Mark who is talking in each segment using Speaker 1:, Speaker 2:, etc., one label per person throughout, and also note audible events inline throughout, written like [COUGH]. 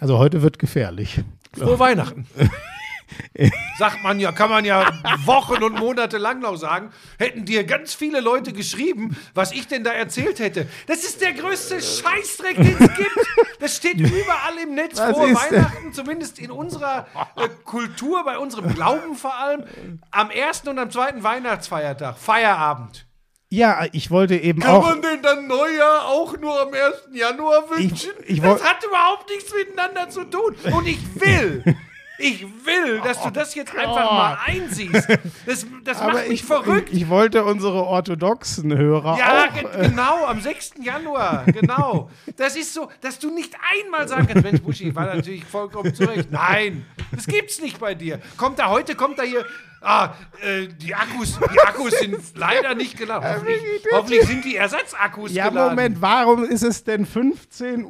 Speaker 1: Also heute wird gefährlich.
Speaker 2: Frohe Weihnachten. [LAUGHS] Sagt man ja, kann man ja Wochen und Monate lang noch sagen, hätten dir ganz viele Leute geschrieben, was ich denn da erzählt hätte. Das ist der größte Scheißdreck, den es gibt. Das steht überall im Netz
Speaker 1: Was
Speaker 2: vor Weihnachten, zumindest in unserer äh, Kultur, bei unserem Glauben vor allem. Am ersten und am zweiten Weihnachtsfeiertag, Feierabend.
Speaker 1: Ja, ich wollte eben
Speaker 2: Kann
Speaker 1: auch.
Speaker 2: man denn dann Neujahr auch nur am 1. Januar wünschen?
Speaker 1: ich woll-
Speaker 2: das hat überhaupt nichts miteinander zu tun. Und ich will, [LAUGHS] ich will, dass du das jetzt einfach mal einsiehst. Das, das macht mich
Speaker 1: ich,
Speaker 2: verrückt.
Speaker 1: Ich, ich wollte unsere orthodoxen Hörer
Speaker 2: ja,
Speaker 1: auch. äh,
Speaker 2: genau, am 6. Januar, genau. Das ist so, dass du nicht einmal sagen kannst, Mensch, Buschi, war natürlich vollkommen zurecht. Nein, das gibt's nicht bei dir. Kommt da heute, kommt da hier, ah, äh, die Akkus, die Akkus sind leider nicht geladen. Hoffentlich, hoffentlich sind die Ersatzakkus
Speaker 1: ja,
Speaker 2: geladen.
Speaker 1: Moment, warum ist es denn 15.20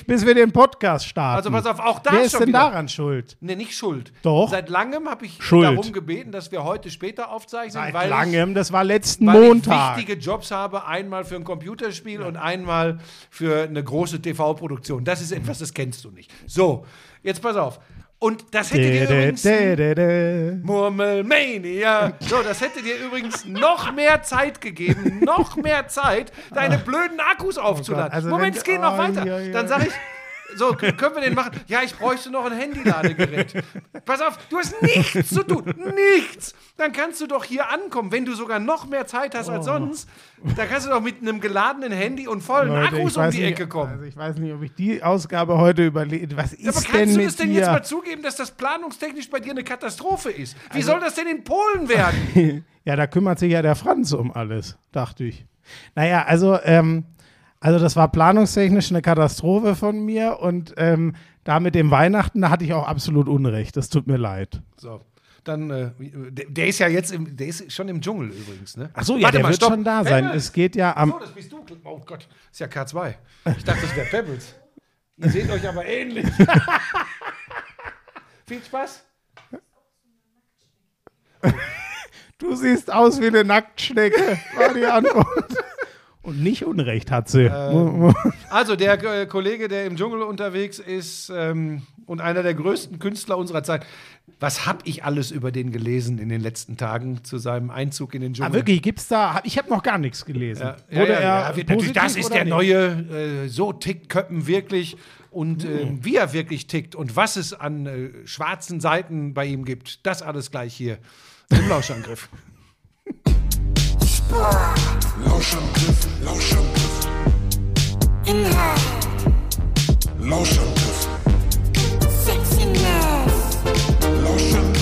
Speaker 1: Uhr, bis wir den Podcast starten?
Speaker 2: Also pass auf, auch da
Speaker 1: Wer
Speaker 2: ist
Speaker 1: denn
Speaker 2: wieder-
Speaker 1: daran schuld?
Speaker 2: Nee, nicht schuld.
Speaker 1: Doch.
Speaker 2: Seit langem habe ich
Speaker 1: Schuld.
Speaker 2: darum gebeten, dass wir heute später aufzeichnen,
Speaker 1: Seit
Speaker 2: weil,
Speaker 1: langem, das war letzten
Speaker 2: ich, weil
Speaker 1: Montag.
Speaker 2: ich wichtige Jobs habe. Einmal für ein Computerspiel und einmal für eine große TV-Produktion. Das ist etwas, das kennst du nicht. So, jetzt pass auf. Und das hätte dir übrigens... Murmelmania. So, das hätte dir übrigens noch mehr Zeit gegeben, noch mehr Zeit, deine blöden Akkus aufzuladen.
Speaker 1: also
Speaker 2: Moment, es geht noch
Speaker 1: oh,
Speaker 2: weiter. Dann sage ich, so, können wir den machen? Ja, ich bräuchte noch ein Handyladegerät. Pass auf, du hast nichts zu tun. Nichts. Dann kannst du doch hier ankommen. Wenn du sogar noch mehr Zeit hast
Speaker 1: Oh.
Speaker 2: als sonst, dann kannst du doch mit einem geladenen Handy und vollen
Speaker 1: Leute,
Speaker 2: Akkus um die
Speaker 1: nicht,
Speaker 2: Ecke kommen.
Speaker 1: Also ich weiß nicht, ob ich die Ausgabe heute überlebe. Was ist
Speaker 2: Aber
Speaker 1: denn
Speaker 2: kannst du
Speaker 1: mit
Speaker 2: das denn
Speaker 1: dir?
Speaker 2: jetzt mal zugeben, dass das planungstechnisch bei dir eine Katastrophe ist? Wie
Speaker 1: Also
Speaker 2: soll das denn in Polen werden? [LAUGHS]
Speaker 1: Ja, da kümmert sich ja der Franz um alles, dachte ich. Naja, also, ähm, also das war planungstechnisch eine Katastrophe von mir und ähm, da mit dem Weihnachten, da hatte ich auch absolut Unrecht. Das tut mir leid.
Speaker 2: So. Dann, äh, der, der ist ja jetzt im, der ist schon im Dschungel übrigens, ne?
Speaker 1: Ach so, ja,
Speaker 2: Warte
Speaker 1: der
Speaker 2: mal,
Speaker 1: wird
Speaker 2: stopp.
Speaker 1: schon da sein.
Speaker 2: Pebbles!
Speaker 1: Es geht ja am.
Speaker 2: Oh, das bist du. Oh Gott, ist ja K2. Ich dachte, das wäre Pebbles. Ihr seht euch aber ähnlich. [LAUGHS] Viel Spaß.
Speaker 1: Du siehst aus wie eine Nacktschnecke, war die Antwort. Und nicht Unrecht hat sie.
Speaker 2: Ähm. [LAUGHS] Also, der äh, Kollege, der im Dschungel unterwegs ist ähm, und einer der größten Künstler unserer Zeit. Was habe ich alles über den gelesen in den letzten Tagen zu seinem Einzug in den Dschungel?
Speaker 1: ah, wirklich, gibt's da. Ich habe noch gar nichts gelesen.
Speaker 2: Ja, ja, ja,
Speaker 1: positiv
Speaker 2: das ist der
Speaker 1: nicht?
Speaker 2: neue, äh, so tickt Köppen wirklich und äh, wie er wirklich tickt und was es an äh, schwarzen Seiten bei ihm gibt, das alles gleich hier im Lauschangriff. [LAUGHS]
Speaker 3: Lauschangriff, Lauschangriff.
Speaker 4: Inhalt,
Speaker 3: Lauschangriff,
Speaker 4: Sexiness,
Speaker 3: Lauschangriff,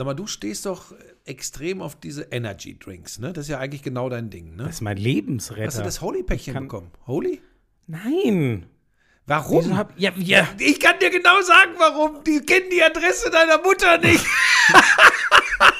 Speaker 2: Sag mal, du stehst doch extrem auf diese Energy Drinks, ne? Das ist ja eigentlich genau dein Ding, ne?
Speaker 1: Das ist mein Lebensretter.
Speaker 2: Hast du das Holy-Päckchen
Speaker 1: kann-
Speaker 2: bekommen? Holy?
Speaker 1: Nein.
Speaker 2: Warum?
Speaker 1: Hab, ja, ja.
Speaker 2: ich kann dir genau sagen, warum. Die kennen die Adresse deiner Mutter nicht. [LAUGHS]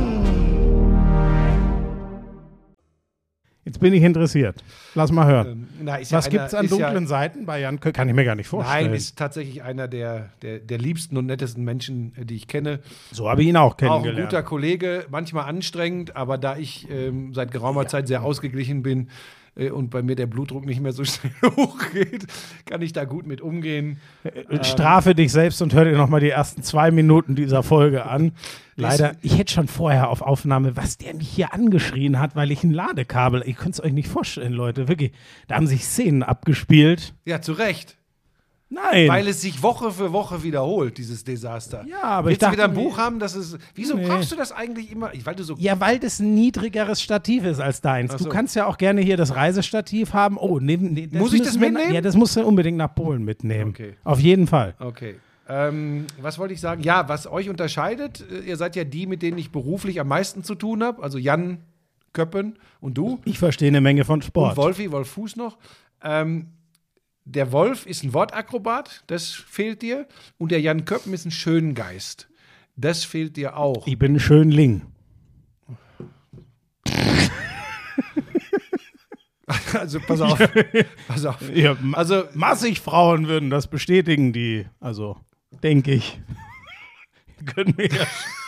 Speaker 1: Jetzt bin ich interessiert. Lass mal hören.
Speaker 2: Na, ist
Speaker 1: Was
Speaker 2: ja
Speaker 1: gibt's an
Speaker 2: ist ja-
Speaker 1: dunklen Seiten bei Jan Köck? Kann ich mir gar nicht vorstellen.
Speaker 2: Nein, ist tatsächlich einer der, der, der liebsten und nettesten Menschen, äh, die ich kenne.
Speaker 1: so habe ich ihn auch
Speaker 2: Auch ein
Speaker 1: kennengelernt.
Speaker 2: guter Kollege, manchmal anstrengend, aber da ich ähm, seit geraumer Zeit sehr ausgeglichen bin und bei mir der Blutdruck nicht mehr so [LAUGHS] schnell hochgeht, kann ich da gut mit umgehen.
Speaker 1: Äh, Strafe dich selbst und hör dir nochmal die ersten zwei Minuten dieser Folge an. Leider, ich hätte schon vorher auf Aufnahme, was der mich hier angeschrien hat, weil ich ein Ladekabel, ihr könnt es euch nicht vorstellen, Leute, wirklich. Da haben sich Szenen abgespielt.
Speaker 2: Ja, zu Recht.
Speaker 1: Nein.
Speaker 2: Weil es sich Woche für Woche wiederholt, dieses Desaster.
Speaker 1: Ja, aber
Speaker 2: Willst
Speaker 1: ich
Speaker 2: du wieder ein
Speaker 1: dachte
Speaker 2: Buch haben, das ist. Wieso
Speaker 1: Nee.
Speaker 2: brauchst du das eigentlich immer? Weil du so.
Speaker 1: ja, weil das ein niedrigeres Stativ ist als deins.
Speaker 2: Ach
Speaker 1: Du
Speaker 2: so.
Speaker 1: kannst ja auch gerne hier das Reisestativ haben. Oh, nehm, nee,
Speaker 2: Muss ich das mitnehmen?
Speaker 1: Ja, das musst du unbedingt nach Polen mitnehmen.
Speaker 2: Okay.
Speaker 1: Auf jeden Fall.
Speaker 2: Okay. Ähm, was wollte ich sagen? Ja, was euch unterscheidet, äh, ihr seid ja die, mit denen ich beruflich am meisten zu tun habe. Also Jan Köppen und du.
Speaker 1: Ich verstehe eine Menge von Sport.
Speaker 2: Und Wolfi, Wolf Fuß noch. Ähm, der Wolf ist ein Wortakrobat, das fehlt dir. Und der Jan Köppen ist ein Schöngeist. Das fehlt dir auch.
Speaker 1: Ich bin ein Schönling. [LAUGHS]
Speaker 2: Also pass auf. pass auf.
Speaker 1: Ja,
Speaker 2: Also
Speaker 1: massig Frauen würden das bestätigen, die, also denke ich. [LAUGHS] können mir ja, [LAUGHS]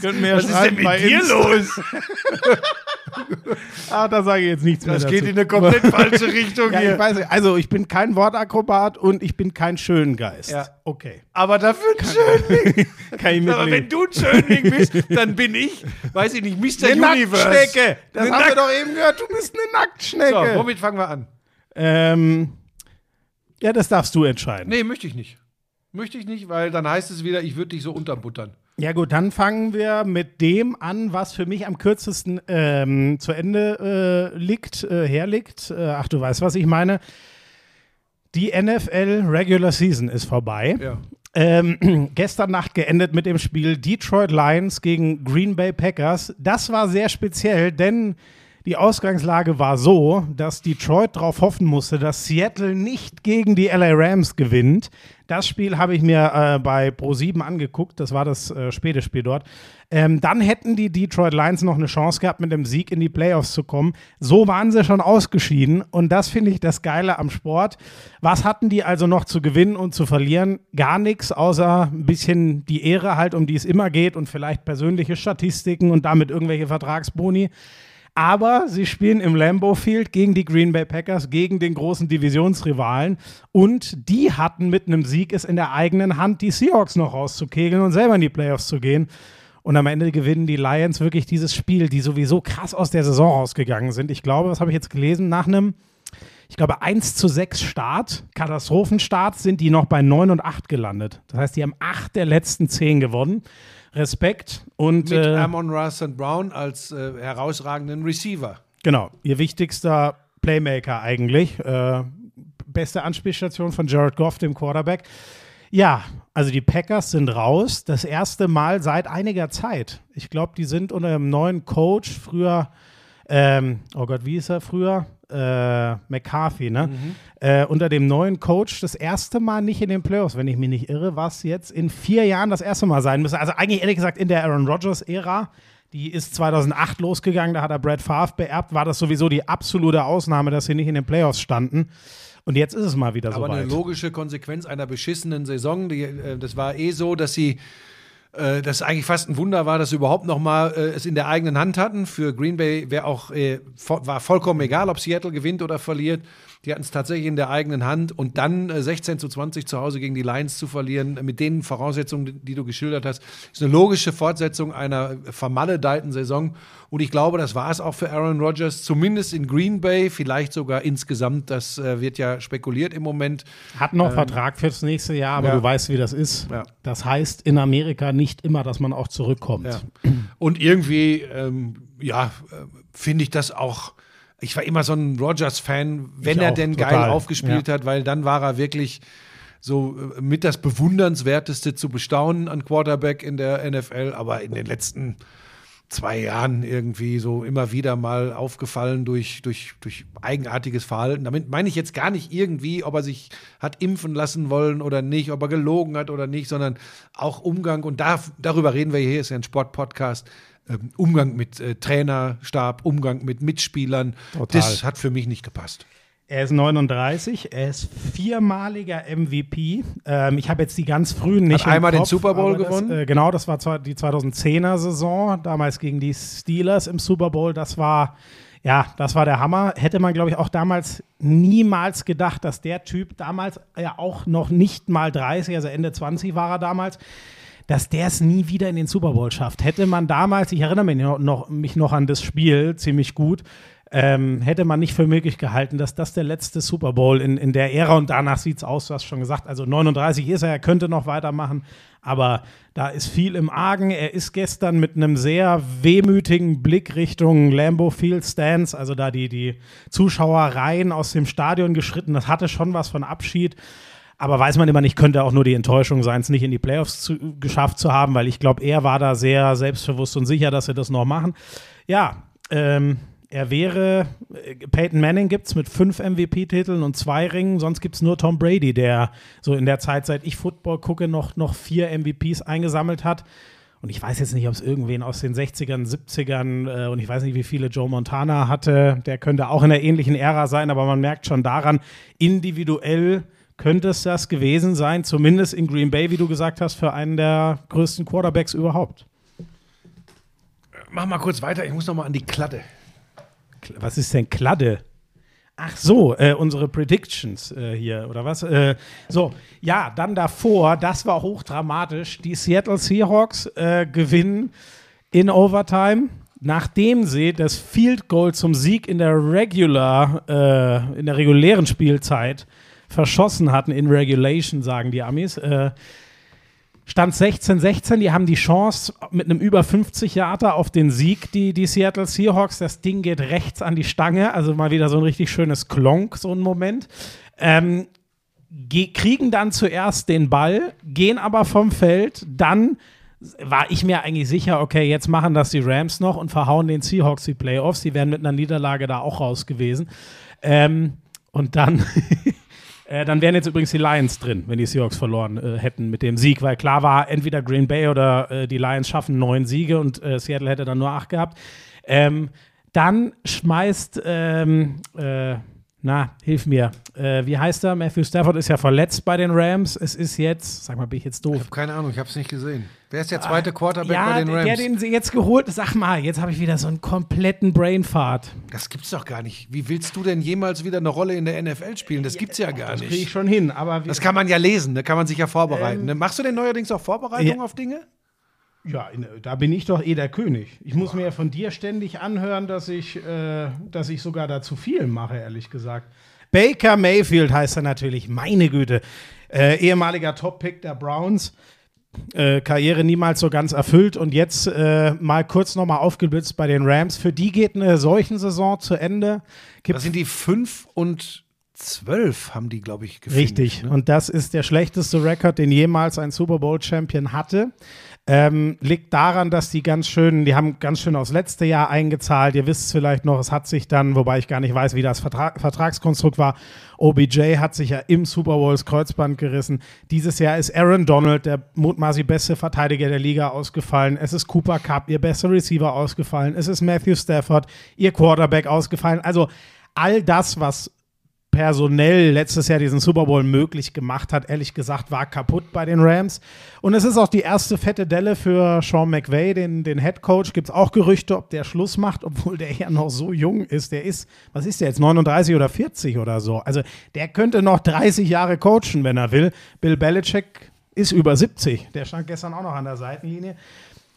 Speaker 1: können mir ja
Speaker 2: was ist denn mit dir los? [LAUGHS]
Speaker 1: Ah, da sage ich jetzt nichts
Speaker 2: Das
Speaker 1: mehr
Speaker 2: geht
Speaker 1: dazu.
Speaker 2: in eine komplett falsche Richtung
Speaker 1: ja, ich
Speaker 2: hier.
Speaker 1: weiß nicht. Also ich bin kein Wortakrobat und ich bin kein Schöngeist.
Speaker 2: Ja.
Speaker 1: Okay.
Speaker 2: Aber dafür ein Schönling. [LAUGHS]
Speaker 1: Kann ich
Speaker 2: Aber wenn
Speaker 1: mitleben.
Speaker 2: du ein Schönling bist, [LAUGHS] dann bin ich, weiß ich nicht, Mr.
Speaker 1: Eine
Speaker 2: Universe.
Speaker 1: Nacktschnecke. Das
Speaker 2: Eine
Speaker 1: haben wir
Speaker 2: Nackt-
Speaker 1: doch eben gehört. Du bist eine Nacktschnecke.
Speaker 2: So, womit fangen wir an?
Speaker 1: ähm, ja, das darfst du entscheiden.
Speaker 2: Nee, möchte ich nicht. Möchte ich nicht, weil dann heißt es wieder, ich würde dich so unterbuttern.
Speaker 1: Ja gut, dann fangen wir mit dem an, was für mich am kürzesten ähm, zu Ende äh, liegt, äh, herliegt. Äh, ach, du weißt, was ich meine. Die NFL Regular Season ist vorbei.
Speaker 2: Ja.
Speaker 1: Ähm, [CLEARS THROAT] gestern Nacht geendet mit dem Spiel Detroit Lions gegen Green Bay Packers. Das war sehr speziell, denn die Ausgangslage war so, dass Detroit darauf hoffen musste, dass Seattle nicht gegen die LA Rams gewinnt. Das Spiel habe ich mir äh, bei Pro7 angeguckt. Das war das äh, späte Spiel dort. Ähm, dann hätten die Detroit Lions noch eine Chance gehabt, mit dem Sieg in die Playoffs zu kommen. So waren sie schon ausgeschieden. Und das finde ich das Geile am Sport. Was hatten die also noch zu gewinnen und zu verlieren? Gar nichts, außer ein bisschen die Ehre halt, um die es immer geht und vielleicht persönliche Statistiken und damit irgendwelche Vertragsboni. Aber sie spielen im Lambeau Field gegen die Green Bay Packers, gegen den großen Divisionsrivalen. Und die hatten mit einem Sieg es in der eigenen Hand, die Seahawks noch rauszukegeln und selber in die Playoffs zu gehen. Und am Ende gewinnen die Lions wirklich dieses Spiel, die sowieso krass aus der Saison rausgegangen sind. Ich glaube, was habe ich jetzt gelesen? Nach einem, ich glaube, 1 zu 6 Start, Katastrophenstart, sind die noch bei 9 und 8 gelandet. Das heißt, die haben 8 der letzten 10 gewonnen. Respekt. Und
Speaker 2: Mit
Speaker 1: äh,
Speaker 2: Amon Ross St. Brown als äh, herausragenden Receiver.
Speaker 1: Genau, ihr wichtigster Playmaker eigentlich. Äh, beste Anspielstation von Jared Goff, dem Quarterback. Ja, also die Packers sind raus. Das erste Mal seit einiger Zeit. Ich glaube, die sind unter einem neuen Coach. Früher, ähm, oh Gott, wie ist er früher? Äh, McCarthy, ne? Äh, unter dem neuen Coach das erste Mal nicht in den Playoffs, wenn ich mich nicht irre, was jetzt in vier Jahren das erste Mal sein müsste. Also eigentlich ehrlich gesagt in der Aaron Rodgers-Ära. Die ist 2008 losgegangen, da hat er Brad Favre beerbt, war das sowieso die absolute Ausnahme, dass sie nicht in den Playoffs standen. Und jetzt ist es mal wieder
Speaker 2: Aber eine
Speaker 1: soweit.
Speaker 2: logische Konsequenz einer beschissenen Saison. Die, äh, das war eh so, dass sie äh, das eigentlich fast ein Wunder war, dass sie überhaupt noch mal äh, es in der eigenen Hand hatten. Für Green Bay wäre auch äh, war vollkommen egal, ob Seattle gewinnt oder verliert. Die hatten es tatsächlich in der eigenen Hand und dann äh, 16 zu 20 zu Hause gegen die Lions zu verlieren, äh, mit den Voraussetzungen, die du geschildert hast, ist eine logische Fortsetzung einer vermaledeiten Saison. Und ich glaube, das war es auch für Aaron Rodgers, zumindest in Green Bay, vielleicht sogar insgesamt. Das äh, wird ja spekuliert im Moment.
Speaker 1: Hat noch Vertrag fürs nächste Jahr, aber
Speaker 2: ja.
Speaker 1: du weißt, wie das ist.
Speaker 2: Ja.
Speaker 1: Das heißt in Amerika nicht immer, dass man auch zurückkommt.
Speaker 2: Ja. Und irgendwie, ähm, ja, äh, finde ich das auch. Ich war immer so ein Rogers-Fan, wenn
Speaker 1: Ich
Speaker 2: er
Speaker 1: auch,
Speaker 2: denn
Speaker 1: total.
Speaker 2: geil aufgespielt hat, weil dann war er wirklich so äh, mit das bewundernswerteste zu bestaunen an Quarterback in der NFL, aber in den letzten zwei Jahren irgendwie so immer wieder mal aufgefallen durch, durch, durch eigenartiges Verhalten. Damit meine ich jetzt gar nicht irgendwie, ob er sich hat impfen lassen wollen oder nicht, ob er gelogen hat oder nicht, sondern auch Umgang, und da, darüber reden wir hier, ist ja ein Sportpodcast, ähm, Umgang mit äh, Trainerstab, Umgang mit Mitspielern,
Speaker 1: Total.
Speaker 2: das hat für mich nicht gepasst.
Speaker 1: Er ist 39, er ist viermaliger MVP. Ähm, ich habe jetzt die ganz frühen nicht.
Speaker 2: Hat einmal den
Speaker 1: Kopf,
Speaker 2: Super Bowl
Speaker 1: aber
Speaker 2: gewonnen?
Speaker 1: Das, äh, genau, das war die 2010er Saison, damals gegen die Steelers im Super Bowl. Das war, ja, das war der Hammer. Hätte man, glaube ich, auch damals niemals gedacht, dass der Typ damals ja auch noch nicht mal 30, also Ende 20 war er damals, dass der es nie wieder in den Super Bowl schafft. Hätte man damals, ich erinnere mich noch, mich noch an das Spiel ziemlich gut, ähm, hätte man nicht für möglich gehalten, dass das der letzte Super Bowl in, in der Ära und danach sieht es aus, du hast schon gesagt, also 39 ist er, er könnte noch weitermachen, aber da ist viel im Argen. Er ist gestern mit einem sehr wehmütigen Blick Richtung Lambeau Field Stands, also da die, die Zuschauereien aus dem Stadion geschritten, das hatte schon was von Abschied. Aber weiß man immer nicht, könnte auch nur die Enttäuschung sein, es nicht in die Playoffs zu, geschafft zu haben, weil ich glaube, er war da sehr selbstbewusst und sicher, dass sie das noch machen. Ja, ähm, er wäre, äh, Peyton Manning gibt es mit fünf MVP-Titeln und zwei Ringen, sonst gibt es nur Tom Brady, der so in der Zeit, seit ich Football gucke, noch, noch vier MVPs eingesammelt hat. Und ich weiß jetzt nicht, ob es irgendwen aus den 60ern, 70ern äh, und ich weiß nicht, wie viele Joe Montana hatte. Der könnte auch in der ähnlichen Ära sein, aber man merkt schon daran, individuell könnte es das gewesen sein, zumindest in Green Bay, wie du gesagt hast, für einen der größten Quarterbacks überhaupt.
Speaker 2: Mach mal kurz weiter, ich muss noch mal an die Klatte.
Speaker 1: Was ist denn Kladde? Ach so, äh, unsere Predictions äh, hier, oder was? Äh, so, ja, dann davor, das war hochdramatisch. Die Seattle Seahawks äh, gewinnen in Overtime, nachdem sie das Field Goal zum Sieg in der Regular, äh, in der regulären Spielzeit verschossen hatten, in Regulation, sagen die Amis. Äh, Stand 16-16, die haben die Chance mit einem über 50 Yarder auf den Sieg, die, die Seattle Seahawks. Das Ding geht rechts an die Stange, also mal wieder so ein richtig schönes Klonk, so ein Moment. Ähm, ge- kriegen dann zuerst den Ball, gehen aber vom Feld, dann war ich mir eigentlich sicher, okay, jetzt machen das die Rams noch und verhauen den Seahawks die Playoffs. Die wären mit einer Niederlage da auch raus gewesen. Ähm, und dann, [LAUGHS] äh, dann wären jetzt übrigens die Lions drin, wenn die Seahawks verloren äh, hätten mit dem Sieg, weil klar war, entweder Green Bay oder äh, die Lions schaffen neun Siege und äh, Seattle hätte dann nur acht gehabt. Ähm, dann schmeißt, ähm, äh, na, hilf mir, äh, wie heißt er? Matthew Stafford ist ja verletzt bei den Rams. Es ist jetzt, sag mal, bin ich jetzt doof?
Speaker 2: Ich habe keine Ahnung, ich habe es nicht gesehen. Wer ist der zweite Quarterback
Speaker 1: ja,
Speaker 2: bei den Rams?
Speaker 1: der, den sie jetzt geholt, sag mal, jetzt habe ich wieder so einen kompletten Brainfart.
Speaker 2: das gibt's doch gar nicht. Wie willst du denn jemals wieder eine Rolle in der NFL spielen? Das gibt's ja gar
Speaker 1: Das kriege ich
Speaker 2: nicht.
Speaker 1: schon hin, aber wie,
Speaker 2: Das kann man ja lesen, da kann man sich ja vorbereiten. ne? Machst du denn neuerdings auch Vorbereitungen
Speaker 1: Ja.
Speaker 2: auf Dinge?
Speaker 1: Ja, in, da bin ich doch eh der König. Ich muss mir ja von dir ständig anhören, dass ich, äh, dass ich sogar da zu viel mache, ehrlich gesagt. Baker Mayfield heißt er natürlich, meine Güte. Äh, ehemaliger Top-Pick der Browns. Äh, Karriere niemals so ganz erfüllt und jetzt äh, mal kurz nochmal aufgeblitzt bei den Rams. Für die geht eine solchen Saison zu Ende. Gibt
Speaker 2: Das sind die 5 und 12 haben die, glaube ich, gefinisht,
Speaker 1: Richtig.
Speaker 2: Ne?
Speaker 1: Und das ist der schlechteste Rekord, den jemals ein Super Bowl-Champion hatte. Ähm, liegt daran, dass die ganz schön, die haben ganz schön aufs letzte Jahr eingezahlt. Ihr wisst es vielleicht noch, es hat sich dann, wobei ich gar nicht weiß, wie das Vertrag, Vertragskonstrukt war, OBJ hat sich ja im Super Bowl das Kreuzband gerissen. Dieses Jahr ist Aaron Donald, der mutmaßlich beste Verteidiger der Liga, ausgefallen. Es ist Cooper Cup, ihr bester Receiver, ausgefallen. Es ist Matthew Stafford, ihr Quarterback, ausgefallen. Also all das, was personell letztes Jahr diesen Super Bowl möglich gemacht hat, ehrlich gesagt, war kaputt bei den Rams. Und es ist auch die erste fette Delle für Sean McVay, den, den Head Coach. Gibt es auch Gerüchte, ob der Schluss macht, obwohl der ja noch so jung ist. Der ist, was ist der jetzt, 39 oder 40 oder so. Also der könnte noch 30 Jahre coachen, wenn er will. Bill Belichick ist über 70. Der stand gestern auch noch an der Seitenlinie.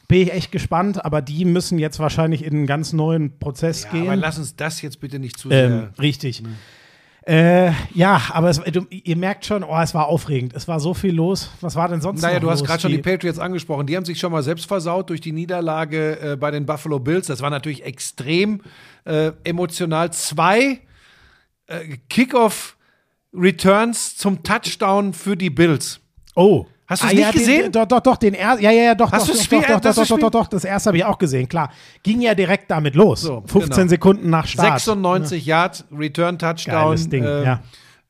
Speaker 1: Bin ich echt gespannt, aber die müssen jetzt wahrscheinlich in einen ganz neuen Prozess
Speaker 2: Ja,
Speaker 1: gehen.
Speaker 2: aber lass uns das jetzt bitte nicht zu sehr.
Speaker 1: Ähm, richtig. Äh, ja, aber es, du, ihr merkt schon, oh, es war aufregend. Es war so viel los. Was war denn sonst
Speaker 2: Naja, du hast gerade schon die Patriots angesprochen. Die haben sich schon mal selbst versaut durch die Niederlage äh, bei den Buffalo Bills. Das war natürlich extrem äh, emotional. Zwei äh, Kickoff-Returns zum Touchdown für die Bills.
Speaker 1: Oh.
Speaker 2: Hast du's
Speaker 1: ah,
Speaker 2: nicht
Speaker 1: ja,
Speaker 2: gesehen?
Speaker 1: Den, doch, doch, doch, den ersten. Ja, ja, ja, doch,
Speaker 2: Hast
Speaker 1: doch, doch,
Speaker 2: Spiel-
Speaker 1: doch, doch,
Speaker 2: das
Speaker 1: doch, doch, doch, doch, das erste habe ich auch gesehen, klar. Ging ja direkt damit los.
Speaker 2: So,
Speaker 1: 15
Speaker 2: genau.
Speaker 1: Sekunden nach Start.
Speaker 2: 96 Yard Return Touchdown.
Speaker 1: Geiles Ding,
Speaker 2: äh,
Speaker 1: ja.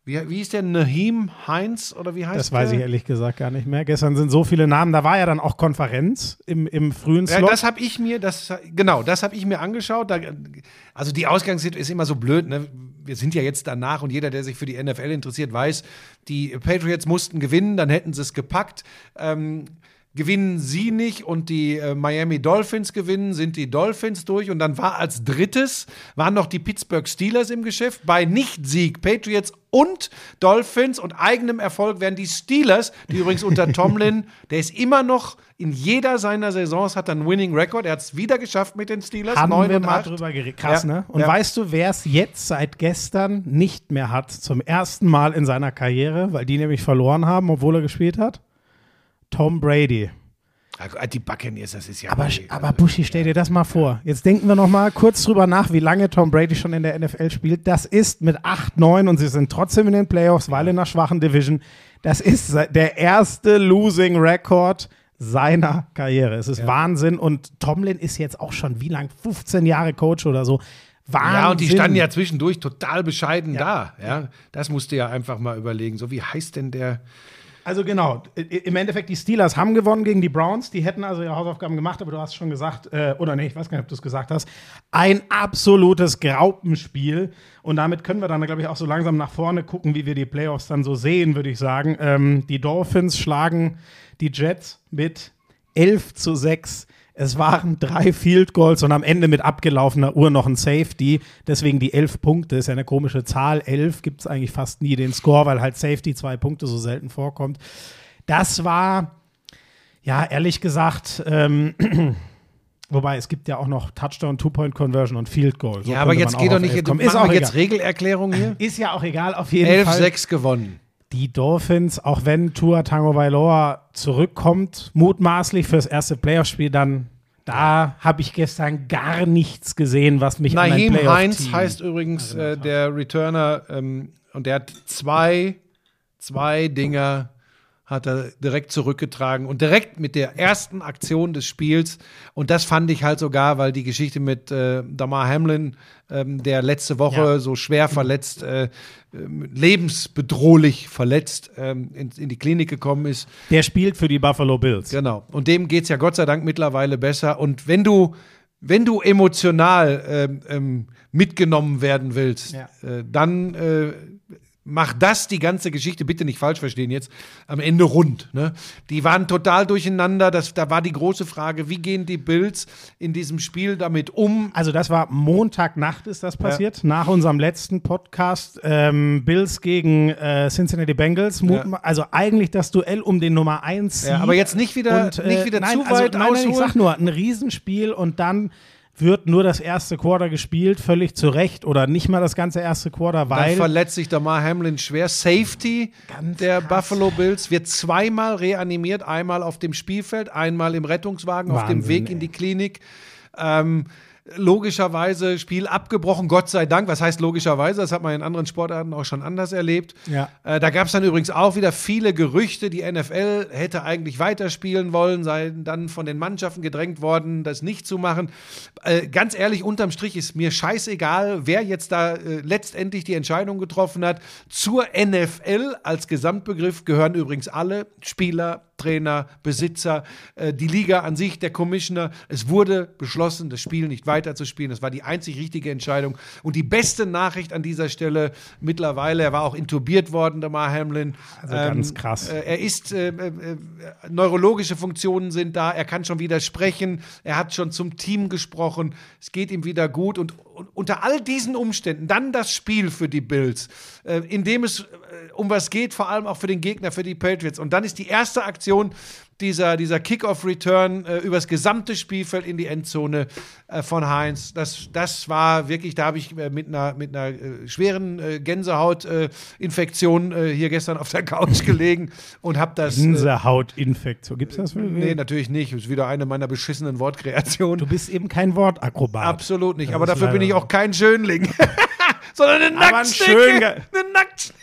Speaker 2: Wie, wie ist der Naheem Heinz oder wie heißt
Speaker 1: Das weiß ich ehrlich gesagt gar nicht mehr. Gestern sind so viele Namen. Da war ja dann auch Konferenz im, im frühen
Speaker 2: Ja,
Speaker 1: Slot.
Speaker 2: das habe ich mir, das genau, das habe ich mir angeschaut. Da, also die Ausgangssituation ist immer so blöd. Ne? Wir sind ja jetzt danach und jeder, der sich für die NFL interessiert, weiß, die Patriots mussten gewinnen, dann hätten sie es gepackt. Ähm, gewinnen sie nicht und die äh, Miami Dolphins gewinnen, sind die Dolphins durch und dann war als drittes waren noch die Pittsburgh Steelers im Geschäft. Bei Nicht-Sieg Patriots und Dolphins und eigenem Erfolg wären die Steelers, die übrigens unter [LAUGHS] Tomlin, der ist immer noch in jeder seiner Saisons hat einen Winning Record. Er hat es wieder geschafft mit den Steelers.
Speaker 1: Haben
Speaker 2: neun
Speaker 1: wir
Speaker 2: und
Speaker 1: mal
Speaker 2: acht.
Speaker 1: drüber geredet. Krass,
Speaker 2: Ja,
Speaker 1: ne? Und
Speaker 2: ja.
Speaker 1: weißt du, wer es jetzt seit gestern nicht mehr hat, zum ersten Mal in seiner Karriere, weil die nämlich verloren haben, obwohl er gespielt hat? Tom Brady.
Speaker 2: Ah, Die Buccaneers, das ist ja.
Speaker 1: Aber, aber Buschi, stell dir das mal vor. Jetzt denken wir noch mal kurz drüber nach, wie lange Tom Brady schon in der NFL spielt. Das ist mit 8, 9 und sie sind trotzdem in den Playoffs, weil in einer schwachen Division. Das ist der erste Losing Record seiner Karriere. Es ist Wahnsinn. Und Tomlin ist jetzt auch schon wie lang? 15 Jahre Coach oder so. Wahnsinn.
Speaker 2: ja, und die standen ja zwischendurch total bescheiden da. Ja, das musst du ja einfach mal überlegen. So, wie heißt denn der?
Speaker 1: Also genau, im Endeffekt, die Steelers haben gewonnen gegen die Browns. Die hätten also ihre Hausaufgaben gemacht, aber du hast schon gesagt, äh, oder nee, ich weiß gar nicht, ob du es gesagt hast, ein absolutes Graupenspiel. Und damit können wir dann, glaube ich, auch so langsam nach vorne gucken, wie wir die Playoffs dann so sehen, würde ich sagen. Ähm, die Dolphins schlagen die Jets mit 11 zu 6. Es waren drei Field Goals und am Ende mit abgelaufener Uhr noch ein Safety. Deswegen die elf Punkte ist ja eine komische Zahl. Elf gibt es eigentlich fast nie den Score, weil halt Safety zwei Punkte so selten vorkommt. Das war, ja, ehrlich gesagt, ähm, [CLEARS THROAT] wobei es gibt ja auch noch Touchdown, Two-Point-Conversion und Field Goal. So
Speaker 2: ja, aber jetzt geht doch nicht.
Speaker 1: Ist auch
Speaker 2: jetzt
Speaker 1: egal.
Speaker 2: Regelerklärung hier.
Speaker 1: Ist ja auch egal, auf jeden Fall.
Speaker 2: 11-6 gewonnen.
Speaker 1: Die Dolphins, auch wenn Tua Tango Vailoa zurückkommt, mutmaßlich fürs erste Playoff-Spiel, dann da habe ich gestern gar nichts gesehen, was mich an
Speaker 2: Naheem
Speaker 1: Playoff-Team
Speaker 2: Heinz heißt übrigens äh, der Returner ähm, und der hat zwei, zwei Dinger hat er direkt zurückgetragen und direkt mit der ersten Aktion des Spiels und das fand ich halt sogar, weil die Geschichte mit äh, Damar Hamlin, ähm, der letzte Woche
Speaker 1: Ja.
Speaker 2: so schwer verletzt, äh, ähm, lebensbedrohlich verletzt ähm, in, in die Klinik gekommen ist,
Speaker 1: Der spielt für die Buffalo Bills.
Speaker 2: Genau. Und dem geht es ja Gott sei Dank mittlerweile besser. Und wenn du, wenn du emotional ähm, ähm, mitgenommen werden willst,
Speaker 1: Ja.
Speaker 2: äh, dann äh, mach das die ganze Geschichte, bitte nicht falsch verstehen jetzt, am Ende rund. Ne? Die waren total durcheinander. Das, da war die große Frage, wie gehen die Bills in diesem Spiel damit um?
Speaker 1: Also das war Montagnacht ist das passiert, nach unserem letzten Podcast. Ähm, Bills gegen äh, Cincinnati Bengals.
Speaker 2: Ja.
Speaker 1: Also eigentlich das Duell um den Nummer 1
Speaker 2: Ja, aber jetzt nicht wieder,
Speaker 1: und, äh,
Speaker 2: nicht wieder
Speaker 1: nein,
Speaker 2: zu
Speaker 1: also,
Speaker 2: weit
Speaker 1: nein, nein, ich sag nur, ein Riesenspiel und dann wird nur das erste Quarter gespielt, völlig zu Recht oder nicht mal das ganze erste Quarter,
Speaker 2: Dann
Speaker 1: weil
Speaker 2: verletzt sich Damar Hamlin schwer. Safety
Speaker 1: Ganz
Speaker 2: der
Speaker 1: krass.
Speaker 2: Buffalo Bills wird zweimal reanimiert, einmal auf dem Spielfeld, einmal im Rettungswagen auf dem
Speaker 1: Wahnsinn,
Speaker 2: Weg
Speaker 1: ey.
Speaker 2: in die Klinik. Ähm, logischerweise Spiel abgebrochen, Gott sei Dank. Was heißt logischerweise? Das hat man in anderen Sportarten auch schon anders erlebt.
Speaker 1: Ja.
Speaker 2: Äh, da gab es dann übrigens auch wieder viele Gerüchte. Die NFL hätte eigentlich weiterspielen wollen, sei dann von den Mannschaften gedrängt worden, das nicht zu machen. Äh, ganz ehrlich, unterm Strich ist mir scheißegal, wer jetzt da äh, letztendlich die Entscheidung getroffen hat. Zur NFL als Gesamtbegriff gehören übrigens alle Spieler Trainer, Besitzer, äh, die Liga an sich, der Commissioner. Es wurde beschlossen, das Spiel nicht weiterzuspielen. Das war die einzig richtige Entscheidung. Und die beste Nachricht an dieser Stelle mittlerweile, er war auch intubiert worden, der Mar Hamlin.
Speaker 1: Also ganz krass.
Speaker 2: Äh, er ist, äh, äh, neurologische Funktionen sind da, er kann schon wieder sprechen, er hat schon zum Team gesprochen, es geht ihm wieder gut. Und, und unter all diesen Umständen dann das Spiel für die Bills, äh, in dem es äh, um was geht, vor allem auch für den Gegner, für die Patriots. Und dann ist die erste Aktion dieser, dieser Kickoff-Return äh, übers gesamte Spielfeld in die Endzone äh, von Heinz. Das, das war wirklich, da habe ich äh, mit einer, mit einer äh, schweren äh, Gänsehautinfektion äh, hier gestern auf der Couch gelegen und habe das. Äh,
Speaker 1: Gänsehautinfektion. Gibt es das? Für
Speaker 2: nee, natürlich nicht. Das ist wieder eine meiner beschissenen Wortkreationen.
Speaker 1: Du bist eben kein Wortakrobat.
Speaker 2: Absolut nicht.
Speaker 1: Das
Speaker 2: Aber dafür bin ich auch kein Schönling. [LAUGHS] [LAUGHS] Sondern eine Nacktschnecke. Eine Nacktschnecke.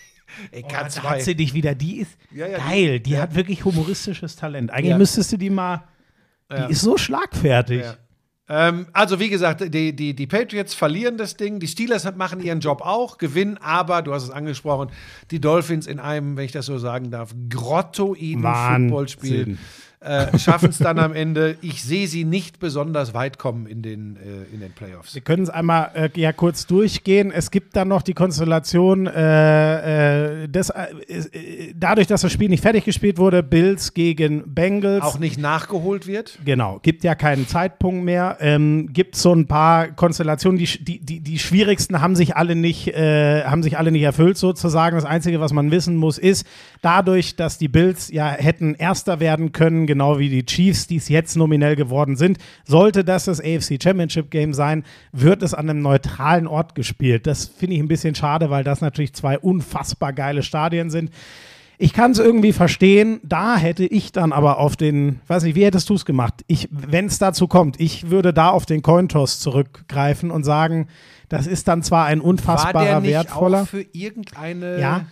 Speaker 2: Ey,
Speaker 1: Oh,
Speaker 2: Katz
Speaker 1: da hat sie dich wieder. Die ist
Speaker 2: Ja, ja,
Speaker 1: geil. Die,
Speaker 2: ja.
Speaker 1: hat wirklich humoristisches Talent. Eigentlich
Speaker 2: Ja.
Speaker 1: müsstest du die mal. Die
Speaker 2: Ja.
Speaker 1: ist so schlagfertig.
Speaker 2: Ja. Ähm, also wie gesagt, die, die, die Patriots verlieren das Ding, die Steelers machen ihren Job auch, gewinnen, aber, du hast es angesprochen, die Dolphins in einem, wenn ich das so sagen darf, grottoiden
Speaker 1: Wahnsinn.
Speaker 2: Footballspiel äh, schaffen es dann am Ende. Ich sehe sie nicht besonders weit kommen in den, äh, in den Playoffs.
Speaker 1: Wir können es einmal äh, ja kurz durchgehen. Es gibt dann noch die Konstellation, äh, äh, des, dadurch, dass das Spiel nicht fertig gespielt wurde, Bills gegen Bengals.
Speaker 2: Auch nicht nachgeholt wird.
Speaker 1: Genau, gibt ja keinen Zeitpunkt mehr. Ähm, gibt so ein paar Konstellationen, die, die, die, die schwierigsten haben sich alle nicht, haben sich alle nicht erfüllt, sozusagen. Das Einzige, was man wissen muss, ist, dadurch, dass die Bills ja hätten Erster werden können, genau wie die Chiefs, die es jetzt nominell geworden sind, sollte das das AFC Championship Game sein, wird es an einem neutralen Ort gespielt. Das finde ich ein bisschen schade, weil das natürlich zwei unfassbar geile Stadien sind. Ich kann es irgendwie verstehen. Da hätte ich dann aber auf den, weiß nicht, wie hättest du es gemacht? Ich, wenn es dazu kommt, ich würde da auf den Cointoss zurückgreifen und sagen, das ist dann zwar ein
Speaker 2: War
Speaker 1: unfassbarer
Speaker 2: der nicht
Speaker 1: wertvoller.
Speaker 2: auch für irgendeine
Speaker 1: ja,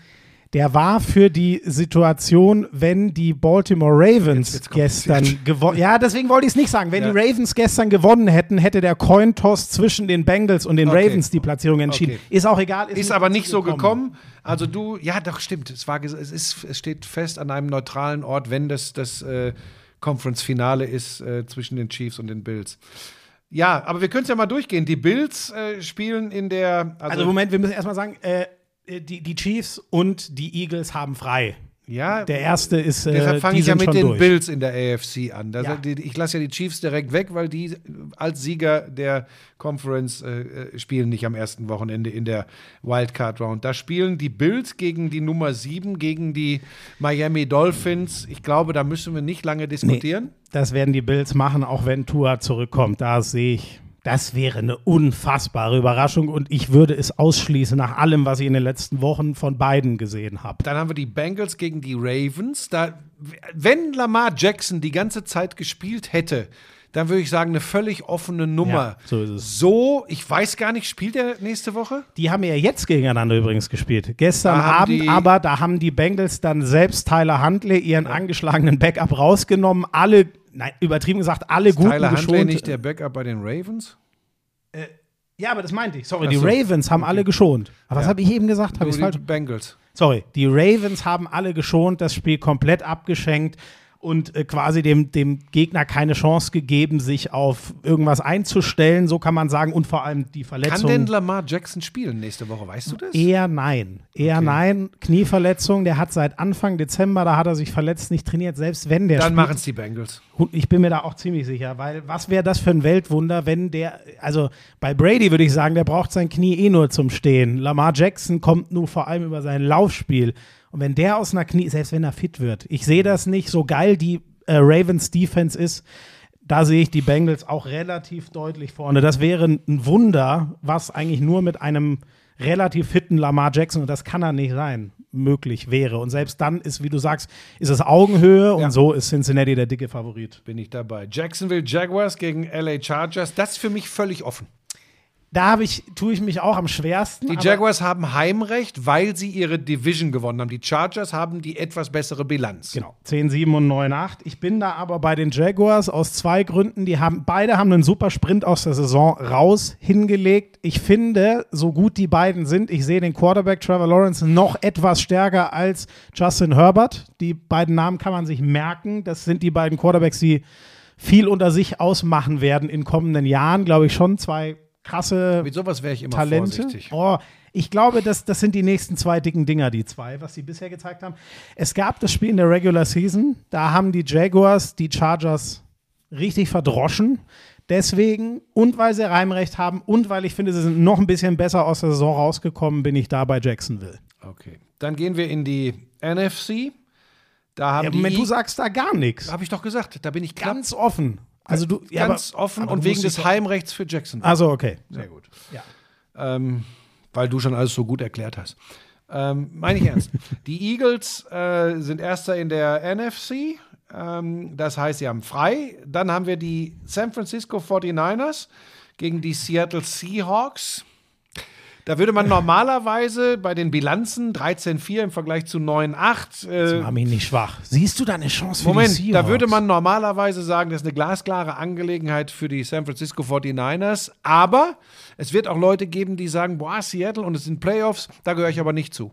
Speaker 1: der war für die Situation, wenn die Baltimore Ravens
Speaker 2: wird's
Speaker 1: gestern
Speaker 2: kompliziert.
Speaker 1: gewonnen. Ja, deswegen wollte ich es nicht sagen. Wenn
Speaker 2: Ja.
Speaker 1: die Ravens gestern gewonnen hätten, hätte der Cointoss zwischen den Bengals und den
Speaker 2: Okay.
Speaker 1: Ravens die Platzierung entschieden.
Speaker 2: Okay.
Speaker 1: Ist auch egal.
Speaker 2: Ist aber nicht so gekommen. Also du, ja, doch stimmt. Es war, es ist, es steht fest an einem neutralen Ort, wenn das das äh, Conference-Finale ist äh, zwischen den Chiefs und den Bills. Ja, aber wir können es ja mal durchgehen. Die Bills äh, spielen in der, also,
Speaker 1: Also Moment, wir müssen erstmal sagen, äh, die, die Chiefs und die Eagles haben frei.
Speaker 2: ja,
Speaker 1: Der erste ist, äh,
Speaker 2: Deshalb fange ich ja mit den
Speaker 1: durch.
Speaker 2: Bills in der AFC an. Da
Speaker 1: Ja.
Speaker 2: die, ich lasse ja die Chiefs direkt weg, weil die als Sieger der Conference äh, äh, spielen nicht am ersten Wochenende in der Wildcard Round. Da spielen die Bills gegen die Nummer 7, gegen die Miami Dolphins. Ich glaube, da müssen wir nicht lange diskutieren.
Speaker 1: Das werden die Bills machen, auch wenn Tua zurückkommt. Da sehe ich, das wäre eine unfassbare Überraschung und ich würde es ausschließen nach allem, was ich in den letzten Wochen von beiden gesehen habe.
Speaker 2: Dann haben wir die Bengals gegen die Ravens. Da, wenn Lamar Jackson die ganze Zeit gespielt hätte, dann würde ich sagen, eine völlig offene Nummer.
Speaker 1: Ja, so ist es.
Speaker 2: So, ich weiß gar nicht, spielt er nächste Woche?
Speaker 1: Die haben ja jetzt gegeneinander übrigens gespielt. Gestern Abend, aber da haben die Bengals dann selbst Tyler Huntley ihren angeschlagenen Backup rausgenommen. Alle, nein, übertrieben gesagt, alle guten
Speaker 2: Tyler
Speaker 1: geschont.
Speaker 2: nicht der Backup bei den Ravens?
Speaker 1: ja, aber das meinte ich. Sorry,
Speaker 2: Ach
Speaker 1: die
Speaker 2: so.
Speaker 1: Ravens haben alle geschont. Aber was
Speaker 2: Ja.
Speaker 1: habe ich eben gesagt? Habe ich
Speaker 2: die
Speaker 1: falsch?
Speaker 2: Bengals.
Speaker 1: Sorry, die Ravens haben alle geschont, das Spiel komplett abgeschenkt und äh, quasi dem, dem Gegner keine Chance gegeben, sich auf irgendwas einzustellen, so kann man sagen, und vor allem die
Speaker 2: Kann
Speaker 1: Verletzung.
Speaker 2: denn Lamar Jackson spielen nächste Woche? Weißt du das?
Speaker 1: Eher nein. Eher
Speaker 2: Okay.
Speaker 1: nein. Knieverletzung, der hat seit Anfang Dezember, da hat er sich verletzt, nicht trainiert, selbst wenn der
Speaker 2: Dann machen es die Bengals.
Speaker 1: Ich bin mir da auch ziemlich sicher, weil was wäre das für ein Weltwunder, wenn der, also bei Brady würde ich sagen, der braucht sein Knie eh nur zum Stehen. Lamar Jackson kommt nur vor allem über sein Laufspiel. Und wenn der aus einer Knie, selbst wenn er fit wird, ich sehe das nicht, so geil die äh, Ravens Defense ist, da sehe ich die Bengals auch relativ deutlich vorne. Das wäre ein Wunder, was eigentlich nur mit einem relativ fitten Lamar Jackson, und das kann er nicht sein, möglich wäre. Und selbst dann ist, wie du sagst, ist es Augenhöhe und
Speaker 2: Ja.
Speaker 1: so ist Cincinnati der dicke Favorit.
Speaker 2: Bin ich dabei. Jacksonville Jaguars gegen LA Chargers. Das ist für mich völlig offen.
Speaker 1: Da habe ich, tue ich mich auch am schwersten.
Speaker 2: Die Jaguars haben Heimrecht, weil sie ihre Division gewonnen haben. Die Chargers haben die etwas bessere Bilanz.
Speaker 1: Genau, 10, 7 und 9, 8. Ich bin da aber bei den Jaguars aus zwei Gründen. Die haben, beide haben einen super Sprint aus der Saison raus hingelegt. Ich finde, so gut die beiden sind, ich sehe den Quarterback Trevor Lawrence noch etwas stärker als Justin Herbert. Die beiden Namen kann man sich merken. Das sind die beiden Quarterbacks, die viel unter sich ausmachen werden in kommenden Jahren. Glaube ich schon zwei krasse
Speaker 2: Mit sowas wäre ich immer
Speaker 1: Talente.
Speaker 2: vorsichtig.
Speaker 1: Oh, ich glaube, das, das sind die nächsten zwei dicken Dinger, die zwei, was sie bisher gezeigt haben. Es gab das Spiel in der Regular Season, da haben die Jaguars die Chargers richtig verdroschen. Deswegen, und weil sie Reimrecht haben und weil ich finde, sie sind noch ein bisschen besser aus der Saison rausgekommen, bin ich da bei Jacksonville.
Speaker 2: Okay. Dann gehen wir in die NFC. Da haben
Speaker 1: Ja,
Speaker 2: die
Speaker 1: Moment, du sagst da gar nichts.
Speaker 2: Habe ich doch gesagt, da bin ich knapp,
Speaker 1: Ganz offen. Also du, ja,
Speaker 2: ganz
Speaker 1: aber-
Speaker 2: offen
Speaker 1: aber
Speaker 2: und wegen des Heimrechts für Jacksonville.
Speaker 1: Also okay.
Speaker 2: Sehr gut.
Speaker 1: Ja.
Speaker 2: Ähm, weil du schon alles so gut erklärt hast. Ähm, meine ich ernst. [LAUGHS] Die Eagles äh, sind Erster in der NFC. Ähm, das heißt, sie haben frei. Dann haben wir die San Francisco 49ers gegen die Seattle Seahawks. Da würde man normalerweise bei den Bilanzen 13-4 im Vergleich zu 9-8 äh,
Speaker 1: Mach mich nicht schwach. Siehst du da eine Chance für die
Speaker 2: Moment,
Speaker 1: Seahawks?
Speaker 2: da würde man normalerweise sagen, das ist eine glasklare Angelegenheit für die San Francisco 49ers. Aber es wird auch Leute geben, die sagen, boah, Seattle und es sind Playoffs, da gehöre ich aber nicht zu.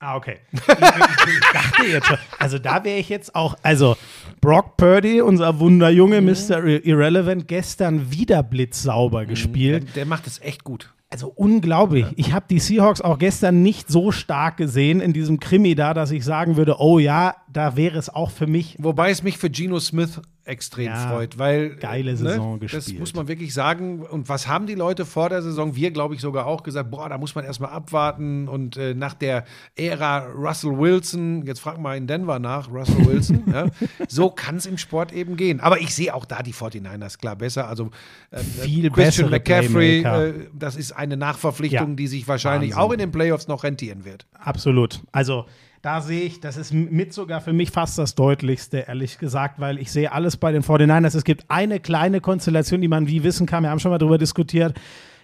Speaker 1: Ah, okay. [LAUGHS] Ich, ich, ich dachte jetzt schon, also da wäre ich jetzt auch, also Brock Purdy, unser Wunderjunge, Mr. Irrelevant, gestern wieder blitzsauber gespielt.
Speaker 2: Der macht es echt gut.
Speaker 1: Also unglaublich. Ich habe die Seahawks auch gestern nicht so stark gesehen in diesem Krimi da, dass ich sagen würde, oh ja, da wäre es auch für mich.
Speaker 2: Wobei es mich für Geno Smith extrem
Speaker 1: Ja,
Speaker 2: freut, weil
Speaker 1: geile
Speaker 2: ne,
Speaker 1: Saison
Speaker 2: Das
Speaker 1: gespielt.
Speaker 2: muss man wirklich sagen. Und was haben die Leute vor der Saison? Wir, glaube ich, sogar auch gesagt, boah, da muss man erstmal abwarten. Und äh, nach der Ära Russell Wilson, jetzt frag mal in Denver nach, Russell Wilson, [LAUGHS] ja, so kann es im Sport eben gehen. Aber ich sehe auch da die 49ers klar besser. Also äh,
Speaker 1: Viel
Speaker 2: Christian McCaffrey, äh, das ist eine Nachverpflichtung,
Speaker 1: Ja,
Speaker 2: die sich wahrscheinlich
Speaker 1: Wahnsinn.
Speaker 2: auch in den Playoffs noch rentieren wird.
Speaker 1: Absolut. Also da sehe ich, das ist mit sogar für mich fast das Deutlichste, ehrlich gesagt, weil ich sehe alles bei den 49ers. Es gibt eine kleine Konstellation, die man wie wissen kann, wir haben schon mal darüber diskutiert,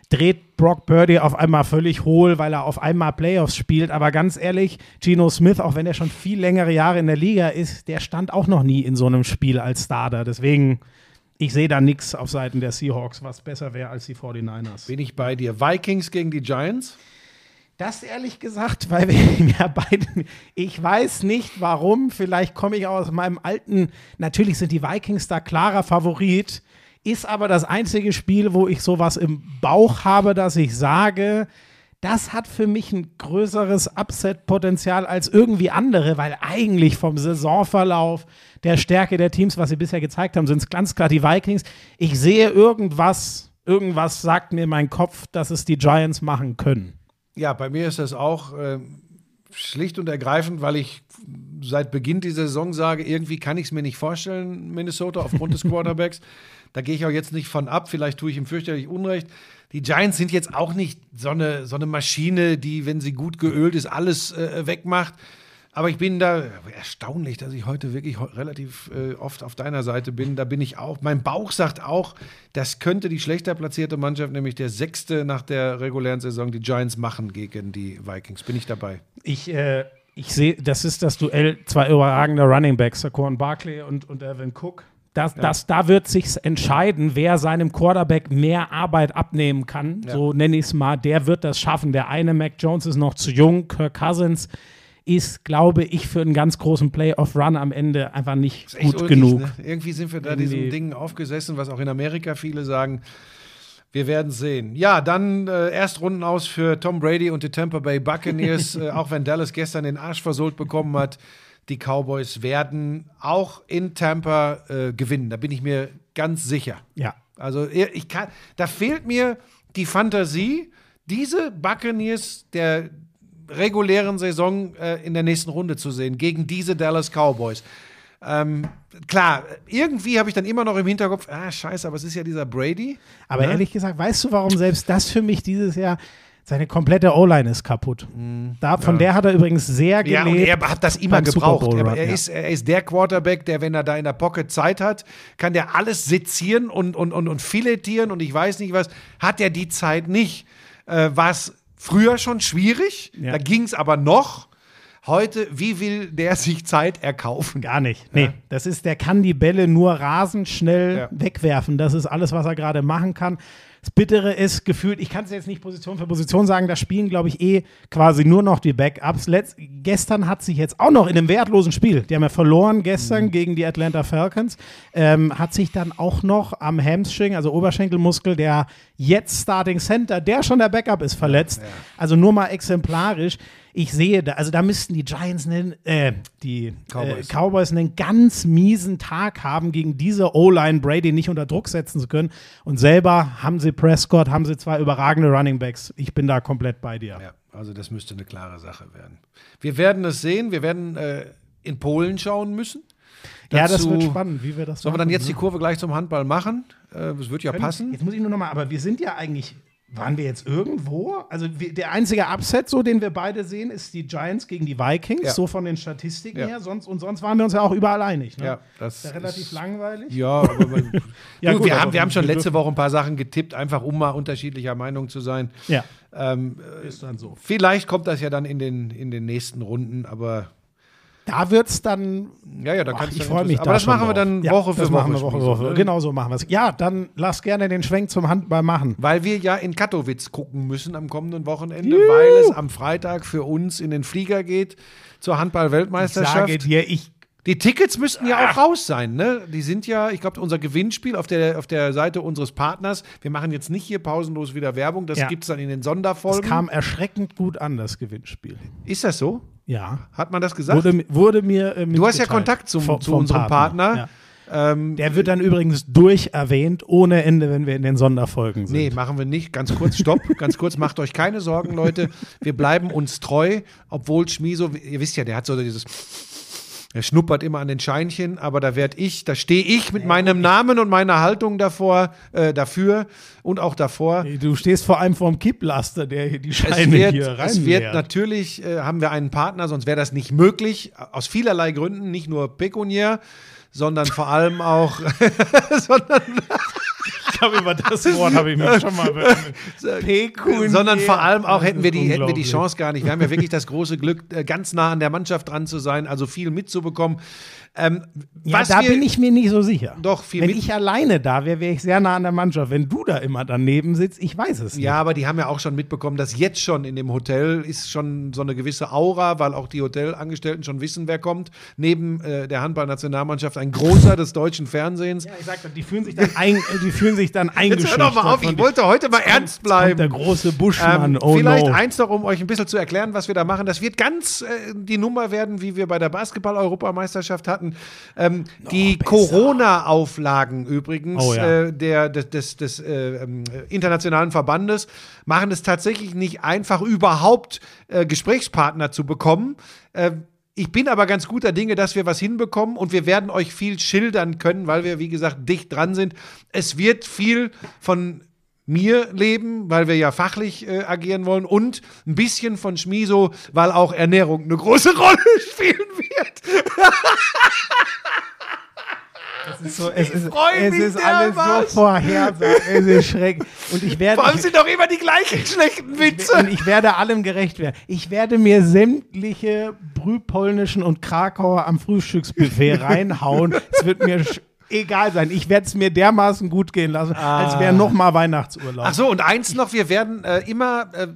Speaker 1: dreht Brock Purdy auf einmal völlig hohl, weil er auf einmal Playoffs spielt. Aber ganz ehrlich, Geno Smith, auch wenn er schon viel längere Jahre in der Liga ist, der stand auch noch nie in so einem Spiel als Starter. Deswegen, ich sehe da nichts auf Seiten der Seahawks, was besser wäre als die 49ers.
Speaker 2: Bin ich bei dir. Vikings gegen die Giants?
Speaker 1: Das ehrlich gesagt, [LAUGHS] weil wir ja beide, ich weiß nicht warum, vielleicht komme ich aus meinem alten, natürlich sind die Vikings da klarer Favorit, ist aber das einzige Spiel, wo ich sowas im Bauch habe, dass ich sage, das hat für mich ein größeres Upset-Potenzial als irgendwie andere, weil eigentlich vom Saisonverlauf der Stärke der Teams, was sie bisher gezeigt haben, sind es ganz klar die Vikings. Ich sehe irgendwas, irgendwas sagt mir mein Kopf, dass es die Giants machen können.
Speaker 2: Ja, bei mir ist das auch äh, schlicht und ergreifend, weil ich seit Beginn dieser Saison sage, irgendwie kann ich es mir nicht vorstellen, Minnesota, aufgrund des [LAUGHS] Quarterbacks. Da gehe ich auch jetzt nicht von ab, vielleicht tue ich ihm fürchterlich Unrecht. Die Giants sind jetzt auch nicht so eine, so eine Maschine, die, wenn sie gut geölt ist, alles äh, wegmacht. Aber ich bin da erstaunlich, dass ich heute wirklich relativ äh, oft auf deiner Seite bin. Da bin ich auch. Mein Bauch sagt auch, das könnte die schlechter platzierte Mannschaft, nämlich der sechste nach der regulären Saison, die Giants machen gegen die Vikings. Bin ich dabei.
Speaker 1: Ich, äh, ich sehe, das ist das Duell zwei überragender Running Backs, Saquon Barkley und, und Evan Cook. Das, das, da wird sich entscheiden, wer seinem Quarterback mehr Arbeit abnehmen kann. So nenne ich es mal. Der wird das schaffen. Der eine, Mac Jones, ist noch zu jung. Kirk Cousins ist, glaube ich, für einen ganz großen Playoff-Run am Ende einfach nicht gut
Speaker 2: ulkig,
Speaker 1: genug.
Speaker 2: Ne? Irgendwie sind wir da
Speaker 1: Irgendwie-
Speaker 2: diesen Dingen aufgesessen, was auch in Amerika viele sagen. Wir werden sehen. Ja, dann äh, Erstrunden aus für Tom Brady und die Tampa Bay Buccaneers, [LAUGHS] äh, auch wenn Dallas gestern den Arsch versohlt bekommen hat. Die Cowboys werden auch in Tampa äh, gewinnen. Da bin ich mir ganz sicher.
Speaker 1: Ja.
Speaker 2: Also ich kann, da fehlt mir die Fantasie, diese Buccaneers der regulären Saison äh, in der nächsten Runde zu sehen, gegen diese Dallas Cowboys. Ähm, klar, irgendwie habe ich dann immer noch im Hinterkopf, ah, scheiße, aber es ist ja dieser Brady.
Speaker 1: Aber
Speaker 2: Ne?
Speaker 1: ehrlich gesagt, weißt du, warum selbst das für mich dieses Jahr seine komplette O-Line ist kaputt. Da, von der hat er übrigens sehr
Speaker 2: Mhm, Ja,
Speaker 1: gelebt.
Speaker 2: und er hat das immer gebraucht. Er, er,
Speaker 1: ja.
Speaker 2: ist, er ist der Quarterback, der, wenn er da in der Pocket Zeit hat, kann der alles sezieren und, und, und, und filetieren und ich weiß nicht was. Hat er die Zeit nicht, äh, war es früher schon schwierig.
Speaker 1: Ja.
Speaker 2: Da ging es aber noch. Heute, wie will der sich Zeit erkaufen?
Speaker 1: Gar nicht. Nee, das ist, der kann die Bälle nur rasend schnell
Speaker 2: Ja.
Speaker 1: wegwerfen. Das ist alles, was er gerade machen kann. Das Bittere ist gefühlt, ich kann es jetzt nicht Position für Position sagen, da spielen, glaube ich, eh quasi nur noch die Backups. Letz gestern hat sich jetzt auch noch in einem wertlosen Spiel, die haben ja verloren gestern gegen die Atlanta Falcons, ähm, hat sich dann auch noch am Hamstring, also Oberschenkelmuskel, der jetzt Starting Center, der schon der Backup ist, verletzt. Also nur mal exemplarisch. Ich sehe da, also da müssten die Giants einen, äh, die
Speaker 2: Cowboys.
Speaker 1: Äh, Cowboys einen ganz miesen Tag haben, gegen diese O-Line Brady nicht unter Druck setzen zu können. Und selber haben sie Prescott, haben sie zwei überragende Running Backs. Ich bin da komplett bei dir.
Speaker 2: Ja, also das müsste eine klare Sache werden. Wir werden es sehen. Wir werden äh, in Polen schauen müssen.
Speaker 1: Ja, das
Speaker 2: Dazu-
Speaker 1: wird spannend, wie wir das
Speaker 2: Sollen wir dann
Speaker 1: machen,
Speaker 2: jetzt
Speaker 1: ne?
Speaker 2: die Kurve gleich zum Handball machen? Äh, Das wird ja passen.
Speaker 1: Jetzt muss ich nur noch mal, aber wir sind ja eigentlich, waren wir jetzt irgendwo? Also der einzige Upset, so den wir beide sehen, ist die Giants gegen die Vikings,
Speaker 2: Ja.
Speaker 1: so von den Statistiken
Speaker 2: Ja.
Speaker 1: her. Sonst, und sonst waren wir uns ja auch überall einig. Ne?
Speaker 2: Ja, das
Speaker 1: ist ja relativ
Speaker 2: ist-
Speaker 1: langweilig.
Speaker 2: Ja, aber [LAUGHS]
Speaker 1: Ja, gut,
Speaker 2: wir, haben, wir haben schon letzte Woche ein paar Sachen getippt, einfach um mal unterschiedlicher Meinung zu sein.
Speaker 1: Ja,
Speaker 2: Ähm,
Speaker 1: ist dann so.
Speaker 2: vielleicht kommt das ja dann in den, in den nächsten Runden, aber
Speaker 1: Da wird es dann
Speaker 2: ja, ja, da
Speaker 1: Ach,
Speaker 2: kannst
Speaker 1: ich freue mich
Speaker 2: Aber
Speaker 1: da
Speaker 2: das machen wir dann
Speaker 1: Ja,
Speaker 2: Woche für
Speaker 1: das
Speaker 2: Woche.
Speaker 1: Machen wir Woche,
Speaker 2: Schmiso,
Speaker 1: Woche.
Speaker 2: ne?
Speaker 1: Genau so machen wir es. Ja, dann lass gerne den Schwenk zum Handball machen.
Speaker 2: Weil wir ja in Katowice gucken müssen am kommenden Wochenende, weil es am Freitag für uns in den Flieger geht zur
Speaker 1: Ich
Speaker 2: Handball-Weltmeisterschaft.
Speaker 1: sage dir, ich
Speaker 2: Die Tickets müssten ja auch raus sein, ne? Die sind ja, ich glaube, unser Gewinnspiel auf der, auf der Seite unseres Partners. Wir machen jetzt nicht hier pausenlos wieder Werbung, das
Speaker 1: Ja.
Speaker 2: gibt es dann in den
Speaker 1: das
Speaker 2: Sonderfolgen.
Speaker 1: kam erschreckend gut an, das Gewinnspiel.
Speaker 2: Ist das so?
Speaker 1: Ja.
Speaker 2: Hat man das gesagt?
Speaker 1: Wurde, wurde mir äh,
Speaker 2: du hast ja. Kontakt zum,
Speaker 1: Vom-
Speaker 2: zu unserem Partner.
Speaker 1: Ja.
Speaker 2: Ähm,
Speaker 1: Der wird dann übrigens durcherwähnt, ohne Ende, wenn wir in den Sonderfolgen sind.
Speaker 2: Nee, machen wir nicht. Ganz kurz, stopp. [LAUGHS] Ganz kurz, macht euch keine Sorgen, Leute. Wir bleiben uns treu, obwohl Schmiso, ihr wisst ja, der hat so dieses. Er schnuppert immer an den Scheinchen, aber da werd ich, da stehe ich mit meinem Namen und meiner Haltung davor, äh, dafür und auch davor.
Speaker 1: Du stehst vor allem vorm Kipplaster, der hier die Scheine
Speaker 2: wird,
Speaker 1: hier rein.
Speaker 2: es wird natürlich, äh, haben wir einen Partner, sonst wäre das nicht möglich. Aus vielerlei Gründen, nicht nur pekuniär, sondern vor allem auch, [LAUGHS] sondern
Speaker 1: glaube, über das Wort habe ich mich schon mal Pekuniär.
Speaker 2: sondern vor allem auch hätten wir, die, hätten wir die. Chance gar nicht. Wir haben ja wirklich das große Glück, äh, ganz nah an der Mannschaft dran zu sein, also viel mitzubekommen. Ähm,
Speaker 1: Ja, da
Speaker 2: wir,
Speaker 1: bin ich mir nicht so sicher.
Speaker 2: Doch, viel
Speaker 1: Wenn ich alleine da wäre, wäre ich sehr nah an der Mannschaft. Wenn du da immer daneben sitzt, ich weiß es nicht.
Speaker 2: Ja, aber die haben ja auch schon mitbekommen, dass jetzt schon in dem Hotel ist schon so eine gewisse Aura, weil auch die Hotelangestellten schon wissen, wer kommt. Neben äh, der Handballnationalmannschaft ein großer des deutschen Fernsehens.
Speaker 1: Ja, ich sag, die fühlen sich dann, ein, die fühlen sich dann [LAUGHS]
Speaker 2: Jetzt
Speaker 1: eingeschüchtert.
Speaker 2: hör doch mal auf, ich wollte heute mal ernst bleiben.
Speaker 1: Der große Buschmann,
Speaker 2: Ähm,
Speaker 1: oh
Speaker 2: vielleicht
Speaker 1: no.
Speaker 2: eins noch, um euch ein bisschen zu erklären, was wir da machen. Das wird ganz äh, die Nummer werden, wie wir bei der Basketball-Europameisterschaft hatten. Ähm, die Corona-Auflagen übrigens
Speaker 1: Oh, ja.
Speaker 2: äh, der, des, des, des äh, ähm, internationalen Verbandes machen es tatsächlich nicht einfach, überhaupt äh, Gesprächspartner zu bekommen. Äh, ich bin aber ganz guter Dinge, dass wir was hinbekommen und wir werden euch viel schildern können, weil wir, wie gesagt, dicht dran sind. Es wird viel von mir leben, weil wir ja fachlich äh, agieren wollen und ein bisschen von Schmiso, weil auch Ernährung eine große [LAUGHS] Rolle spielen wird.
Speaker 1: Es ist, so, es ist,
Speaker 2: freu
Speaker 1: es ist alles so vorhersehbar. Es ist schrecklich. Und ich werde. Ich,
Speaker 2: sind doch immer die gleichen schlechten Witze.
Speaker 1: und ich werde allem gerecht werden. Ich werde mir sämtliche brühpolnischen und Krakauer am Frühstücksbuffet [LAUGHS] reinhauen. es wird mir egal sein. Ich werde es mir dermaßen gut gehen lassen, als wäre nochmal Weihnachtsurlaub.
Speaker 2: Ach so, und eins noch, wir werden äh, immer äh,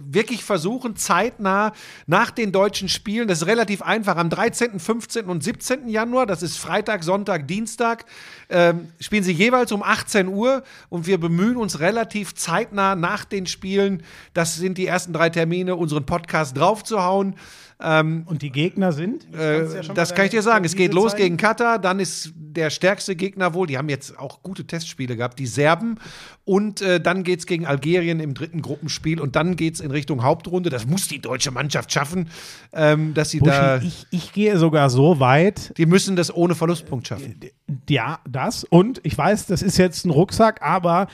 Speaker 2: wirklich versuchen, zeitnah nach den deutschen Spielen, das ist relativ einfach, am 13., 15. und 17. Januar, das ist Freitag, Sonntag, Dienstag, ähm, spielen sie jeweils um 18 Uhr und wir bemühen uns relativ zeitnah nach den Spielen, das sind die ersten drei Termine, unseren Podcast draufzuhauen.
Speaker 1: Und die Gegner sind?
Speaker 2: Äh,
Speaker 1: du ja
Speaker 2: das kann ich dir sagen. Es geht los
Speaker 1: zeigen?
Speaker 2: gegen Katar, dann ist der stärkste Gegner wohl, die haben jetzt auch gute Testspiele gehabt, die Serben. Und äh, dann geht es gegen Algerien im dritten Gruppenspiel und dann geht es in Richtung Hauptrunde. Das muss die deutsche Mannschaft schaffen, ähm, dass sie da.
Speaker 1: Buschi, ich, ich gehe sogar so weit,
Speaker 2: Die müssen das ohne Verlustpunkt schaffen.
Speaker 1: ja, das. Und ich weiß, das ist jetzt ein Rucksack, aber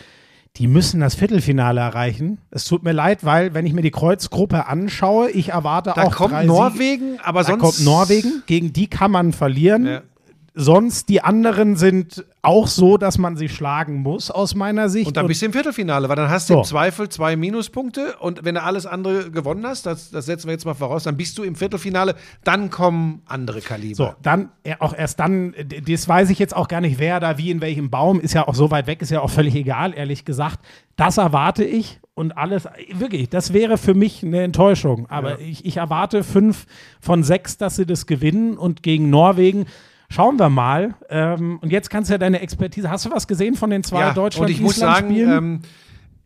Speaker 1: die müssen das Viertelfinale erreichen. Es tut mir leid, weil, wenn ich mir die Kreuzgruppe anschaue, ich erwarte
Speaker 2: Da
Speaker 1: auch
Speaker 2: kommt
Speaker 1: drei
Speaker 2: Norwegen, aber
Speaker 1: Siege. Da
Speaker 2: sonst.
Speaker 1: kommt Norwegen, gegen die kann man verlieren.
Speaker 2: Ja.
Speaker 1: Sonst die anderen sind auch so, dass man sie schlagen muss, aus meiner Sicht.
Speaker 2: Und dann bist du im Viertelfinale, weil dann hast du
Speaker 1: So.
Speaker 2: im Zweifel zwei Minuspunkte und wenn du alles andere gewonnen hast, das, das setzen wir jetzt mal voraus, dann bist du im Viertelfinale, dann kommen andere Kaliber.
Speaker 1: So, dann äh, auch erst dann, äh, das weiß ich jetzt auch gar nicht, wer da wie in welchem Baum, ist ja auch so weit weg, ist ja auch völlig egal, ehrlich gesagt. Das erwarte ich und alles, wirklich, das wäre für mich eine Enttäuschung. Aber ich, ich erwarte fünf von sechs, dass sie das gewinnen und gegen Norwegen. Schauen wir mal. Ähm, und jetzt kannst du ja deine Expertise. Hast du was gesehen von den zwei
Speaker 2: ja,
Speaker 1: Deutschland
Speaker 2: und ich muss sagen, ähm,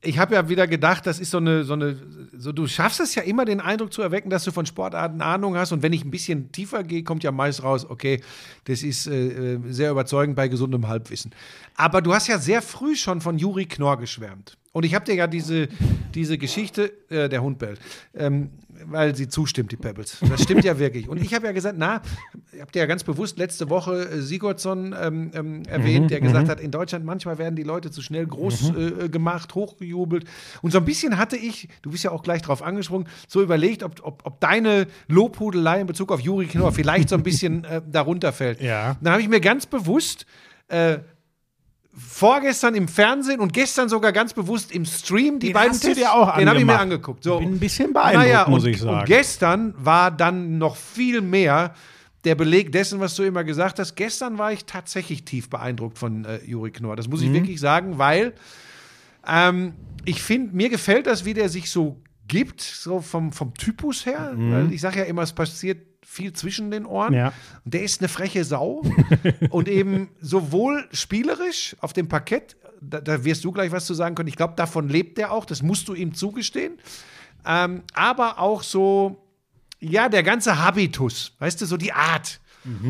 Speaker 2: ich habe ja wieder gedacht, das ist so eine, so eine, so du schaffst es ja immer, den Eindruck zu erwecken, dass du von Sportarten Ahnung hast. Und wenn ich ein bisschen tiefer gehe, kommt ja meist raus, okay, das ist äh, äh, sehr überzeugend bei gesundem Halbwissen. Aber du hast ja sehr früh schon von Juri Knorr geschwärmt. Und ich habe dir ja diese, diese Geschichte, äh, der Hund bellt, ähm, weil sie zustimmt, die Pebbles. Das stimmt ja wirklich. Und ich habe ja gesagt, na, ich habe dir ja ganz bewusst letzte Woche äh, Sigurdsson ähm, ähm, erwähnt, der gesagt hat, in Deutschland manchmal werden die Leute zu schnell groß äh, gemacht, hochgejubelt. Und so ein bisschen hatte ich, du bist ja auch gleich drauf angesprungen, so überlegt, ob, ob, ob deine Lobhudelei in Bezug auf Juri Knorr vielleicht so ein bisschen äh, darunter fällt.
Speaker 1: Ja.
Speaker 2: Dann habe ich mir ganz bewusst äh, vorgestern im Fernsehen und gestern sogar ganz bewusst im Stream die
Speaker 1: Den
Speaker 2: beiden
Speaker 1: hast
Speaker 2: Tests,
Speaker 1: dir auch
Speaker 2: den habe ich mir angeguckt. So.
Speaker 1: Bin ein bisschen beeindruckt,
Speaker 2: Naja,
Speaker 1: muss
Speaker 2: und,
Speaker 1: ich sagen.
Speaker 2: Und gestern war dann noch viel mehr der Beleg dessen, was du immer gesagt hast. Gestern war ich tatsächlich tief beeindruckt von äh, Juri Knorr. Das
Speaker 1: Mhm.
Speaker 2: muss ich wirklich sagen, weil ähm, ich finde, mir gefällt das, wie der sich so gibt, so vom, vom Typus her. Weil ich sage ja immer, es passiert viel zwischen den Ohren.
Speaker 1: Ja.
Speaker 2: Und der ist eine freche Sau. [LAUGHS] und eben sowohl spielerisch auf dem Parkett, da, da wirst du gleich was zu sagen können. Ich glaube, davon lebt er auch. Das musst du ihm zugestehen. Ähm, aber auch so, ja, der ganze Habitus, weißt du, so die Art.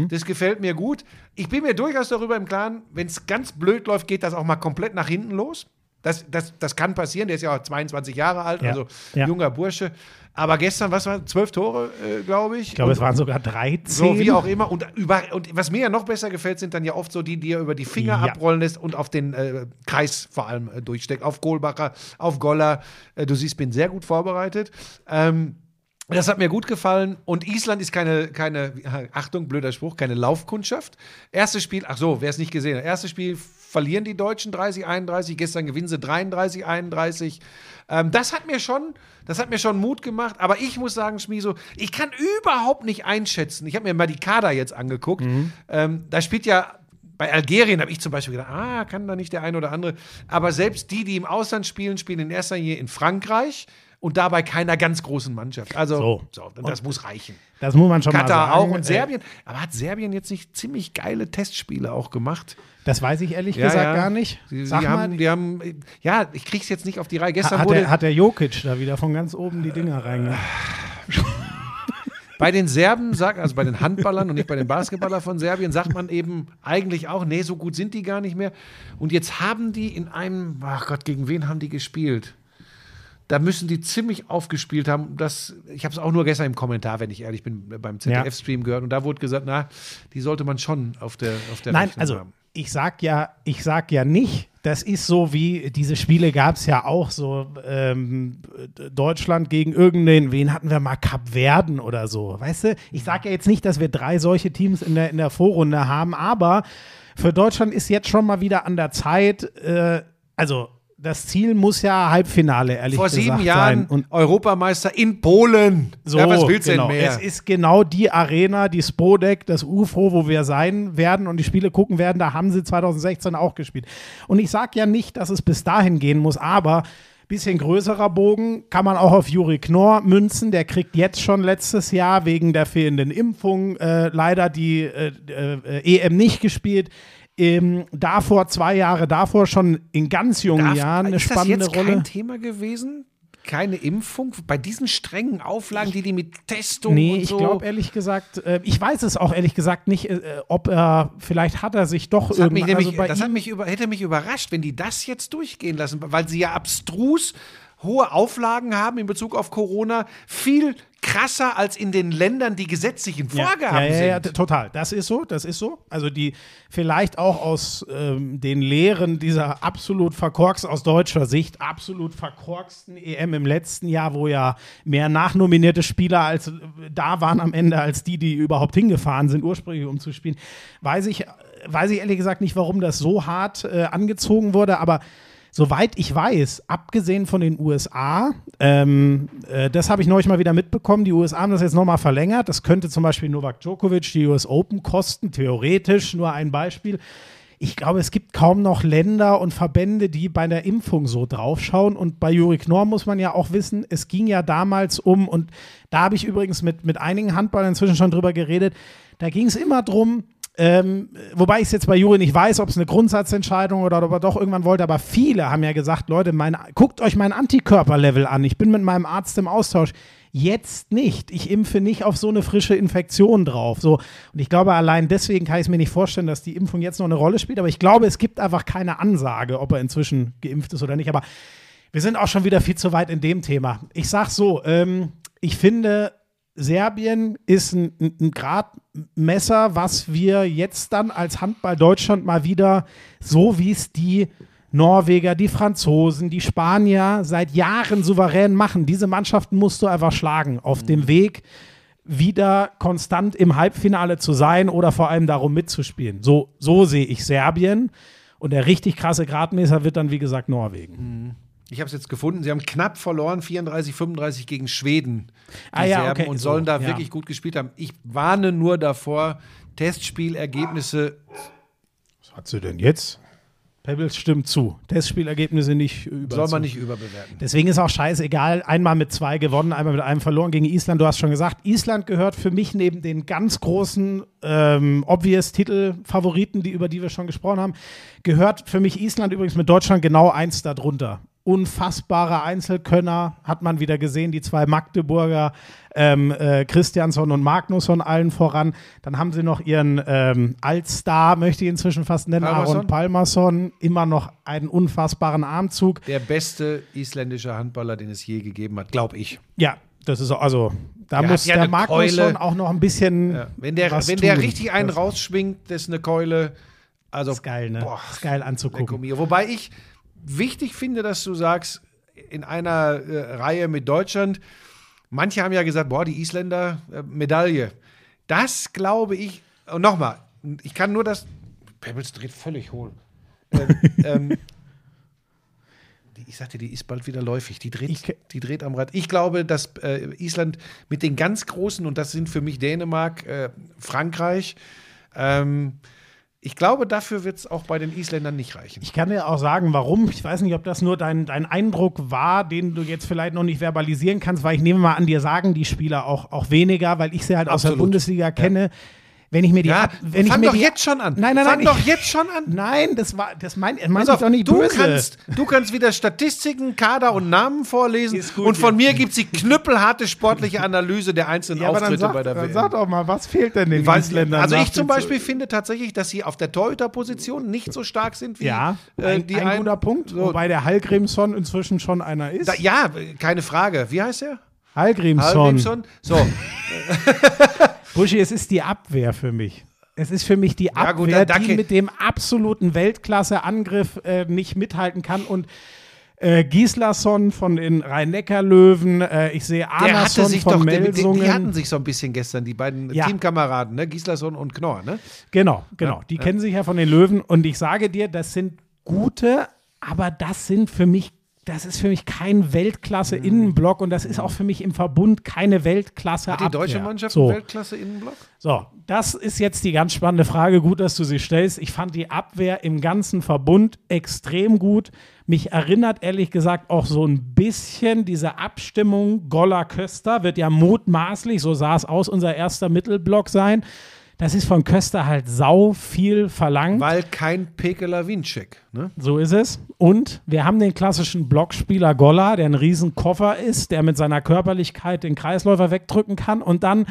Speaker 2: Das gefällt mir gut. Ich bin mir durchaus darüber im Klaren, wenn es ganz blöd läuft, geht das auch mal komplett nach hinten los. Das, das, das kann passieren. Der ist ja auch 22 Jahre alt,
Speaker 1: Ja.
Speaker 2: also
Speaker 1: Ja.
Speaker 2: junger Bursche. Aber gestern, was war, zwölf Tore, äh, glaube ich.
Speaker 1: ich glaube, es waren sogar 13.
Speaker 2: so wie auch immer. Und, über, und was mir ja noch besser gefällt, sind dann ja oft so die, die er über die Finger
Speaker 1: Ja.
Speaker 2: abrollen lässt und auf den äh, Kreis vor allem äh, durchsteckt. Auf Kohlbacher, auf Goller. Äh, du siehst, bin sehr gut vorbereitet. Ähm, das hat mir gut gefallen. Und Island ist keine, keine, [LAUGHS] Achtung, blöder Spruch, keine Laufkundschaft. Erstes Spiel, ach so, wer es nicht gesehen hat. Erstes Spiel verlieren die Deutschen 30, 31. Gestern gewinnen sie 33, 31. Ähm, das hat mir schon, das hat mir schon Mut gemacht. Aber ich muss sagen, Schmiso, ich kann überhaupt nicht einschätzen. Ich habe mir mal die Kader jetzt angeguckt. Ähm, da spielt ja bei Algerien habe ich zum Beispiel gedacht, ah, kann da nicht der eine oder andere. Aber selbst die, die im Ausland spielen, spielen in erster Linie in Frankreich und dabei keiner ganz großen Mannschaft. Also,
Speaker 1: So.
Speaker 2: das muss reichen.
Speaker 1: Das muss man schon mal
Speaker 2: Katar
Speaker 1: sagen.
Speaker 2: auch und
Speaker 1: Äh,
Speaker 2: Serbien. Aber hat Serbien jetzt nicht ziemlich geile Testspiele auch gemacht?
Speaker 1: Das weiß ich ehrlich gesagt gar nicht.
Speaker 2: Sie, sie haben, die haben, ja, ich krieg's jetzt nicht auf die Reihe. Gestern
Speaker 1: hat,
Speaker 2: wurde
Speaker 1: der, hat der Jokic da wieder von ganz oben die Dinger reingegangen? [LAUGHS]
Speaker 2: Bei den Serben, sagt, also bei den Handballern und nicht bei den Basketballern von Serbien, sagt man eben eigentlich auch, nee, so gut sind die gar nicht mehr. Und jetzt haben die in einem, ach Gott, gegen wen haben die gespielt? Da müssen die ziemlich aufgespielt haben. Das, ich habe es auch nur gestern im Kommentar, wenn ich ehrlich bin, beim ZDF-Stream gehört. Und da wurde gesagt, na, die sollte man schon auf der, auf der
Speaker 1: Nein,
Speaker 2: Rechnung
Speaker 1: also
Speaker 2: haben.
Speaker 1: Ich sag ja, ich sag ja nicht, das ist so wie, diese Spiele gab es ja auch so, ähm, Deutschland gegen irgendeinen, wen hatten wir mal, Kap Verden oder so, weißt du? Ich sag ja jetzt nicht, dass wir drei solche Teams in der, in der Vorrunde haben, aber für Deutschland ist jetzt schon mal wieder an der Zeit, äh, also das Ziel muss ja Halbfinale, ehrlich
Speaker 2: Vor
Speaker 1: gesagt,
Speaker 2: sieben
Speaker 1: sein.
Speaker 2: Jahren
Speaker 1: Und
Speaker 2: Europameister in Polen.
Speaker 1: so,
Speaker 2: ja, was willst du
Speaker 1: genau.
Speaker 2: denn mehr?
Speaker 1: Es ist genau die Arena, die Spodek, das UFO, wo wir sein werden und die Spiele gucken werden. Da haben sie 2016 auch gespielt. Und ich sage ja nicht, dass es bis dahin gehen muss, aber bisschen größerer Bogen kann man auch auf Juri Knorr münzen. Der kriegt jetzt schon letztes Jahr wegen der fehlenden Impfung äh, leider die äh, äh, EM nicht gespielt. Ähm, davor, zwei Jahre davor, schon in ganz jungen
Speaker 2: Darf-
Speaker 1: Jahren eine
Speaker 2: ist
Speaker 1: spannende
Speaker 2: das jetzt
Speaker 1: Rolle.
Speaker 2: kein Thema gewesen? Keine Impfung? Bei diesen strengen Auflagen, die die mit Testung
Speaker 1: Nee,
Speaker 2: und
Speaker 1: ich
Speaker 2: so.
Speaker 1: glaube ehrlich gesagt, äh, ich weiß es auch ehrlich gesagt nicht, äh, ob er, vielleicht hat er sich doch
Speaker 2: Das, hat mich, nämlich,
Speaker 1: also bei
Speaker 2: das hat mich über, hätte mich überrascht, wenn die das jetzt durchgehen lassen, weil sie ja abstrus hohe Auflagen haben in Bezug auf Corona, viel krasser als in den Ländern, die gesetzlichen Vorgaben
Speaker 1: ja, ja, ja, ja,
Speaker 2: sind.
Speaker 1: total. Das ist so, das ist so. Also die vielleicht auch aus ähm, den Lehren dieser absolut verkorkst aus deutscher Sicht absolut verkorksten EM im letzten Jahr, wo ja mehr nachnominierte Spieler als äh, da waren am Ende als die, die überhaupt hingefahren sind ursprünglich um zu spielen, weiß ich weiß ich ehrlich gesagt nicht, warum das so hart äh, angezogen wurde, aber Soweit ich weiß, abgesehen von den USA, ähm, äh, das habe ich neulich mal wieder mitbekommen, die USA haben das jetzt nochmal verlängert. Das könnte zum Beispiel Novak Djokovic die US Open kosten, theoretisch, nur ein Beispiel. Ich glaube, es gibt kaum noch Länder und Verbände, die bei der Impfung so draufschauen. Und bei Juri Knorr muss man ja auch wissen, es ging ja damals um, und da habe ich übrigens mit, mit einigen Handballern inzwischen schon drüber geredet, da ging es immer drum, ähm, wobei ich es jetzt bei Juri nicht weiß, ob es eine Grundsatzentscheidung oder ob er doch irgendwann wollte, aber viele haben ja gesagt, Leute, mein, guckt euch mein Antikörperlevel an. Ich bin mit meinem Arzt im Austausch. Jetzt nicht. Ich impfe nicht auf so eine frische Infektion drauf. So. Und ich glaube, allein deswegen kann ich es mir nicht vorstellen, dass die Impfung jetzt noch eine Rolle spielt. Aber ich glaube, es gibt einfach keine Ansage, ob er inzwischen geimpft ist oder nicht. Aber wir sind auch schon wieder viel zu weit in dem Thema. Ich sag so, ähm, ich finde, Serbien ist ein, ein Gradmesser, was wir jetzt dann als Handball Deutschland mal wieder, so wie es die Norweger, die Franzosen, die Spanier seit Jahren souverän machen. Diese Mannschaften musst du einfach schlagen auf dem Weg, wieder konstant im Halbfinale zu sein oder vor allem darum mitzuspielen. So, so sehe ich Serbien. Und der richtig krasse Gradmesser wird dann, wie gesagt, Norwegen.
Speaker 2: Ich habe es jetzt gefunden. Sie haben knapp verloren, 34, 35 gegen Schweden. Die
Speaker 1: Ah ja,
Speaker 2: Serben,
Speaker 1: okay,
Speaker 2: und
Speaker 1: so,
Speaker 2: sollen da
Speaker 1: ja.
Speaker 2: wirklich gut gespielt haben. Ich warne nur davor, Testspielergebnisse.
Speaker 1: Was hat sie denn jetzt? Pebbles stimmt zu. Testspielergebnisse nicht über.
Speaker 2: Soll man nicht überbewerten.
Speaker 1: Deswegen ist auch scheißegal. Einmal mit zwei gewonnen, einmal mit einem verloren gegen Island. Du hast schon gesagt, Island gehört für mich neben den ganz großen, ähm, obvious Titelfavoriten, die, über die wir schon gesprochen haben, gehört für mich Island übrigens mit Deutschland genau eins darunter. Unfassbare Einzelkönner hat man wieder gesehen, die zwei Magdeburger, ähm, äh, Christiansson und Magnusson allen voran. Dann haben sie noch ihren ähm, Altstar, möchte ich inzwischen fast nennen,
Speaker 2: Palmason?
Speaker 1: Aaron Palmason. Immer noch einen unfassbaren Armzug.
Speaker 2: Der beste isländische Handballer, den es je gegeben hat, glaube ich.
Speaker 1: Ja, das ist auch, also da
Speaker 2: Der
Speaker 1: muss
Speaker 2: ja
Speaker 1: der Magnusson auch noch ein bisschen.
Speaker 2: Ja. Wenn der, wenn der
Speaker 1: tun.
Speaker 2: richtig einen rausschwingt, das ist eine Keule. Also,
Speaker 1: ist geil, ne?
Speaker 2: Boah,
Speaker 1: ist geil anzugucken.
Speaker 2: Wobei ich wichtig finde, dass du sagst, in einer äh, Reihe mit Deutschland, manche haben ja gesagt, boah, die Isländer, äh, Medaille. Das glaube ich, und nochmal, ich kann nur das, Pebbles dreht völlig hohl. ähm, [LAUGHS] ähm, ich sagte, die ist bald wieder läufig. Die dreht,
Speaker 1: Ich-
Speaker 2: die dreht am Rad. Ich glaube, dass äh, Island mit den ganz Großen, und das sind für mich Dänemark, äh, Frankreich, ähm, ich glaube, dafür wird es auch bei den Isländern nicht reichen.
Speaker 1: Ich kann dir auch sagen, warum. Ich weiß nicht, ob das nur dein, dein Eindruck war, den du jetzt vielleicht noch nicht verbalisieren kannst, weil ich nehme mal an, dir sagen die Spieler auch, auch weniger, weil ich sie halt aus der
Speaker 2: Absolut.
Speaker 1: Bundesliga kenne. Wenn ich mir die,
Speaker 2: Ja,
Speaker 1: ab- wenn ich
Speaker 2: fang
Speaker 1: mir
Speaker 2: doch
Speaker 1: die,
Speaker 2: jetzt schon an.
Speaker 1: Nein, nein,
Speaker 2: fang
Speaker 1: nein.
Speaker 2: doch
Speaker 1: ich,
Speaker 2: jetzt schon an.
Speaker 1: Nein, das war, das mein, mein
Speaker 2: Pass
Speaker 1: ich
Speaker 2: auf,
Speaker 1: doch nicht
Speaker 2: du,
Speaker 1: böse.
Speaker 2: kannst, du kannst wieder Statistiken, Kader und Namen vorlesen.
Speaker 1: Gut,
Speaker 2: und von
Speaker 1: ja.
Speaker 2: mir gibt es die knüppelharte sportliche Analyse der einzelnen
Speaker 1: ja, aber dann
Speaker 2: Auftritte
Speaker 1: sag,
Speaker 2: bei der
Speaker 1: dann
Speaker 2: WM.
Speaker 1: sag doch mal, was fehlt denn den
Speaker 2: Weiß-
Speaker 1: Isländern?
Speaker 2: also ich zum Beispiel finde tatsächlich, dass sie auf der Torhüterposition nicht so stark sind wie
Speaker 1: Ja,
Speaker 2: äh,
Speaker 1: ein,
Speaker 2: die
Speaker 1: ein
Speaker 2: ein-
Speaker 1: guter Punkt,
Speaker 2: So,
Speaker 1: wobei der Hallgrimsson inzwischen schon einer ist.
Speaker 2: da, ja, keine Frage. Wie heißt er?
Speaker 1: Hallgrimsson.
Speaker 2: Hallgrimsson? So, [LAUGHS]
Speaker 1: Buschi, es ist die Abwehr für mich. Es ist für mich die
Speaker 2: Ja,
Speaker 1: Abwehr,
Speaker 2: gut, da- da
Speaker 1: die mit dem absoluten Weltklasse-Angriff äh, nicht mithalten kann. Und äh, Gislason von den Rhein-Neckar-Löwen, äh, ich sehe Arnason
Speaker 2: sich
Speaker 1: von
Speaker 2: doch, die, die,
Speaker 1: Melsungen.
Speaker 2: die hatten sich so ein bisschen gestern, die beiden
Speaker 1: Ja.
Speaker 2: Teamkameraden, ne? Gislason und Knorr, ne?
Speaker 1: Genau, genau.
Speaker 2: Ja,
Speaker 1: Die
Speaker 2: ja.
Speaker 1: kennen sich ja von den Löwen. Und ich sage dir, das sind gute, aber das sind für mich, das ist für mich kein Weltklasse-Innenblock und das ist auch für mich im Verbund keine weltklasse
Speaker 2: Hat die deutsche Mannschaft
Speaker 1: so.
Speaker 2: Weltklasse-Innenblock?
Speaker 1: So, das ist jetzt die ganz spannende Frage. Gut, dass du sie stellst. Ich fand die Abwehr im ganzen Verbund extrem gut. Mich erinnert ehrlich gesagt auch so ein bisschen diese Abstimmung Goller-Köster. Wird ja mutmaßlich, so sah es aus, unser erster Mittelblock sein. Das ist von Köster halt sau viel verlangt.
Speaker 2: Weil kein Pekela Winczek, ne?
Speaker 1: So ist es. Und wir haben den klassischen Blockspieler Golla, der ein Riesenkoffer ist, der mit seiner Körperlichkeit den Kreisläufer wegdrücken kann. Und dann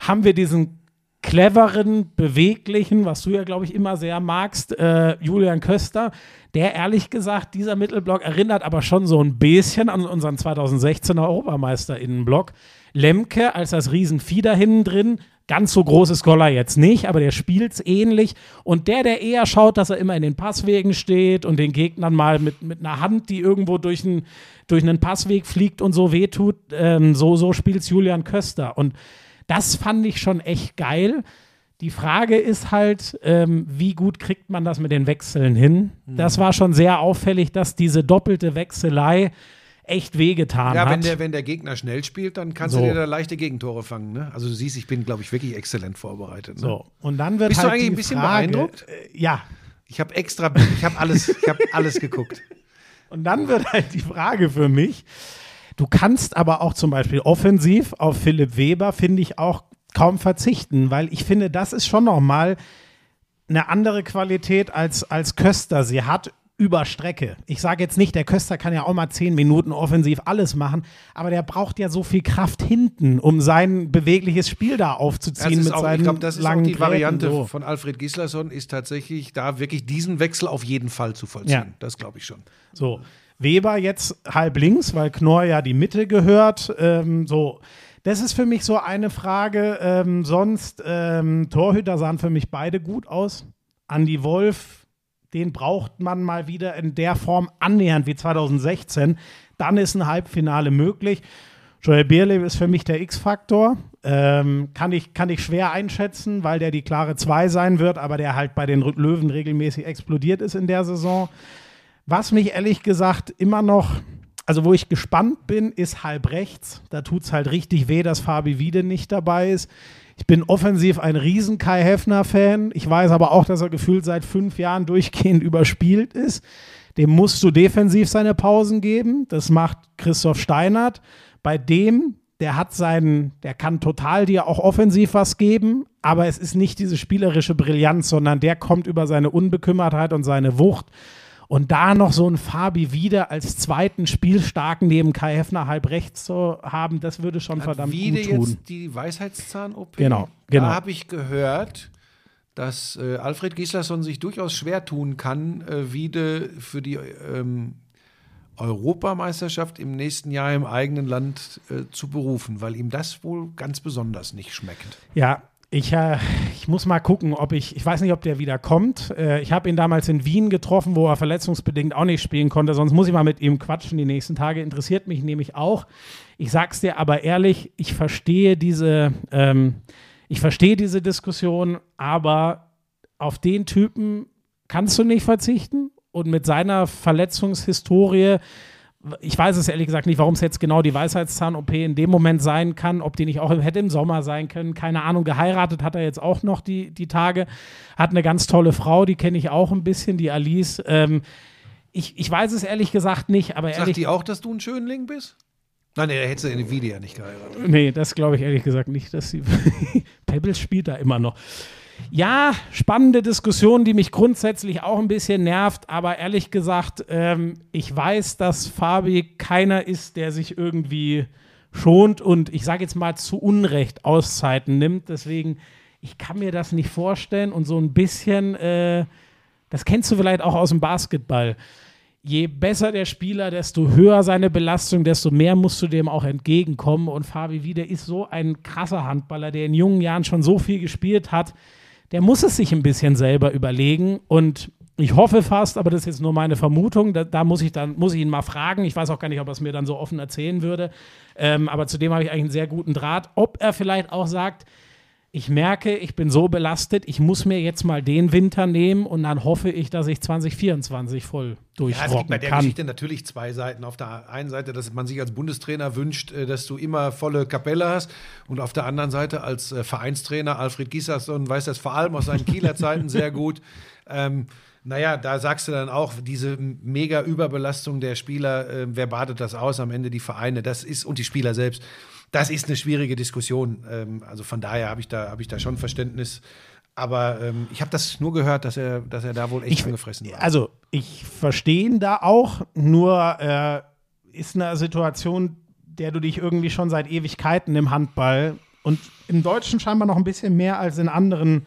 Speaker 1: haben wir diesen cleveren, beweglichen, was du ja, glaube ich, immer sehr magst, äh, Julian Köster, der ehrlich gesagt, dieser Mittelblock erinnert aber schon so ein bisschen an unseren 2016er Europameister-Innenblock. Lemke als das Riesenvieh da hinten drin, ganz so groß ist Goller jetzt nicht, aber der spielt's ähnlich. Und der, der eher schaut, dass er immer in den Passwegen steht und den Gegnern mal mit, mit einer Hand, die irgendwo durch, ein, durch einen Passweg fliegt und so wehtut, ähm, so, so spielt's Julian Köster. Und das fand ich schon echt geil. Die Frage ist halt, ähm, wie gut kriegt man das mit den Wechseln hin? Das war schon sehr auffällig, dass diese doppelte Wechselei echt wehgetan
Speaker 2: Ja,
Speaker 1: hat.
Speaker 2: wenn der, wenn der Gegner schnell spielt, dann kannst
Speaker 1: So.
Speaker 2: du dir da leichte Gegentore fangen. Ne? Also du siehst, ich bin, glaube ich, wirklich exzellent vorbereitet. Ne?
Speaker 1: so, und dann wird
Speaker 2: Bist du
Speaker 1: halt
Speaker 2: eigentlich
Speaker 1: die
Speaker 2: ein bisschen
Speaker 1: Frage,
Speaker 2: beeindruckt?
Speaker 1: Äh, ja,
Speaker 2: Ich habe extra, ich habe alles, ich habe alles geguckt. [LAUGHS]
Speaker 1: Und dann wird halt die Frage für mich, du kannst aber auch zum Beispiel offensiv auf Philipp Weber, finde ich, auch kaum verzichten, weil ich finde, das ist schon nochmal eine andere Qualität als, als Köster sie hat über Strecke. Ich sage jetzt nicht, der Köster kann ja auch mal zehn Minuten offensiv alles machen, aber der braucht ja so viel Kraft hinten, um sein bewegliches Spiel da aufzuziehen mit
Speaker 2: auch,
Speaker 1: seinen
Speaker 2: ich glaube, das ist auch die
Speaker 1: Gräten,
Speaker 2: Variante
Speaker 1: so.
Speaker 2: von Alfred Gislason, ist tatsächlich da wirklich diesen Wechsel auf jeden Fall zu vollziehen.
Speaker 1: Ja.
Speaker 2: Das glaube ich schon.
Speaker 1: So, Weber jetzt halb links, weil Knorr ja die Mitte gehört. Ähm, so, das ist für mich so eine Frage. Ähm, sonst, ähm, Torhüter sahen für mich beide gut aus. Andy Wolf, den braucht man mal wieder in der Form annähernd wie 2016. Dann ist ein Halbfinale möglich. Joel Bierle ist für mich der X-Faktor. Ähm, kann, ich, kann ich schwer einschätzen, weil der die klare 2 sein wird, aber der halt bei den Löwen regelmäßig explodiert ist in der Saison. Was mich ehrlich gesagt immer noch, also wo ich gespannt bin, ist halb rechts. Da tut es halt richtig weh, dass Fabi Wiede nicht dabei ist. Ich bin offensiv ein riesen Kai Heffner-Fan. Ich weiß aber auch, dass er gefühlt seit fünf Jahren durchgehend [LAUGHS] überspielt ist. Dem musst du defensiv seine Pausen geben. Das macht Christoph Steinert. Bei dem, der hat seinen, der kann total dir auch offensiv was geben, aber es ist nicht diese spielerische Brillanz, sondern der kommt über seine Unbekümmertheit und seine Wucht. Und da noch so ein Fabi wieder als zweiten Spielstarken neben Kai Heffner halb rechts zu haben, das würde schon verdammt
Speaker 2: Wiede
Speaker 1: gut tun.
Speaker 2: jetzt die Weisheitszahn-OP.
Speaker 1: Genau, genau.
Speaker 2: Da habe ich gehört, dass äh, Alfred Gislason sich durchaus schwer tun kann, äh, Wiede für die ähm, Europameisterschaft im nächsten Jahr im eigenen Land äh, zu berufen, weil ihm das wohl ganz besonders nicht schmeckt.
Speaker 1: Ja, ich, äh, ich muss mal gucken, ob ich, ich weiß nicht, ob der wieder kommt. Äh, ich habe ihn damals in Wien getroffen, wo er verletzungsbedingt auch nicht spielen konnte. Sonst muss ich mal mit ihm quatschen die nächsten Tage. Interessiert mich nämlich auch. Ich sag's dir aber ehrlich, ich verstehe diese, ähm, ich verstehe diese Diskussion, aber auf den Typen kannst du nicht verzichten. Und mit seiner Verletzungshistorie ich weiß es ehrlich gesagt nicht, warum es jetzt genau die Weisheitszahn-OP in dem Moment sein kann, ob die nicht auch im, hätte im Sommer sein können, keine Ahnung. Geheiratet hat er jetzt auch noch die, die Tage, hat eine ganz tolle Frau, die kenne ich auch ein bisschen, die Alice. Ähm, ich, ich weiß es ehrlich gesagt nicht, aber
Speaker 2: Sagt
Speaker 1: ehrlich
Speaker 2: die auch, dass du ein Schönling bist? Nein, nee, da hättest du in dem Video ja nicht geheiratet.
Speaker 1: Nee, das glaube ich ehrlich gesagt nicht, dass sie. [LAUGHS] Pebbles spielt da immer noch. Ja, spannende Diskussion, die mich grundsätzlich auch ein bisschen nervt, aber ehrlich gesagt, ähm, ich weiß, dass Fabi keiner ist, der sich irgendwie schont und ich sage jetzt mal zu Unrecht Auszeiten nimmt. Deswegen, ich kann mir das nicht vorstellen und so ein bisschen, äh, das kennst du vielleicht auch aus dem Basketball je besser der Spieler, desto höher seine Belastung, desto mehr musst du dem auch entgegenkommen. Und Fabi Wiede ist so ein krasser Handballer, der in jungen Jahren schon so viel gespielt hat. Der muss es sich ein bisschen selber überlegen. Und ich hoffe fast, aber das ist jetzt nur meine Vermutung, da, da muss ich dann, muss ich ihn mal fragen. Ich weiß auch gar nicht, ob er es mir dann so offen erzählen würde. Ähm, aber zudem habe ich eigentlich einen sehr guten Draht. Ob er vielleicht auch sagt, ich merke, ich bin so belastet, ich muss mir jetzt mal den Winter nehmen und dann hoffe ich, dass ich 2024 voll
Speaker 2: Ja, es gibt
Speaker 1: durchrocken
Speaker 2: bei der
Speaker 1: kann.
Speaker 2: Geschichte natürlich zwei Seiten. Auf der einen Seite, dass man sich als Bundestrainer wünscht, äh, dass du immer volle Kapelle hast. Und auf der anderen Seite als äh, Vereinstrainer Alfred Giesasson weiß das vor allem aus seinen Kieler Zeiten sehr [LAUGHS] gut. Ähm, naja, da sagst du dann auch, diese mega Überbelastung der Spieler, äh, wer badet das aus? Am Ende die Vereine, das ist, und die Spieler selbst. Das ist eine schwierige Diskussion. Ähm, also von daher habe ich, da, hab ich da schon Verständnis. Aber ähm, ich habe das nur gehört, dass er, dass er da wohl echt
Speaker 1: Ich-
Speaker 2: angefressen war.
Speaker 1: Also, ich verstehe ihn da auch, nur äh, ist eine Situation, der du dich irgendwie schon seit Ewigkeiten im Handball
Speaker 5: und im Deutschen scheinbar noch ein bisschen mehr als in anderen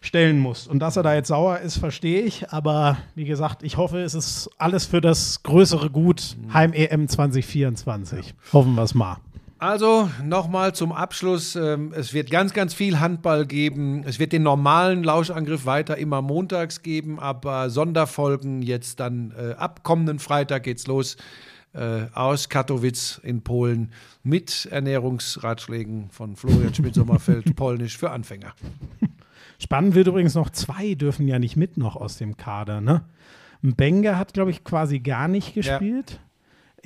Speaker 5: stellen muss. Und dass er da jetzt sauer ist, verstehe ich. Aber wie gesagt, ich hoffe, es ist alles für das größere Gut Heim-EM 2024. Hoffen wir es mal.
Speaker 2: Also nochmal zum Abschluss. Ähm, es wird ganz, ganz viel Handball geben. Es wird den normalen Lauschangriff weiter immer montags geben, aber Sonderfolgen jetzt dann äh, ab kommenden Freitag geht's los äh, aus Katowice in Polen mit Ernährungsratschlägen von Florian Schmidt-Sommerfeld, [LAUGHS] Polnisch für Anfänger.
Speaker 5: Spannend wird übrigens noch, zwei dürfen ja nicht mit noch aus dem Kader, ne? Benga hat, glaube ich, quasi gar nicht gespielt.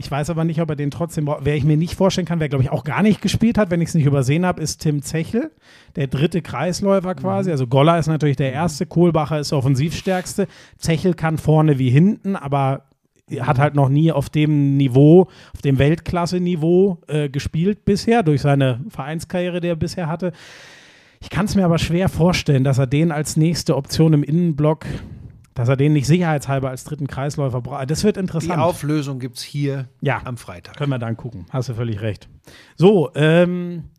Speaker 5: Ich weiß aber nicht, ob er den trotzdem, wer ich mir nicht vorstellen kann, wer, glaube ich, auch gar nicht gespielt hat, wenn ich es nicht übersehen habe, ist Tim Zechel, der dritte Kreisläufer quasi. Also Goller ist natürlich der erste, Kohlbacher ist der offensivstärkste. Zechel kann vorne wie hinten, aber er hat halt noch nie auf dem Niveau, auf dem Weltklasse-Niveau äh, gespielt bisher, durch seine Vereinskarriere, die er bisher hatte. Ich kann es mir aber schwer vorstellen, dass er den als nächste Option im Innenblock, dass er den nicht sicherheitshalber als dritten Kreisläufer braucht. Das wird
Speaker 2: Die
Speaker 5: interessant.
Speaker 2: Auflösung gibt's hier
Speaker 5: Ja.
Speaker 2: am Freitag.
Speaker 5: Können wir dann gucken. Hast du völlig recht. So, ähm.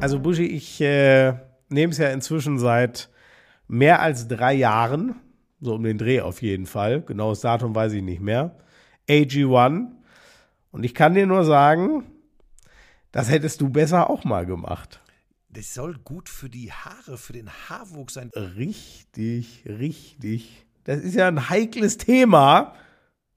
Speaker 1: Also Buschi, ich äh, nehme es ja inzwischen seit mehr als drei Jahren, so um den Dreh auf jeden Fall, genaues Datum weiß ich nicht mehr, AG1. Und ich kann dir nur sagen, das hättest du besser auch mal gemacht.
Speaker 6: Das soll gut für die Haare, für den Haarwuchs sein.
Speaker 1: Richtig, richtig. Das ist ja ein heikles Thema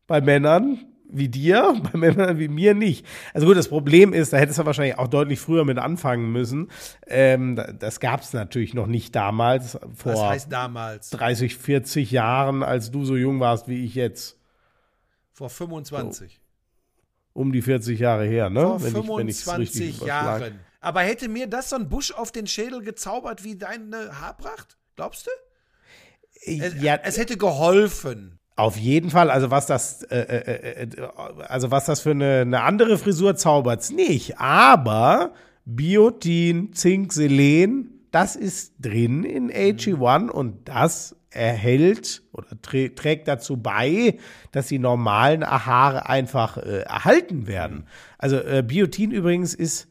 Speaker 1: bei Männern wie dir, [LAUGHS] bei Männern wie mir nicht. Also gut, das Problem ist, da hättest du wahrscheinlich auch deutlich früher mit anfangen müssen. Ähm, da- das gab es natürlich noch nicht damals, vor
Speaker 6: Was heißt damals?
Speaker 1: 30, 40 Jahren, als du so jung warst wie ich jetzt.
Speaker 6: Vor 25.
Speaker 1: Um die 40 Jahre her, ne?
Speaker 6: Vor
Speaker 1: Wenn ich- wenn
Speaker 6: 25. Jahren. Aber hätte mir das so ein Busch auf den Schädel gezaubert wie deine Haarpracht? Glaubst du? Es,
Speaker 1: Ja,
Speaker 6: es hätte geholfen.
Speaker 1: Auf jeden Fall, also was das, äh, äh, äh, also was das für eine, eine andere Frisur zaubert's nicht. Aber Biotin, Zink, Selen, das ist drin in AG1 und das erhält oder trä trägt dazu bei, dass die normalen Haare einfach äh, erhalten werden. Also äh, Biotin übrigens ist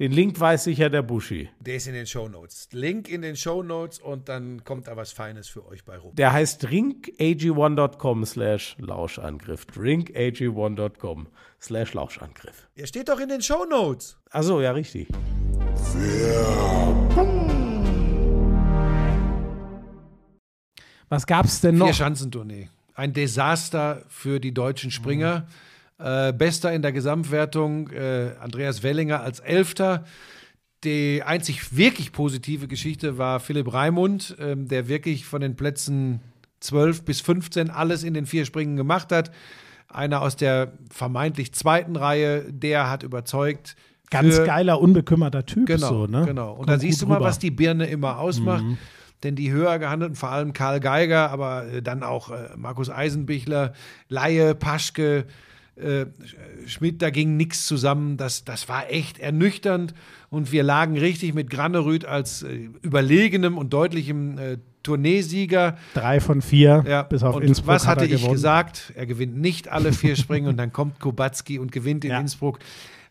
Speaker 1: den Link weiß sicher der Buschi.
Speaker 6: Der ist in den Shownotes. Link in den Shownotes und dann kommt da was Feines für euch bei rum.
Speaker 1: Der heißt drinkag1.com slash Lauschangriff. drinkag1.com slash Lauschangriff.
Speaker 6: Er steht doch in den Shownotes.
Speaker 1: Achso, ja, richtig.
Speaker 5: Was gab's denn noch?
Speaker 2: Vier-Schanzentournee. Ein Desaster für die deutschen Springer. Äh, Bester in der Gesamtwertung, äh, Andreas Wellinger als Elfter. Die einzig wirklich positive Geschichte war Philipp Raimund, ähm, der wirklich von den Plätzen 12 bis 15 alles in den vier Springen gemacht hat. Einer aus der vermeintlich zweiten Reihe, der hat überzeugt.
Speaker 5: Ganz
Speaker 2: für-
Speaker 5: geiler, unbekümmerter Typ.
Speaker 2: Genau,
Speaker 5: so, ne?
Speaker 2: genau. Und
Speaker 5: Kommt
Speaker 2: da siehst du mal,
Speaker 5: rüber.
Speaker 2: was die Birne immer ausmacht. Denn die höher gehandelten, vor allem Karl Geiger, aber äh, dann auch äh, Markus Eisenbichler, Laie, Paschke, äh, Schmidt, da ging nichts zusammen. Das, das war echt ernüchternd. Und wir lagen richtig mit Granerüth als äh, überlegenem und deutlichem äh, Tourneesieger.
Speaker 5: Drei von vier,
Speaker 2: Ja,
Speaker 5: bis auf
Speaker 2: und
Speaker 5: Innsbruck.
Speaker 2: was
Speaker 5: hat
Speaker 2: hatte ich
Speaker 5: gewonnen.
Speaker 2: gesagt? Er gewinnt nicht alle vier [LAUGHS] Springen und dann kommt Kubacki und gewinnt in
Speaker 5: Ja.
Speaker 2: Innsbruck.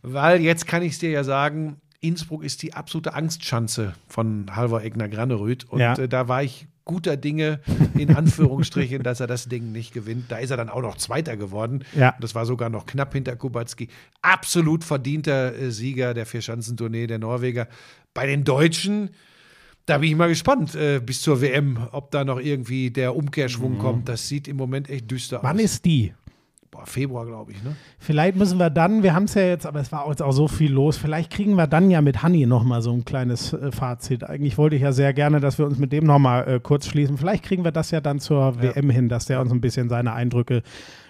Speaker 2: Weil jetzt kann ich es dir ja sagen, Innsbruck ist die absolute Angstschanze von Halvor Egner Granerüth. Und
Speaker 5: Ja.
Speaker 2: äh, da war ich guter Dinge, in [LAUGHS] Anführungsstrichen, dass er das Ding nicht gewinnt. Da ist er dann auch noch Zweiter geworden.
Speaker 5: Ja.
Speaker 2: Das war sogar noch knapp hinter Kubacki. Absolut verdienter äh, Sieger der Vierschanzentournee der Norweger. Bei den Deutschen, da bin ich mal gespannt äh, bis zur WM, ob da noch irgendwie der Umkehrschwung kommt. Das sieht im Moment echt düster
Speaker 5: Mhm. Wann
Speaker 2: aus.
Speaker 5: ist die?
Speaker 2: Boah, Februar, glaube ich, ne?
Speaker 1: Vielleicht müssen wir dann, wir haben es ja jetzt, aber es war jetzt auch so viel los, vielleicht kriegen wir dann ja mit Hanni nochmal so ein kleines äh, Fazit. Eigentlich wollte ich ja sehr gerne, dass wir uns mit dem nochmal äh, kurz schließen. Vielleicht kriegen wir das ja dann zur WM hin, dass der uns ein bisschen seine Eindrücke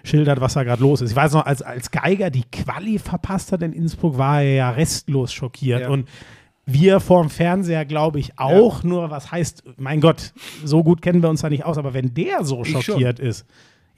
Speaker 1: schildert, was da gerade los ist. Ich weiß noch, als, als Geiger die Quali verpasst hat in Innsbruck, war er ja restlos schockiert.
Speaker 2: Ja.
Speaker 1: Und wir vorm Fernseher, glaube ich, auch. Nur was heißt, mein Gott, so gut kennen wir uns da nicht aus. Aber wenn der so
Speaker 2: Ich schon.
Speaker 1: schockiert ist,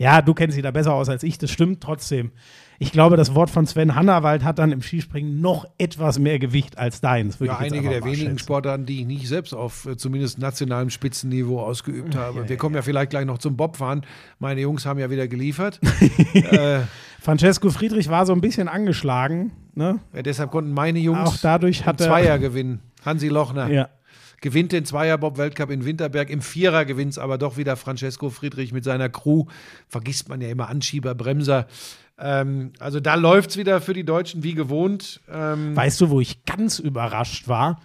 Speaker 1: ja, du kennst sie da besser aus als ich, das stimmt trotzdem. Ich glaube, das Wort von Sven Hannawald hat dann im Skispringen noch etwas mehr Gewicht als deins.
Speaker 2: Ja, einige der wenigen
Speaker 1: schätzen.
Speaker 2: Sportarten, die ich nicht selbst auf äh, zumindest nationalem Spitzenniveau ausgeübt habe. Wir kommen ja vielleicht gleich noch zum Bobfahren. Meine Jungs haben ja wieder geliefert. [LAUGHS] äh,
Speaker 1: Francesco Friedrich war so ein bisschen angeschlagen. Ne?
Speaker 2: ja, deshalb konnten meine Jungs
Speaker 1: Auch dadurch hat
Speaker 2: im
Speaker 1: er-
Speaker 2: Zweier gewinnen. Hansi Lochner
Speaker 1: Ja.
Speaker 2: Gewinnt den Zweier-Bob-Weltcup in Winterberg. Im Vierer gewinnt es aber doch wieder Francesco Friedrich mit seiner Crew. Vergisst man ja immer Anschieber, Bremser. Ähm, also da läuft es wieder für die Deutschen wie gewohnt. Ähm,
Speaker 1: Weißt du, wo ich ganz überrascht war?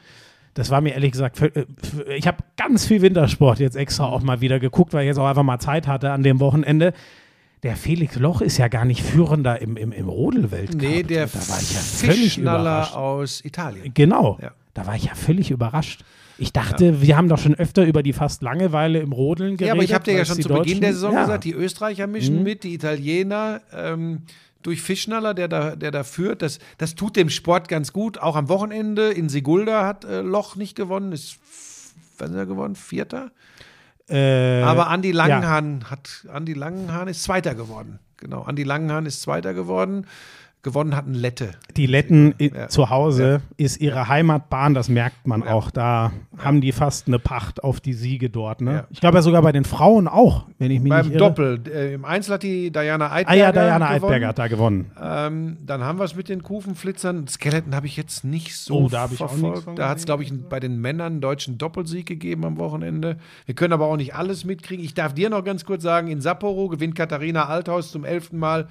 Speaker 1: Das war mir ehrlich gesagt, äh, ich habe ganz viel Wintersport jetzt extra auch mal wieder geguckt, weil ich jetzt auch einfach mal Zeit hatte an dem Wochenende. Der Felix Loch ist ja gar nicht führender im, im, im Rodel-Weltcup.
Speaker 2: nee, der
Speaker 1: da war ich ja völlig
Speaker 2: Fischschnaller
Speaker 1: überrascht.
Speaker 2: aus Italien.
Speaker 1: Genau,
Speaker 2: Ja.
Speaker 1: da war ich ja völlig überrascht. Ich dachte, wir haben doch schon öfter über die fast Langeweile im Rodeln geredet.
Speaker 2: Ja, aber ich habe dir ja schon zu Beginn der Saison
Speaker 1: ja. Mhm.
Speaker 2: gesagt, die Österreicher mischen mit, die Italiener ähm, durch Fischnaller, der da, der da führt. Das, das tut dem Sport ganz gut. Auch am Wochenende in Sigulda hat äh, Loch nicht gewonnen, ist was ist er gewonnen? Vierter?
Speaker 1: Äh,
Speaker 2: Aber Andi
Speaker 1: ja.
Speaker 2: Langenhahn hat Andi Langenhahn ist Zweiter geworden. Genau, Andi Langenhahn ist Zweiter geworden. Gewonnen hat ein Lette.
Speaker 1: Die Letten
Speaker 2: Ja.
Speaker 1: zu Hause ist ihre Heimatbahn, das merkt man auch. Da haben die fast eine Pacht auf die Siege dort. Ne?
Speaker 2: Ja.
Speaker 1: Ich glaube ja sogar bei den Frauen auch, wenn ich mich
Speaker 2: Beim
Speaker 1: nicht irre.
Speaker 2: Doppel. Äh, Im Einzel hat die Diana
Speaker 1: Ah
Speaker 2: Eidberger
Speaker 1: ja, Diana. Eidberger hat da gewonnen.
Speaker 2: Ähm, dann haben wir es mit den Kufenflitzern. Skeleton habe ich jetzt nicht so
Speaker 1: Oh, da
Speaker 2: verfolgt. da hat es, glaube ich, bei den Männern einen deutschen Doppelsieg gegeben am Wochenende. Wir können aber auch nicht alles mitkriegen. Ich darf dir noch ganz kurz sagen, in Sapporo gewinnt Katharina Althaus zum elften Mal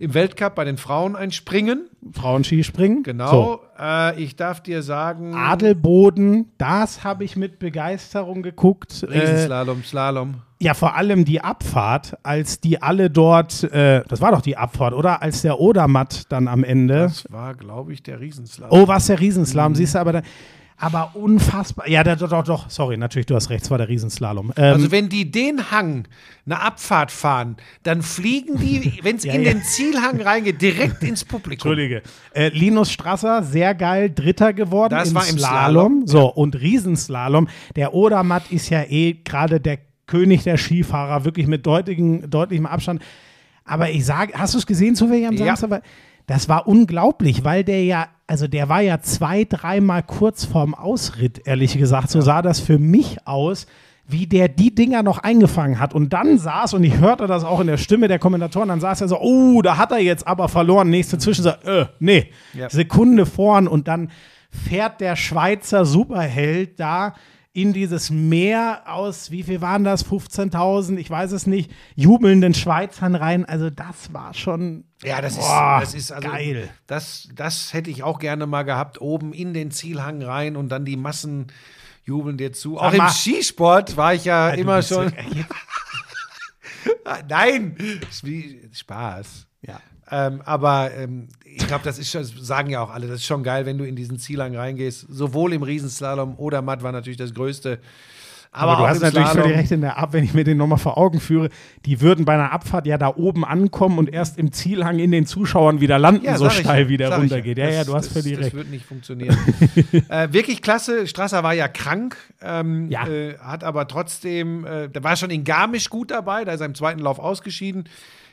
Speaker 2: im Weltcup bei den Frauen ein Springen.
Speaker 1: Frauenskispringen.
Speaker 2: Genau.
Speaker 1: So.
Speaker 2: Äh, ich darf dir sagen,
Speaker 1: Adelboden, das habe ich mit Begeisterung geguckt. Äh,
Speaker 2: Riesenslalom, Slalom.
Speaker 1: ja, vor allem die Abfahrt, als die alle dort, äh, das war doch die Abfahrt, oder? Als der Odermatt dann am Ende.
Speaker 2: Das war, glaube ich, der Riesenslalom.
Speaker 1: Oh, was der
Speaker 2: Mhm.
Speaker 1: Riesenslalom, siehst du, aber da, aber unfassbar. Ja, da, doch, doch, doch, sorry, natürlich, du hast recht, es war der Riesenslalom. Ähm,
Speaker 2: Also wenn die den Hang, eine Abfahrt fahren, dann fliegen die, [LAUGHS] wenn es
Speaker 1: Ja,
Speaker 2: in
Speaker 1: ja.
Speaker 2: den Zielhang reingeht, direkt ins Publikum.
Speaker 1: Entschuldige. Äh, Linus Strasser, sehr geil, Dritter geworden
Speaker 2: Das
Speaker 1: im,
Speaker 2: war im
Speaker 1: Slalom. So, und Riesenslalom. Der Odermatt ist ja eh gerade der König der Skifahrer, wirklich mit deutlichem, deutlichem Abstand. Aber ich sage, hast du es gesehen, zufällig am
Speaker 2: Ja.
Speaker 1: Samstag? Das war unglaublich, weil der ja, also der war ja zwei, dreimal kurz vorm Ausritt, ehrlich gesagt. So sah das für mich aus, wie der die Dinger noch eingefangen hat. Und dann saß, und ich hörte das auch in der Stimme der Kommentatoren, dann saß er so, oh, da hat er jetzt aber verloren. Nächste Zwischensatz, äh, nee,
Speaker 2: Ja.
Speaker 1: Sekunde vorn und dann fährt der Schweizer Superheld da in dieses Meer aus, wie viel waren das? 15.000, ich weiß es nicht, jubelnden Schweizern rein. Also das war schon
Speaker 2: Ja, das
Speaker 1: Boah,
Speaker 2: ist, das ist also,
Speaker 1: geil.
Speaker 2: Das, das hätte ich auch gerne mal gehabt, oben in den Zielhang rein und dann die Massen jubeln dir zu. Auch
Speaker 1: Sag
Speaker 2: im
Speaker 1: mal-
Speaker 2: Skisport war ich ja,
Speaker 1: Ja, du
Speaker 2: immer
Speaker 1: bist
Speaker 2: schon. [LAUGHS]
Speaker 1: ja-
Speaker 2: Ah, Nein, Spaß.
Speaker 1: Ja.
Speaker 2: Ähm, aber ähm, ich glaube, das ist schon, das sagen ja auch alle, das ist schon geil, wenn du in diesen Zielhang reingehst. Sowohl im Riesenslalom oder Matt war natürlich das Größte. Aber,
Speaker 1: Aber, du hast natürlich
Speaker 2: Slalom.
Speaker 1: völlig recht in der Ab, wenn ich mir den nochmal vor Augen führe, die würden bei einer Abfahrt ja da oben ankommen und erst im Zielhang in den Zuschauern wieder landen, so
Speaker 2: sag ich
Speaker 1: steil
Speaker 2: ja,
Speaker 1: wie der
Speaker 2: ich
Speaker 1: runtergeht. Ja, ja,
Speaker 2: Das-
Speaker 1: du hast
Speaker 2: das,
Speaker 1: völlig
Speaker 2: das
Speaker 1: recht.
Speaker 2: wird nicht funktionieren. [LAUGHS] äh, wirklich klasse. Strasser war ja krank, ähm,
Speaker 1: Ja.
Speaker 2: äh, hat aber trotzdem, äh, der war schon in Garmisch gut dabei, da ist er im zweiten Lauf ausgeschieden.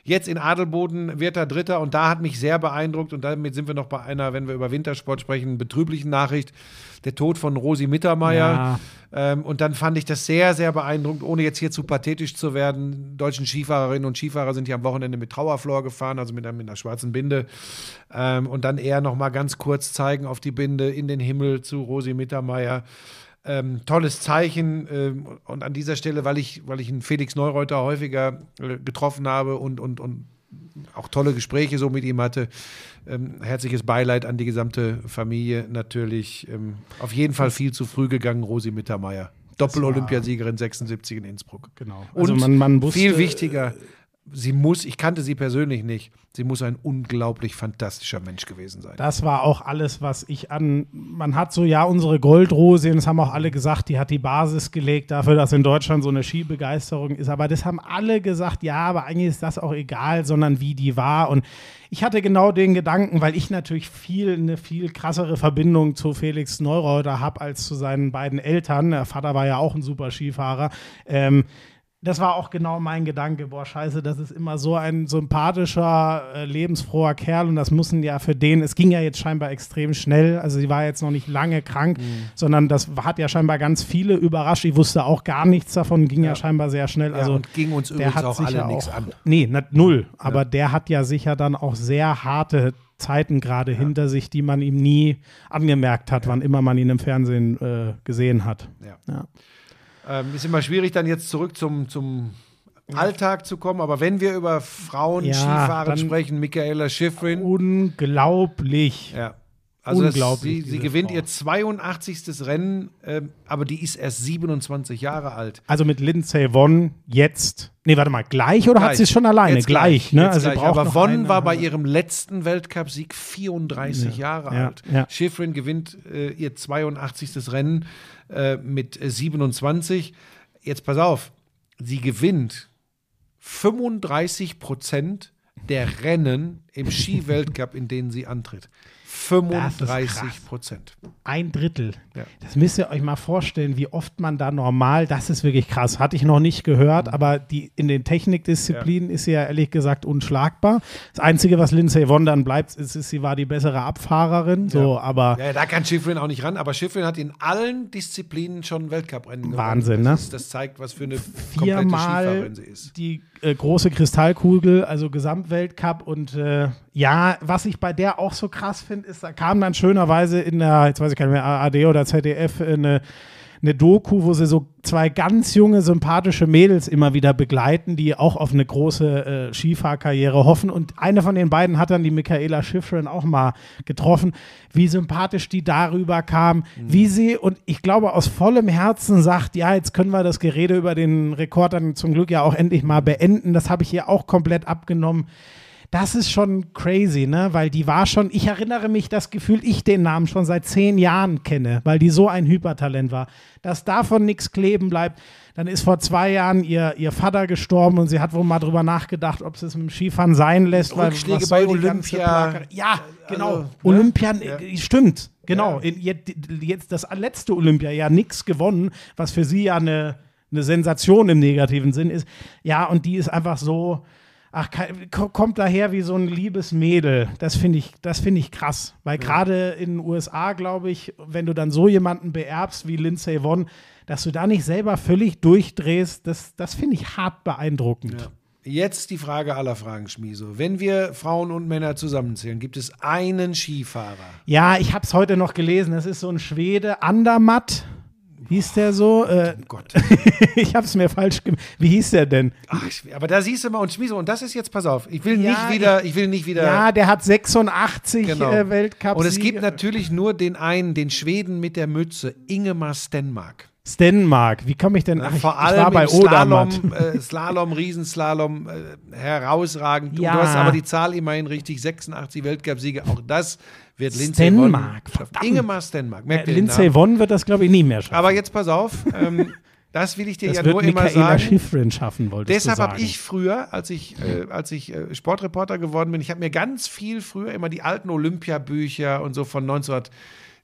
Speaker 2: Jetzt in Adelboden wird er Dritter und da hat mich sehr beeindruckt und damit sind wir noch bei einer, wenn wir über Wintersport sprechen, betrüblichen Nachricht. Der Tod von Rosi Mittermeier.
Speaker 1: Ja.
Speaker 2: Ähm, und dann fand ich das sehr, sehr beeindruckend, ohne jetzt hier zu pathetisch zu werden. Deutschen Skifahrerinnen und Skifahrer sind hier am Wochenende mit Trauerflor gefahren, also mit einer, mit einer schwarzen Binde. Ähm, und dann eher noch mal ganz kurz zeigen auf die Binde in den Himmel zu Rosi Mittermeier. Ähm, tolles Zeichen. Ähm, und an dieser Stelle, weil ich, weil ich einen Felix Neureuter häufiger äh, getroffen habe und, und, und auch tolle Gespräche so mit ihm hatte. Ähm, herzliches Beileid an die gesamte Familie natürlich. Ähm, auf jeden Fall viel zu früh gegangen, Rosi Mittermeier. Doppel-Olympiasiegerin 76 in Innsbruck.
Speaker 1: Genau.
Speaker 2: Und
Speaker 1: Also man, man wusste,
Speaker 2: viel wichtiger, sie muss, ich kannte sie persönlich nicht, sie muss ein unglaublich fantastischer Mensch gewesen sein.
Speaker 1: Das war auch alles, was ich an. Man hat so, ja, unsere Goldrose, das haben auch alle gesagt, die hat die Basis gelegt dafür, dass in Deutschland so eine Skibegeisterung ist. Aber das haben alle gesagt, ja, aber eigentlich ist das auch egal, sondern wie die war. Und ich hatte genau den Gedanken, weil ich natürlich viel, eine viel krassere Verbindung zu Felix Neureuter habe als zu seinen beiden Eltern. Der Vater war ja auch ein super Skifahrer. Ähm, das war auch genau mein Gedanke. Boah, scheiße, das ist immer so ein sympathischer, äh, lebensfroher Kerl und das müssen ja für den, es ging ja jetzt scheinbar extrem schnell, also sie war jetzt noch nicht lange krank, sondern das hat ja scheinbar ganz viele überrascht. Ich wusste auch gar nichts davon, ging ja, scheinbar sehr schnell.
Speaker 2: Ja,
Speaker 1: Also
Speaker 2: und ging uns
Speaker 1: der
Speaker 2: übrigens
Speaker 1: hat
Speaker 2: auch
Speaker 1: sicher
Speaker 2: alle nichts an.
Speaker 1: Nee, nicht null. Aber der hat ja sicher dann auch sehr harte Zeiten gerade hinter sich, die man ihm nie angemerkt hat, wann immer man ihn im Fernsehen äh, gesehen hat.
Speaker 2: Ja. Ähm, ist immer schwierig, dann jetzt zurück zum, zum Alltag zu kommen, aber wenn wir über Frauen
Speaker 1: Ja,
Speaker 2: Skifahren sprechen, Michaela Schifrin,
Speaker 1: Unglaublich.
Speaker 2: ja. Also
Speaker 1: Unglaublich,
Speaker 2: sie, sie gewinnt
Speaker 1: Frau.
Speaker 2: ihr 82. Rennen, ähm, aber die ist erst 27 Jahre alt.
Speaker 1: Also mit Lindsay Vonn jetzt. Nee, warte mal, gleich oder hat
Speaker 2: Gleich.
Speaker 1: sie es schon alleine?
Speaker 2: Jetzt
Speaker 1: gleich, ne?
Speaker 2: jetzt
Speaker 1: also
Speaker 2: gleich. Aber Vonn
Speaker 1: eine-
Speaker 2: war bei ihrem letzten Weltcupsieg 34 Jahre
Speaker 1: ja,
Speaker 2: alt.
Speaker 1: ja.
Speaker 2: Schifrin gewinnt äh, ihr 82. Rennen äh, mit äh, 27. Jetzt pass auf, sie gewinnt 35 Prozent der Rennen im Skiweltcup, in denen sie antritt.
Speaker 1: Krass.
Speaker 2: 35 Prozent.
Speaker 1: Ein Drittel.
Speaker 2: Ja.
Speaker 1: Das müsst ihr euch mal vorstellen, wie oft man da normal, das ist wirklich krass, hatte ich noch nicht gehört, aber die, in den Technikdisziplinen ist sie ja ehrlich gesagt unschlagbar. Das Einzige, was Lindsay Vonn dann bleibt, ist, ist, sie war die bessere Abfahrerin, so, aber
Speaker 2: Ja, da kann Schifrin auch nicht ran, aber Schifrin hat in allen Disziplinen schon Weltcuprennen gewonnen.
Speaker 1: Wahnsinn,
Speaker 2: das
Speaker 1: ne?
Speaker 2: Ist, das zeigt, was für eine komplette
Speaker 1: viermal
Speaker 2: Skifahrerin sie ist.
Speaker 1: die äh, große Kristallkugel, also Gesamtweltcup und äh, ja, was ich bei der auch so krass finde, ist, da kam dann schönerweise in der, jetzt weiß ich gar nicht mehr, ARD oder ZDF eine eine Doku, wo sie so zwei ganz junge, sympathische Mädels immer wieder begleiten, die auch auf eine große äh, Skifahrkarriere hoffen. Und eine von den beiden hat dann die Michaela Schifrin auch mal getroffen, wie sympathisch die darüber kam, wie sie, und ich glaube aus vollem Herzen sagt, ja, jetzt können wir das Gerede über den Rekord dann zum Glück ja auch endlich mal beenden. Das habe ich ihr auch komplett abgenommen. Das ist schon crazy, ne? Weil die war schon, ich erinnere mich, das Gefühl, ich den Namen schon seit zehn Jahren kenne, weil die so ein Hypertalent war. Dass davon nichts kleben bleibt. Dann ist vor zwei Jahren ihr, ihr Vater gestorben und sie hat wohl mal drüber nachgedacht, ob sie es mit dem Skifahren sein lässt. Weil
Speaker 2: Rückschläge
Speaker 1: soll
Speaker 2: bei Olympia.
Speaker 1: Ja, genau.
Speaker 2: Also, ne?
Speaker 1: Olympia, äh, stimmt, genau. In, jetzt, jetzt das letzte Olympia ja nichts gewonnen, was für sie ja eine, eine Sensation im negativen Sinn ist. Ja, und die ist einfach so, ach, kommt daher wie so ein liebes Mädel. Das finde ich, das finde ich krass. Weil gerade in den USA, glaube ich, wenn du dann so jemanden beerbst wie Lindsay Vonn, dass du da nicht selber völlig durchdrehst, das, das finde ich hart beeindruckend.
Speaker 2: Jetzt die Frage aller Fragen, Schmieso. Wenn wir Frauen und Männer zusammenzählen, gibt es einen Skifahrer.
Speaker 1: Ja, ich habe es heute noch gelesen. Das ist so ein Schwede, Andermatt. Hieß der so? Äh,
Speaker 2: Oh Gott. [LAUGHS]
Speaker 1: ich habe es mir falsch gemacht. Wie hieß der denn?
Speaker 2: Ach, aber da siehst du mal, und Schmieso, und das ist jetzt, pass auf, ich will
Speaker 1: Ja,
Speaker 2: nicht wieder, ich, will nicht wieder.
Speaker 1: Ja, der hat 86
Speaker 2: Genau.
Speaker 1: äh, Weltcup.
Speaker 2: und es gibt natürlich nur den einen, den Schweden mit der Mütze, Ingemar Stenmark.
Speaker 1: Stenmark. Wie komme ich denn? Ach, ich,
Speaker 2: Vor
Speaker 1: ich
Speaker 2: allem
Speaker 1: war bei
Speaker 2: Slalom, äh, Slalom, Riesenslalom, äh, herausragend.
Speaker 1: Ja.
Speaker 2: Du hast aber die Zahl immerhin richtig, 86 Weltcupsiege. Auch das wird Lindsay
Speaker 1: Stenmark,
Speaker 2: schaffen.
Speaker 1: verdammt.
Speaker 2: Ingemar Stenmark,
Speaker 1: Äh,
Speaker 2: merkt
Speaker 1: Lindsay? Vonn wird das, glaube ich, nie mehr schaffen.
Speaker 2: Aber jetzt pass auf, ähm, [LAUGHS] das will ich dir
Speaker 1: das
Speaker 2: ja
Speaker 1: wird
Speaker 2: nur immer
Speaker 1: Michaela
Speaker 2: sagen.
Speaker 1: Schifrin schaffen, wolltest
Speaker 2: Deshalb habe ich früher, als ich, äh, als ich äh, Sportreporter geworden bin, ich habe mir ganz viel früher immer die alten Olympiabücher und so von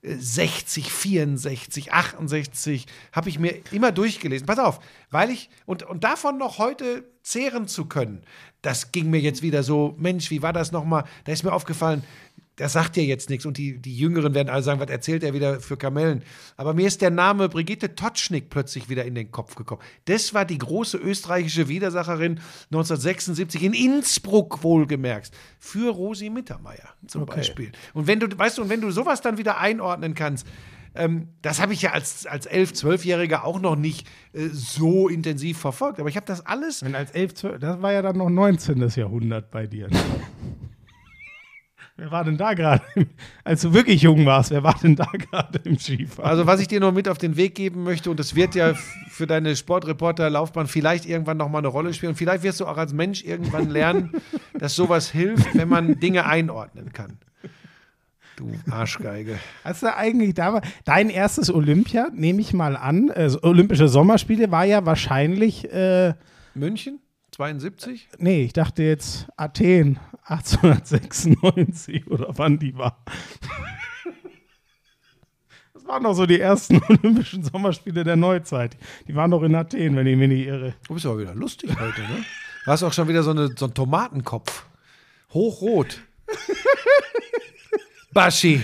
Speaker 2: 1960, 64, 68, habe ich mir immer durchgelesen. Pass auf, weil ich, und, und davon noch heute zehren zu können, das ging mir jetzt wieder so, Mensch, wie war das nochmal? Da ist mir aufgefallen, das sagt dir jetzt nichts und die, die Jüngeren werden alle sagen, was erzählt er wieder für Kamellen. Aber mir ist der Name Brigitte Totschnig plötzlich wieder in den Kopf gekommen. Das war die große österreichische Widersacherin 1976 in Innsbruck wohlgemerkt. Für Rosi Mittermeier zum Beispiel. Und wenn du, weißt du, und wenn du sowas dann wieder einordnen kannst, ähm, das habe ich ja als, als 11-, 12-Jähriger auch noch nicht äh, so intensiv verfolgt. Aber ich habe das alles
Speaker 1: Und als 11, 12, das war ja dann noch 19. Jahrhundert bei dir. [LAUGHS] Wer war denn da gerade? [LAUGHS] Als du wirklich jung warst, wer war denn da gerade im Skifahren?
Speaker 2: Also, was ich dir noch mit auf den Weg geben möchte, und das wird ja für deine Sportreporter-Laufbahn vielleicht irgendwann nochmal eine Rolle spielen. Und vielleicht wirst du auch als Mensch irgendwann lernen, [LAUGHS] dass sowas hilft, wenn man Dinge einordnen kann. Du Arschgeige.
Speaker 1: Hast du eigentlich da dein erstes Olympia, nehme ich mal an, äh, Olympische Sommerspiele war ja wahrscheinlich, äh,
Speaker 2: München? 72?
Speaker 1: nee, ich dachte jetzt Athen 1896 oder wann die war. Das waren doch so die ersten [LAUGHS] Olympischen Sommerspiele der Neuzeit. Die waren doch in Athen, wenn ich mich nicht irre.
Speaker 2: Du bist aber wieder lustig heute, ne? Du hast auch schon wieder so, eine, so einen Tomatenkopf. Hochrot. [LAUGHS] Baschi.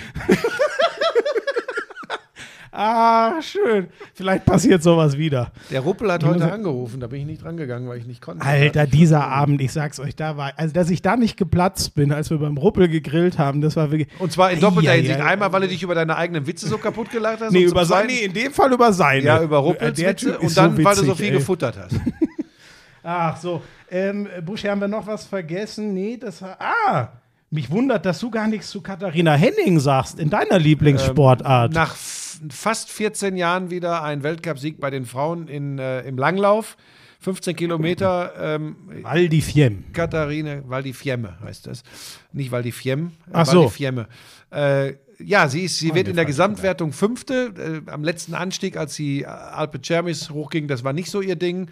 Speaker 1: Ah, schön. Vielleicht passiert sowas wieder.
Speaker 2: Der Ruppel hat heute
Speaker 1: ja-
Speaker 2: angerufen, da bin ich nicht drangegangen, weil ich nicht konnte.
Speaker 1: Alter, dieser Abend, ich sag's euch, da war, also dass ich da nicht geplatzt bin, als wir beim Ruppel gegrillt haben, das war wirklich.
Speaker 2: Und zwar in doppelter Hinsicht.
Speaker 1: ei.
Speaker 2: Einmal, weil du dich über deine eigenen Witze so kaputt gelacht hast.
Speaker 1: Nee, über sein,
Speaker 2: Zweiten-
Speaker 1: nee, in dem Fall über seine.
Speaker 2: Ja, über Ruppels
Speaker 1: der
Speaker 2: Witze und dann, weil du so
Speaker 1: witzig,
Speaker 2: viel
Speaker 1: ey.
Speaker 2: gefuttert hast. [LAUGHS]
Speaker 1: Ach so, ähm, Buschi, haben wir noch was vergessen? Nee, das war, ah, mich wundert, dass du gar nichts zu Katharina Henning sagst, in deiner Lieblingssportart.
Speaker 2: Nach f- fast 14 Jahren wieder ein Weltcupsieg bei den Frauen in, äh, im Langlauf. 15 Kilometer. Ähm,
Speaker 1: Val di Fiem.
Speaker 2: Katharine Valdifiemme heißt das. Nicht Valdifiemme, äh,
Speaker 1: Ach so.
Speaker 2: Valdifiemme. Äh, ja, sie, ist, sie wird in der Gesamtwertung Fünfte. Äh, am letzten Anstieg, als sie Alpe Cermis hochging, das war nicht so ihr Ding.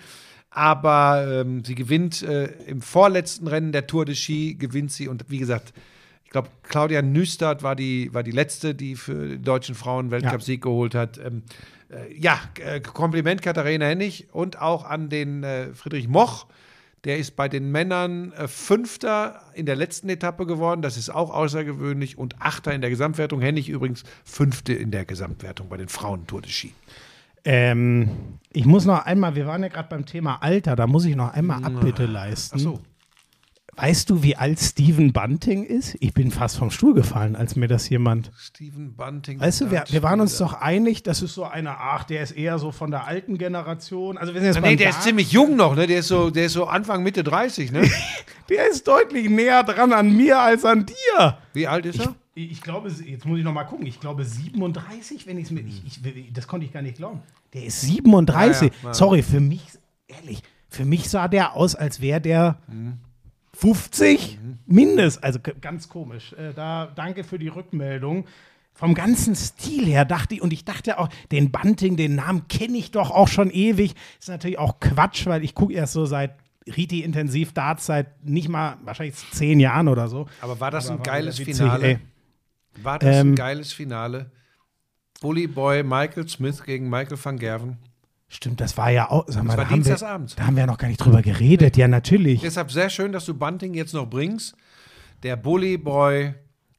Speaker 2: Aber ähm, sie gewinnt äh, im vorletzten Rennen der Tour de Ski, gewinnt sie. Und wie gesagt, glaube, Claudia Nüstert war die, war die letzte, die für die deutschen Frauen einen Weltcupsieg geholt hat. Ähm, äh, ja, äh, Kompliment Katharina Hennig und auch an den äh, Friedrich Moch. Der ist bei den Männern äh, Fünfter in der letzten Etappe geworden. Das ist auch außergewöhnlich. Und Achter in der Gesamtwertung. Hennig übrigens Fünfte in der Gesamtwertung bei den Frauen Tour de Ski.
Speaker 1: Ähm, ich muss noch einmal, wir waren ja gerade beim Thema Alter, da muss ich noch einmal Abbitte leisten.
Speaker 2: Ach so.
Speaker 1: Weißt du, wie alt Steven Bunting ist? Ich bin fast vom Stuhl gefallen, als mir das jemand.
Speaker 2: Steven Bunting.
Speaker 1: Weißt du, wir, wir waren uns doch einig, das ist so eine, ach, der ist eher so von der alten Generation. Also wir sind jetzt
Speaker 2: Ah, Nee, der ist
Speaker 1: Dart.
Speaker 2: ziemlich jung noch, ne? Der ist so, der ist so Anfang, Mitte 30, ne? [LAUGHS]
Speaker 1: der ist deutlich näher dran an mir als an dir.
Speaker 2: Wie alt ist er?
Speaker 1: Ich, ich glaube, jetzt muss ich noch mal gucken. Ich glaube 37, wenn ich's mir, ich, ich, das konnte ich gar nicht glauben. Der ist 37.
Speaker 2: Ja, ja, ja.
Speaker 1: Sorry, für mich, ehrlich, für mich sah der aus, als wäre der
Speaker 2: Mhm.
Speaker 1: 50 mindest. Also ganz komisch. Äh, da danke für die Rückmeldung. Vom ganzen Stil her dachte ich, und ich dachte auch, den Bunting, den Namen kenne ich doch auch schon ewig. Ist natürlich auch Quatsch, weil ich gucke erst so seit Riti intensiv Darts seit nicht mal wahrscheinlich zehn Jahren oder so.
Speaker 2: Aber war das ein
Speaker 1: war
Speaker 2: geiles
Speaker 1: witzig,
Speaker 2: Finale?
Speaker 1: ey.
Speaker 2: War das
Speaker 1: Ähm,
Speaker 2: ein geiles Finale? Bully Boy Michael Smith gegen Michael van Gerven.
Speaker 1: Stimmt, das war ja auch. Sag mal,
Speaker 2: war
Speaker 1: da, haben wir, da haben wir ja noch gar nicht drüber geredet. Ja, natürlich.
Speaker 2: Deshalb sehr schön, dass du Bunting jetzt noch bringst. Der Bully Boy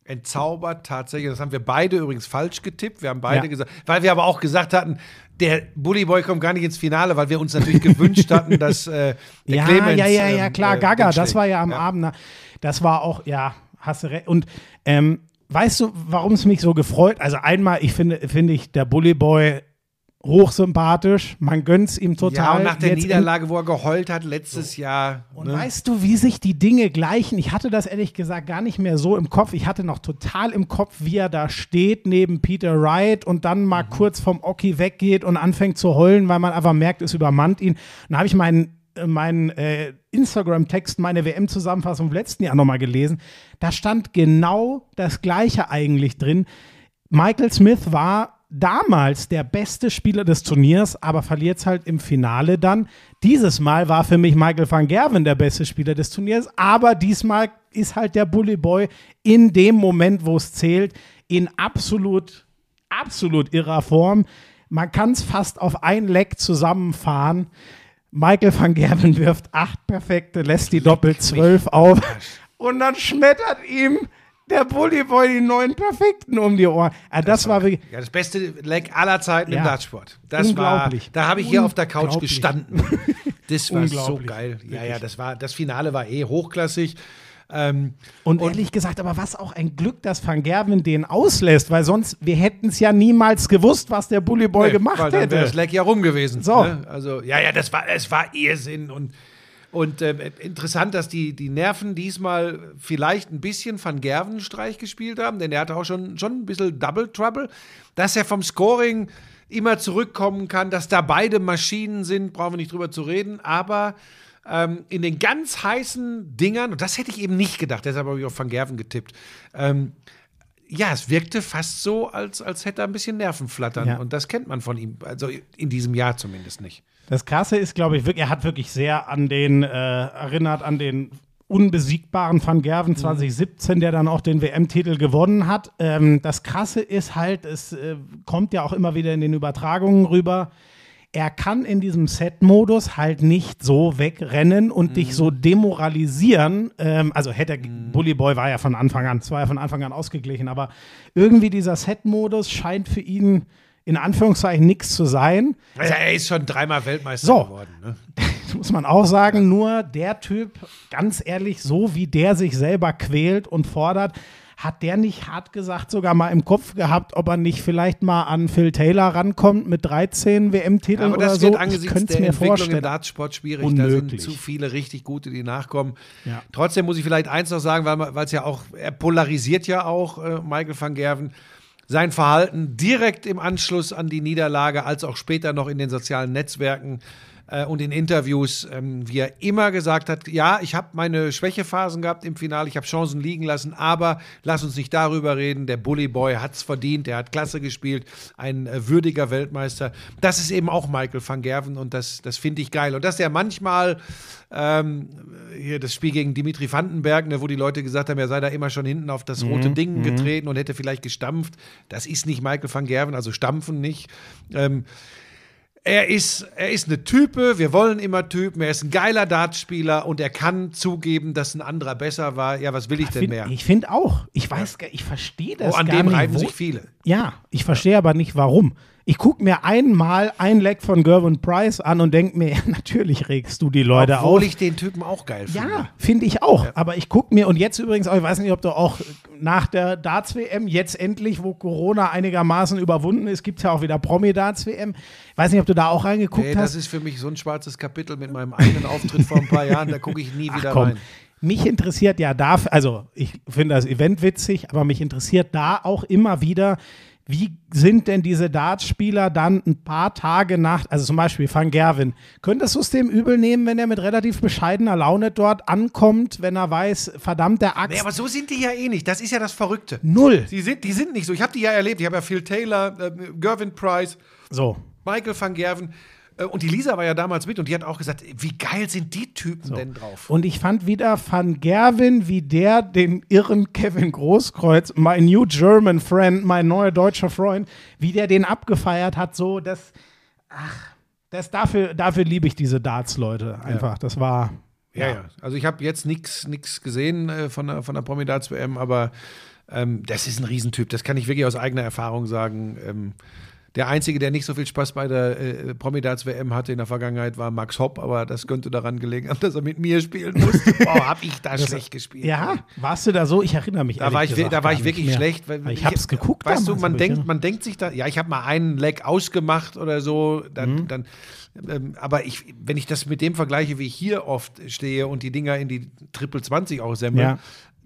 Speaker 2: entzaubert tatsächlich. Das haben wir beide übrigens falsch getippt. Wir haben beide
Speaker 1: Ja.
Speaker 2: gesagt, weil wir aber auch gesagt hatten, der Bully Boy kommt gar nicht ins Finale, weil wir uns natürlich gewünscht hatten, [LAUGHS] dass äh, der
Speaker 1: Ja,
Speaker 2: Clemens,
Speaker 1: ja, ja, ja,
Speaker 2: ähm,
Speaker 1: klar,
Speaker 2: äh,
Speaker 1: Gaga, das war ja am Abend. na, Das war auch, ja, hast du recht. Und ähm, weißt du, warum es mich so gefreut? Also einmal, ich finde, finde ich der Bully Boy hochsympathisch. Man gönnt's ihm total.
Speaker 2: Ja, und nach der
Speaker 1: Jetzt
Speaker 2: Niederlage, wo er geheult hat letztes Jahr.
Speaker 1: Und
Speaker 2: ne?
Speaker 1: weißt du, wie sich die Dinge gleichen? Ich hatte das ehrlich gesagt gar nicht mehr so im Kopf. Ich hatte noch total im Kopf, wie er da steht neben Peter Wright und dann mal
Speaker 2: Mhm.
Speaker 1: kurz vom Oki weggeht und anfängt zu heulen, weil man einfach merkt, es übermannt ihn. Und da habe ich meinen äh, meinen äh, Instagram-Text, meine WM-Zusammenfassung vom letzten Jahr nochmal gelesen. Da stand genau das Gleiche eigentlich drin. Michael Smith war damals der beste Spieler des Turniers, aber verliert es halt im Finale dann. Dieses Mal war für mich Michael van Gerven der beste Spieler des Turniers, aber diesmal ist halt der Bully Boy in dem Moment, wo es zählt, in absolut, absolut irrer Form. Man kann es fast auf ein Leck zusammenfahren. Michael van Gerven [LAUGHS] wirft acht perfekte, lässt die doppelt zwölf auf und dann schmettert ihm der Bully Boy die neun perfekten um die Ohren. Ah, das, war wirklich.
Speaker 2: Ja, das beste Leck aller Zeiten
Speaker 1: Ja.
Speaker 2: im Dartsport. Das war,
Speaker 1: Unglaublich.
Speaker 2: da habe ich hier auf der Couch gestanden. [LAUGHS] Das war so geil. Ja, ja, das war, das Finale war eh hochklassig. Ähm,
Speaker 1: Und, ehrlich gesagt, aber was auch ein Glück, dass Van Gerven den auslässt, weil sonst, wir hätten es ja niemals gewusst, was der Bully Boy
Speaker 2: nee,
Speaker 1: gemacht
Speaker 2: weil dann wäre das
Speaker 1: hätte.
Speaker 2: Leck ja rum gewesen.
Speaker 1: So.
Speaker 2: Ne? Also, ja, ja, das war, es war Irrsinn und Und äh, interessant, dass die, die Nerven diesmal vielleicht ein bisschen Van Gerven-Streich gespielt haben, denn er hatte auch schon, schon ein bisschen Double Trouble. Dass er vom Scoring immer zurückkommen kann, dass da beide Maschinen sind, brauchen wir nicht drüber zu reden, aber ähm, in den ganz heißen Dingern, und das hätte ich eben nicht gedacht, deshalb habe ich auf Van Gerven getippt, ähm, ja, es wirkte fast so, als, als hätte er ein bisschen Nervenflattern.
Speaker 1: Ja.
Speaker 2: Und das kennt man von ihm, also in diesem Jahr zumindest nicht.
Speaker 1: Das Krasse ist, glaube ich, wirklich, er hat wirklich sehr an den, äh, erinnert an den unbesiegbaren Van Gerven 2017, der dann auch den WM-Titel gewonnen hat. Ähm, das Krasse ist halt, es äh, kommt ja auch immer wieder in den Übertragungen rüber, er kann in diesem Set-Modus halt nicht so wegrennen und dich so demoralisieren. Ähm, also hätte er, Bully Boy war ja von Anfang an, es war ja von Anfang an ausgeglichen, aber irgendwie dieser Set-Modus scheint für ihn in Anführungszeichen nichts zu sein.
Speaker 2: Also er ist schon dreimal Weltmeister
Speaker 1: So.
Speaker 2: geworden. Ne? [LAUGHS]
Speaker 1: muss man auch sagen, nur der Typ, ganz ehrlich, so wie der sich selber quält und fordert, hat der nicht hart gesagt sogar mal im Kopf gehabt, ob er nicht vielleicht mal an Phil Taylor rankommt mit 13 WM-Titeln
Speaker 2: Aber
Speaker 1: oder
Speaker 2: das
Speaker 1: so?
Speaker 2: wird
Speaker 1: Ich
Speaker 2: angesichts
Speaker 1: könnte es
Speaker 2: der
Speaker 1: mir
Speaker 2: Entwicklung im
Speaker 1: vorstellen.
Speaker 2: Dartsport schwierig. Da sind
Speaker 1: Unmöglich.
Speaker 2: zu viele richtig gute, die nachkommen.
Speaker 1: Ja.
Speaker 2: Trotzdem muss ich vielleicht eins noch sagen, weil es ja auch, er polarisiert ja auch, äh, Michael van Gerven. Sein Verhalten direkt im Anschluss an die Niederlage, als auch später noch in den sozialen Netzwerken äh, und in Interviews, ähm, wie er immer gesagt hat, ja, ich habe meine Schwächephasen gehabt im Finale, ich habe Chancen liegen lassen, aber lass uns nicht darüber reden. Der Bully Boy hat es verdient, der hat klasse gespielt, ein äh, würdiger Weltmeister. Das ist eben auch Michael van Gerven und das, das finde ich geil. Und dass er manchmal ähm, hier das Spiel gegen Dimitri Vandenberg, ne, wo die Leute gesagt haben, er sei da immer schon hinten auf das rote Ding getreten und hätte vielleicht gestampft. Das ist nicht Michael van Gerven, also stampfen nicht. Ähm, er ist, er ist eine Type, wir wollen immer Typen, er ist ein geiler Dartspieler und er kann zugeben, dass ein anderer besser war. Ja, was will ich denn
Speaker 1: Find,
Speaker 2: mehr?
Speaker 1: ich finde auch. Ich weiß, gar- ich verstehe das
Speaker 2: Oh, an dem
Speaker 1: nicht.
Speaker 2: reiben sich viele.
Speaker 1: Ja, ich verstehe aber nicht, warum. Ich gucke mir einmal ein Leck von Gervin Price an und denke mir, ja, [LAUGHS] natürlich regst du die Leute
Speaker 2: Obwohl
Speaker 1: auf.
Speaker 2: ich den Typen auch geil finde.
Speaker 1: Ja, finde ich auch. Aber ich gucke mir, und jetzt übrigens, auch, ich weiß nicht, ob du auch nach der Darts-WM, jetzt endlich, wo Corona einigermaßen überwunden ist, gibt es ja auch wieder Promi-Darts-WM. Ich weiß nicht, ob du da auch reingeguckt
Speaker 2: Nee,
Speaker 1: hast.
Speaker 2: das ist für mich so ein schwarzes Kapitel mit meinem eigenen Auftritt vor ein paar [LAUGHS] Jahren, da gucke ich nie wieder
Speaker 1: Komm,
Speaker 2: rein.
Speaker 1: mich interessiert ja da, also ich finde das Event witzig, aber mich interessiert da auch immer wieder, wie sind denn diese Dartspieler dann ein paar Tage nach, also zum Beispiel Van Gerwen, könntest du es dem übel nehmen, wenn er mit relativ bescheidener Laune dort ankommt, wenn er weiß, verdammt der Axt,
Speaker 2: Nee, aber so sind die ja eh nicht. Das ist ja das Verrückte.
Speaker 1: null.
Speaker 2: Die sind, die sind nicht so. Ich habe die ja erlebt. Ich habe ja Phil Taylor, äh, Gervin Price,
Speaker 1: So.
Speaker 2: Michael van Gerven. Äh, und die Lisa war ja damals mit und die hat auch gesagt, wie geil sind die Typen denn drauf?
Speaker 1: Und ich fand wieder Van Gerwen, wie der den irren Kevin Großkreuz, mein New German Friend, mein neuer deutscher Freund, wie der den abgefeiert hat, so, das, ach, das dafür, dafür liebe ich diese Darts-Leute einfach. Das war,
Speaker 2: Ja, ja. Also ich habe jetzt nichts gesehen äh, von der, von der Promidats-WM, aber ähm, das ist ein Riesentyp. Das kann ich wirklich aus eigener Erfahrung sagen. Ähm, der Einzige, der nicht so viel Spaß bei der äh, Promidats-WM hatte in der Vergangenheit, war Max Hopp, aber das könnte daran gelegen haben, dass er mit mir spielen musste. [LAUGHS] Boah, hab ich da schlecht gespielt.
Speaker 1: ja, warst du da so? Ich erinnere mich
Speaker 2: Da war ich, da war ich wirklich schlecht. Weil
Speaker 1: Ich hab's geguckt
Speaker 2: Weißt du, man denkt, man denkt sich da, ja, ich habe mal einen Leck ausgemacht oder so, dann,
Speaker 1: Mhm.
Speaker 2: dann ähm, aber ich, wenn ich das mit dem vergleiche, wie ich hier oft stehe und die Dinger in die Triple 20 aussemmel,
Speaker 1: Ja.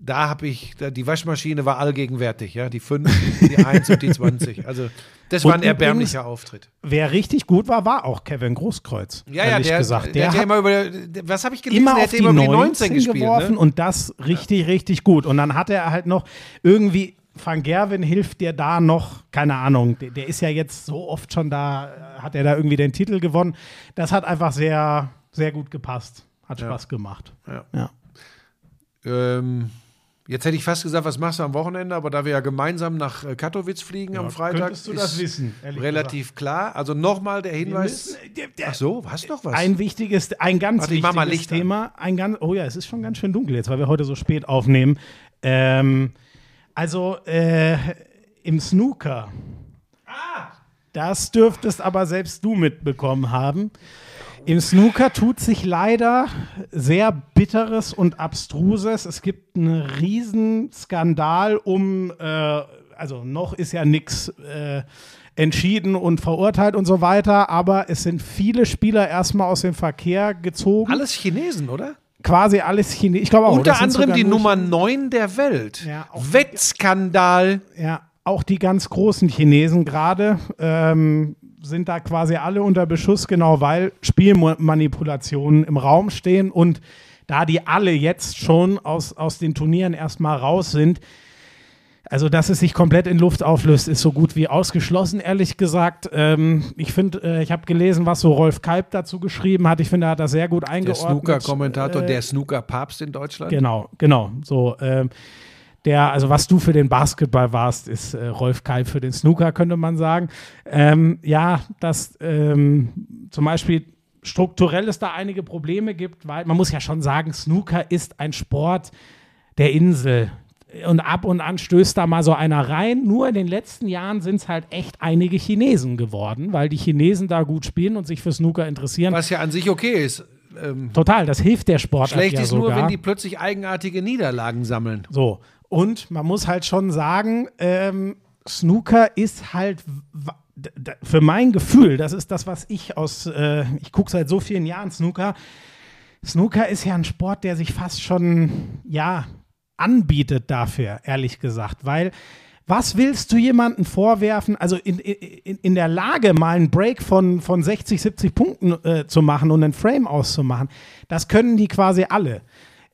Speaker 2: Da habe ich, da, die Waschmaschine war allgegenwärtig, ja, die 5, [LAUGHS] die 1 und die 20. Also das war
Speaker 1: Und
Speaker 2: ein erbärmlicher Auftritt.
Speaker 1: Wer richtig gut war, war auch Kevin Großkreuz.
Speaker 2: Ja, ja,
Speaker 1: ehrlich
Speaker 2: der,
Speaker 1: gesagt.
Speaker 2: der,
Speaker 1: Der,
Speaker 2: hat
Speaker 1: hat
Speaker 2: immer über, der- was habe ich gelesen?
Speaker 1: immer
Speaker 2: der
Speaker 1: auf die,
Speaker 2: immer über
Speaker 1: 19,
Speaker 2: gespielt.
Speaker 1: geworfen
Speaker 2: Ne?
Speaker 1: und das richtig, richtig gut. Und dann hat er halt noch irgendwie, Van Gerwen hilft dir da noch, keine Ahnung, der, der ist ja jetzt so oft schon da, hat er da irgendwie den Titel gewonnen. Das hat einfach sehr, sehr gut gepasst. Hat Spaß gemacht.
Speaker 2: Ja.
Speaker 1: Ja.
Speaker 2: Ähm, jetzt hätte ich fast gesagt, was machst du am Wochenende, aber da wir ja gemeinsam nach äh, Katowice fliegen am Freitag,
Speaker 1: könntest du das wissen,
Speaker 2: relativ klar. Also nochmal der Hinweis. Ach so, hast doch was.
Speaker 1: Ein wichtiges, ein ganz
Speaker 2: Warte,
Speaker 1: wichtiges. Thema. Ein ganz, oh ja, es ist schon ganz schön dunkel jetzt, weil wir heute so spät aufnehmen. Ähm, also äh, im Snooker. Das dürftest aber selbst du mitbekommen haben. Im Snooker tut sich leider sehr Bitteres und Abstruses. Es gibt einen riesen Skandal um, äh, also noch ist ja nichts äh, entschieden und verurteilt und so weiter, aber es sind viele Spieler erstmal aus dem Verkehr gezogen.
Speaker 2: Alles Chinesen, oder?
Speaker 1: Quasi alles Chinesisch. Ich glaube auch.
Speaker 2: Unter anderem die Nummer 9 der Welt.
Speaker 1: Ja, auch-
Speaker 2: Wettskandal.
Speaker 1: Ja, auch die ganz großen Chinesen gerade ähm, sind da quasi alle unter Beschuss, genau weil Spielmanipulationen im Raum stehen und da die alle jetzt schon aus, aus den Turnieren erstmal raus sind, also, dass es sich komplett in Luft auflöst, ist so gut wie ausgeschlossen, ehrlich gesagt. Ähm, ich finde, äh, ich habe gelesen, was so Rolf Kalb dazu geschrieben hat. Ich finde, er hat das sehr gut
Speaker 2: Der
Speaker 1: eingeordnet.
Speaker 2: Snooker-Kommentator,
Speaker 1: Äh,
Speaker 2: der Snooker-Papst in Deutschland.
Speaker 1: Genau, genau. So, ähm, der, also was du für den Basketball warst, ist äh, Rolf Kalb für den Snooker, könnte man sagen. Ähm, ja, dass ähm, zum Beispiel strukturell es da einige Probleme gibt, weil man muss ja schon sagen, Snooker ist ein Sport der Insel. Und ab und an stößt da mal so einer rein. Nur in den letzten Jahren sind es halt echt einige Chinesen geworden, weil die Chinesen da gut spielen und sich für Snooker interessieren.
Speaker 2: Was ja an sich okay ist. Ähm,
Speaker 1: Total, das hilft der Sportart
Speaker 2: schlecht
Speaker 1: ja
Speaker 2: ist
Speaker 1: sogar.
Speaker 2: nur, wenn die plötzlich eigenartige Niederlagen sammeln.
Speaker 1: So, und man muss halt schon sagen, ähm, Snooker ist halt für mein Gefühl, das ist das, was ich aus, äh, ich gucke seit so vielen Jahren Snooker. Snooker ist ja ein Sport, der sich fast schon, ja, anbietet dafür, ehrlich gesagt, weil was willst du jemandem vorwerfen, also in, in, in der Lage, mal einen Break von, von 60, 70 Punkten äh, zu machen und einen Frame auszumachen, das können die quasi alle.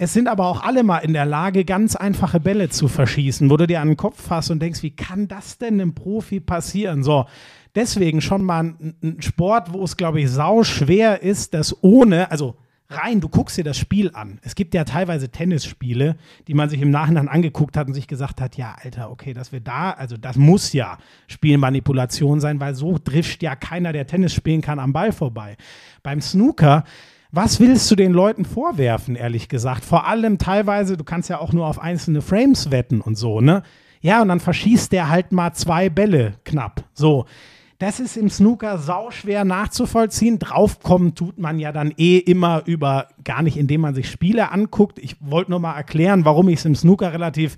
Speaker 1: Es sind aber auch alle mal in der Lage, ganz einfache Bälle zu verschießen, wo du dir an den Kopf fasst und denkst, wie kann das denn einem Profi passieren? So, deswegen schon mal ein, ein Sport, wo es, glaube ich, sau schwer ist, das ohne, also rein, du guckst dir das Spiel an. Es gibt ja teilweise Tennisspiele, die man sich im Nachhinein angeguckt hat und sich gesagt hat, ja, Alter, okay, dass wir da, also das muss ja Spielmanipulation sein, weil so drischt ja keiner, der Tennis spielen kann, am Ball vorbei. Beim Snooker, was willst du den Leuten vorwerfen, ehrlich gesagt? Vor allem teilweise, du kannst ja auch nur auf einzelne Frames wetten und so, ne? Ja, und dann verschießt der halt mal zwei Bälle knapp. So. Das ist im Snooker sauschwer nachzuvollziehen. Draufkommen tut man ja dann eh immer über, gar nicht indem man sich Spiele anguckt. Ich wollte nur mal erklären, warum ich es im Snooker relativ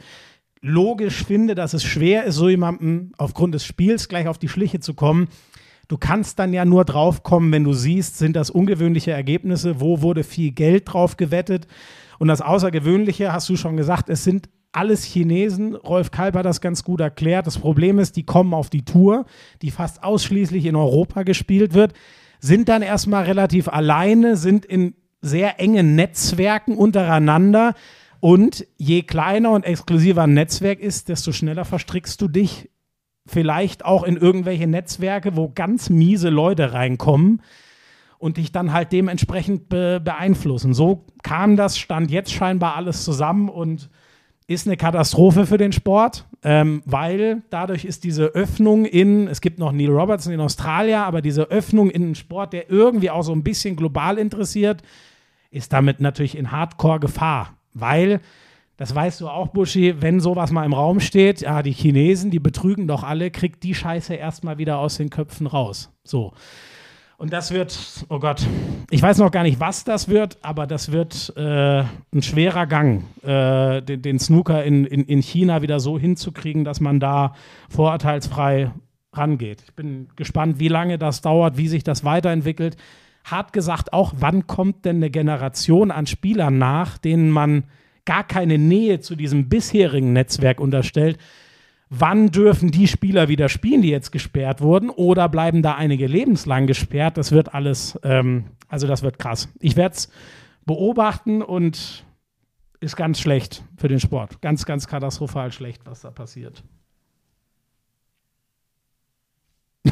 Speaker 1: logisch finde, dass es schwer ist, so jemandem aufgrund des Spiels gleich auf die Schliche zu kommen. Du kannst dann ja nur draufkommen, wenn du siehst, sind das ungewöhnliche Ergebnisse, wo wurde viel Geld drauf gewettet. Und das Außergewöhnliche, hast du schon gesagt, es sind alles Chinesen. Rolf Kalb hat das ganz gut erklärt. Das Problem ist, die kommen auf die Tour, die fast ausschließlich in Europa gespielt wird, sind dann erstmal relativ alleine, sind in sehr engen Netzwerken untereinander. Und je kleiner und exklusiver ein Netzwerk ist, desto schneller verstrickst du dich vielleicht auch in irgendwelche Netzwerke, wo ganz miese Leute reinkommen und dich dann halt dementsprechend be beeinflussen. So kam das, stand jetzt scheinbar alles zusammen und ist eine Katastrophe für den Sport, ähm, weil dadurch ist diese Öffnung in, es gibt noch Neil Robertson in Australien, aber diese Öffnung in einen Sport, der irgendwie auch so ein bisschen global interessiert, ist damit natürlich in Hardcore-Gefahr, weil, das weißt du auch, Buschi, wenn sowas mal im Raum steht, ja, die Chinesen, die betrügen doch alle, kriegt die Scheiße erstmal wieder aus den Köpfen raus. So. Und das wird, oh Gott, ich weiß noch gar nicht, was das wird, aber das wird äh, ein schwerer Gang, äh, den, den Snooker in, in, in China wieder so hinzukriegen, dass man da vorurteilsfrei rangeht. Ich bin gespannt, wie lange das dauert, wie sich das weiterentwickelt. Hart gesagt auch, wann kommt denn eine Generation an Spielern nach, denen man gar keine Nähe zu diesem bisherigen Netzwerk unterstellt, wann dürfen die Spieler wieder spielen, die jetzt gesperrt wurden, oder bleiben da einige lebenslang gesperrt? Das wird alles, ähm, also das wird krass. Ich werde es beobachten und ist ganz schlecht für den Sport. Ganz, ganz katastrophal schlecht, was da passiert. [LAUGHS]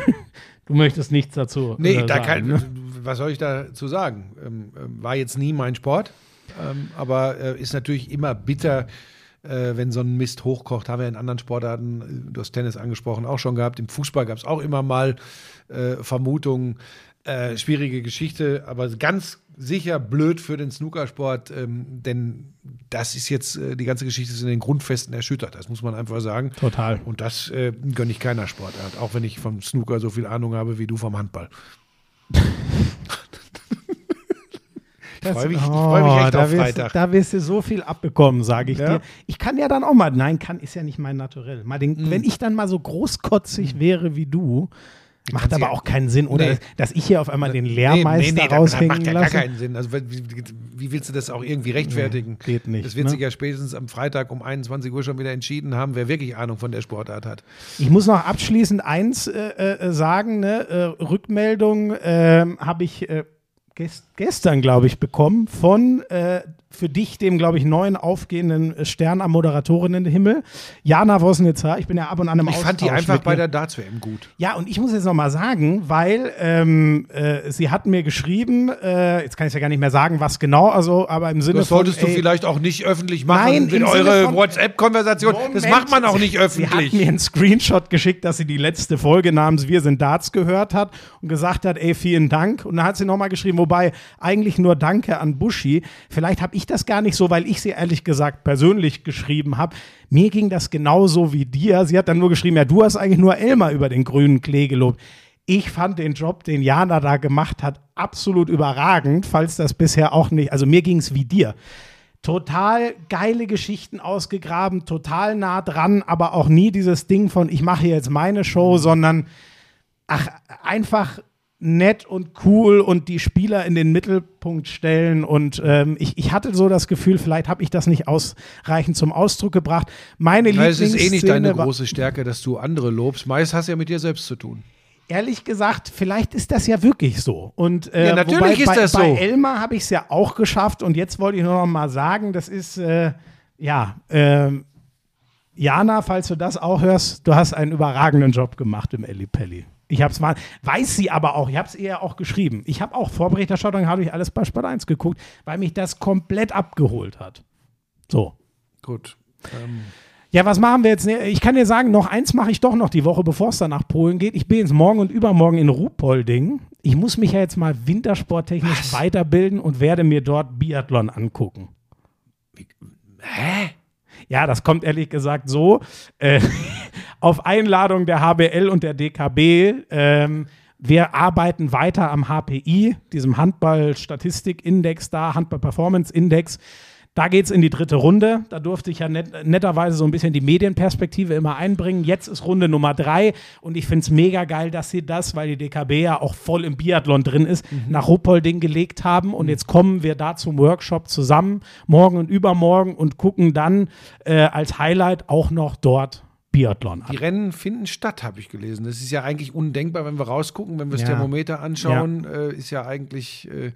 Speaker 1: du möchtest nichts dazu
Speaker 2: Nee,
Speaker 1: äh,
Speaker 2: da
Speaker 1: sagen,
Speaker 2: kann,
Speaker 1: ne?
Speaker 2: was soll ich dazu sagen? Ähm, ähm, war jetzt nie mein Sport, ähm, aber äh, ist natürlich immer bitter, äh, wenn so ein Mist hochkocht. Haben wir in anderen Sportarten, äh, du hast Tennis angesprochen, auch schon gehabt. Im Fußball gab es auch immer mal äh, Vermutungen. Äh, schwierige Geschichte, aber ganz sicher blöd für den Snookersport, ähm, denn das ist jetzt, äh, die ganze Geschichte ist in den Grundfesten erschüttert. Das muss man einfach sagen.
Speaker 1: Total.
Speaker 2: Und das gönne ich keiner Sportart, auch wenn ich vom Snooker so viel Ahnung habe wie du vom Handball. [LAUGHS]
Speaker 1: Das-
Speaker 2: freu mich- ich freu mich echt
Speaker 1: da
Speaker 2: auf
Speaker 1: wirst,
Speaker 2: Freitag.
Speaker 1: Da wirst du so viel abbekommen, sage ich
Speaker 2: Ja.
Speaker 1: dir. Ich kann ja dann auch mal, nein, kann ist ja nicht mein Naturell. Mal den,
Speaker 2: Mhm.
Speaker 1: Wenn ich dann mal so großkotzig wäre wie du, macht aber auch keinen Sinn, oder?
Speaker 2: Nee.
Speaker 1: Dass ich hier auf einmal den
Speaker 2: Nee,
Speaker 1: Lehrmeister
Speaker 2: nee, nee, das
Speaker 1: raushängen
Speaker 2: macht ja gar keinen Sinn. Also, wie, wie- willst du das auch irgendwie rechtfertigen?
Speaker 1: geht nicht,
Speaker 2: Das wird
Speaker 1: ne?
Speaker 2: sich ja spätestens am Freitag um 21 Uhr schon wieder entschieden haben, wer wirklich Ahnung von der Sportart hat.
Speaker 1: Ich muss noch abschließend eins äh, äh, sagen, ne? äh, Rückmeldung ähm, habe ich äh, gest gestern, glaube ich, bekommen von äh, für dich, dem, glaube ich, neuen aufgehenden Stern am Moderatorinnenhimmel, Jana Wosnitzer. Ich bin ja ab und an im
Speaker 2: Ich fand die
Speaker 1: Austausch
Speaker 2: einfach bei der Darts-WM gut.
Speaker 1: Ja, und ich muss jetzt noch mal sagen, weil ähm, äh, sie hat mir geschrieben, äh, jetzt kann ich ja gar nicht mehr sagen, was genau, also, aber im Sinne
Speaker 2: Das solltest
Speaker 1: von,
Speaker 2: du
Speaker 1: ey,
Speaker 2: vielleicht auch nicht öffentlich machen.
Speaker 1: Nein, Sinne
Speaker 2: eure WhatsApp-Konversation. Das macht man auch nicht
Speaker 1: Sie hat
Speaker 2: öffentlich.
Speaker 1: mir einen Screenshot geschickt, dass sie die letzte Folge namens Wir sind Darts gehört hat und gesagt hat, ey, vielen Dank. Und dann hat sie nochmal geschrieben, wobei eigentlich nur Danke an Buschi. Vielleicht habe ich das gar nicht so, weil ich sie ehrlich gesagt persönlich geschrieben habe. Mir ging das genauso wie dir. Sie hat dann nur geschrieben, ja, du hast eigentlich nur Elmar über den grünen Klee gelobt. Ich fand den Job, den Jana da gemacht hat, absolut überragend, falls das bisher auch nicht, also mir ging es wie dir total geile Geschichten ausgegraben, total nah dran, aber auch nie dieses Ding von, ich mache jetzt meine Show, sondern ach, einfach nett und cool und die Spieler in den Mittelpunkt stellen. Und ähm, ich, ich hatte so das Gefühl, vielleicht habe ich das nicht ausreichend zum Ausdruck gebracht. Meine
Speaker 2: Ja, es ist eh nicht deine große Stärke, dass du andere lobst. Meist hast du ja mit dir selbst zu tun.
Speaker 1: ehrlich gesagt, vielleicht ist das ja wirklich so. Und äh,
Speaker 2: Ja, natürlich
Speaker 1: wobei,
Speaker 2: ist
Speaker 1: bei,
Speaker 2: das so.
Speaker 1: Bei Elmar habe ich es ja auch geschafft und jetzt wollte ich nur noch mal sagen, das ist äh, ja ähm, Jana, falls du das auch hörst, du hast einen überragenden Job gemacht im Elli Ich hab's mal, weiß sie aber auch, ich habe es ihr auch geschrieben. Ich habe auch Vorberichterstattung, habe ich alles bei Sport 1 geguckt, weil mich das komplett abgeholt hat. So.
Speaker 2: Gut. Ähm,
Speaker 1: Ja, was machen wir jetzt? Ich kann dir sagen, noch eins mache ich doch noch die Woche, bevor es dann nach Polen geht. Ich bin jetzt morgen und übermorgen in Ruhpolding. Ich muss mich ja jetzt mal wintersporttechnisch weiterbilden und werde mir dort Biathlon angucken.
Speaker 2: hä?
Speaker 1: Ja, das kommt ehrlich gesagt so. Äh, [LAUGHS] auf Einladung der HBL und der DKB. Ähm, wir arbeiten weiter am HPI, diesem Handball-Statistik-Index da, Handball-Performance-Index. Da geht es in die dritte Runde. Da durfte ich ja net, netterweise so ein bisschen die Medienperspektive immer einbringen. Jetzt ist Runde Nummer drei und ich finde es mega geil, dass sie das, weil die DKB ja auch voll im Biathlon drin ist, nach Ruppolding gelegt haben. Und jetzt kommen wir da zum Workshop zusammen, morgen und übermorgen und gucken dann äh, als Highlight auch noch dort Biathlon an.
Speaker 2: Die Rennen finden statt, habe ich gelesen. Das ist ja eigentlich undenkbar, wenn wir rausgucken, wenn wir das
Speaker 1: Ja.
Speaker 2: Thermometer anschauen, äh, ist ja eigentlich. Äh,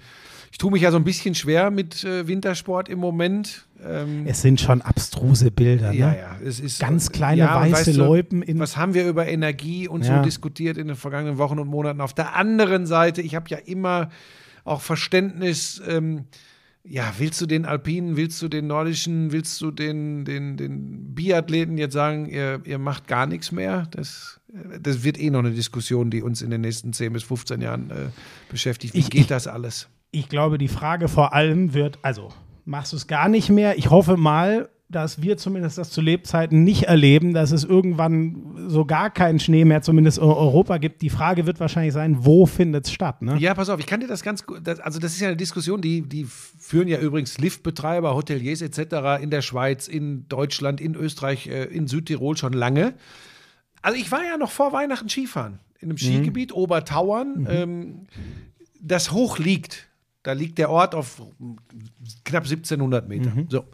Speaker 2: ich tue mich ja so ein bisschen schwer mit äh, Wintersport im Moment. Ähm,
Speaker 1: Es sind schon abstruse Bilder.
Speaker 2: ja,
Speaker 1: ne?
Speaker 2: ja, es ist
Speaker 1: Ganz kleine
Speaker 2: ja,
Speaker 1: weiße
Speaker 2: weißt du,
Speaker 1: Loipen in-
Speaker 2: Was haben wir über Energie und
Speaker 1: Ja.
Speaker 2: so diskutiert in den vergangenen Wochen und Monaten? Auf der anderen Seite, ich habe ja immer auch Verständnis. Ähm, ja, willst du den Alpinen, willst du den Nordischen, willst du den, den, den Biathleten jetzt sagen, ihr, ihr macht gar nichts mehr? Das, äh, das wird eh noch eine Diskussion, die uns in den nächsten 10 bis 15 Jahren äh, beschäftigt. Wie
Speaker 1: Ich-
Speaker 2: geht
Speaker 1: ich-
Speaker 2: das alles?
Speaker 1: Ich glaube, die Frage vor allem wird, also machst du es gar nicht mehr? Ich hoffe mal, dass wir zumindest das zu Lebzeiten nicht erleben, dass es irgendwann so gar keinen Schnee mehr, zumindest in Europa gibt. Die Frage wird wahrscheinlich sein, wo findet es statt? Ne?
Speaker 2: Ja, pass auf, ich kann dir das ganz gut, das, also das ist ja eine Diskussion, die, die führen ja übrigens Liftbetreiber, Hoteliers etc. in der Schweiz, in Deutschland, in Österreich, äh, in Südtirol schon lange. Also ich war ja noch vor Weihnachten Skifahren in einem Skigebiet, Obertauern, ähm, das hoch liegt. Da liegt der Ort auf knapp 1700 Meter. So.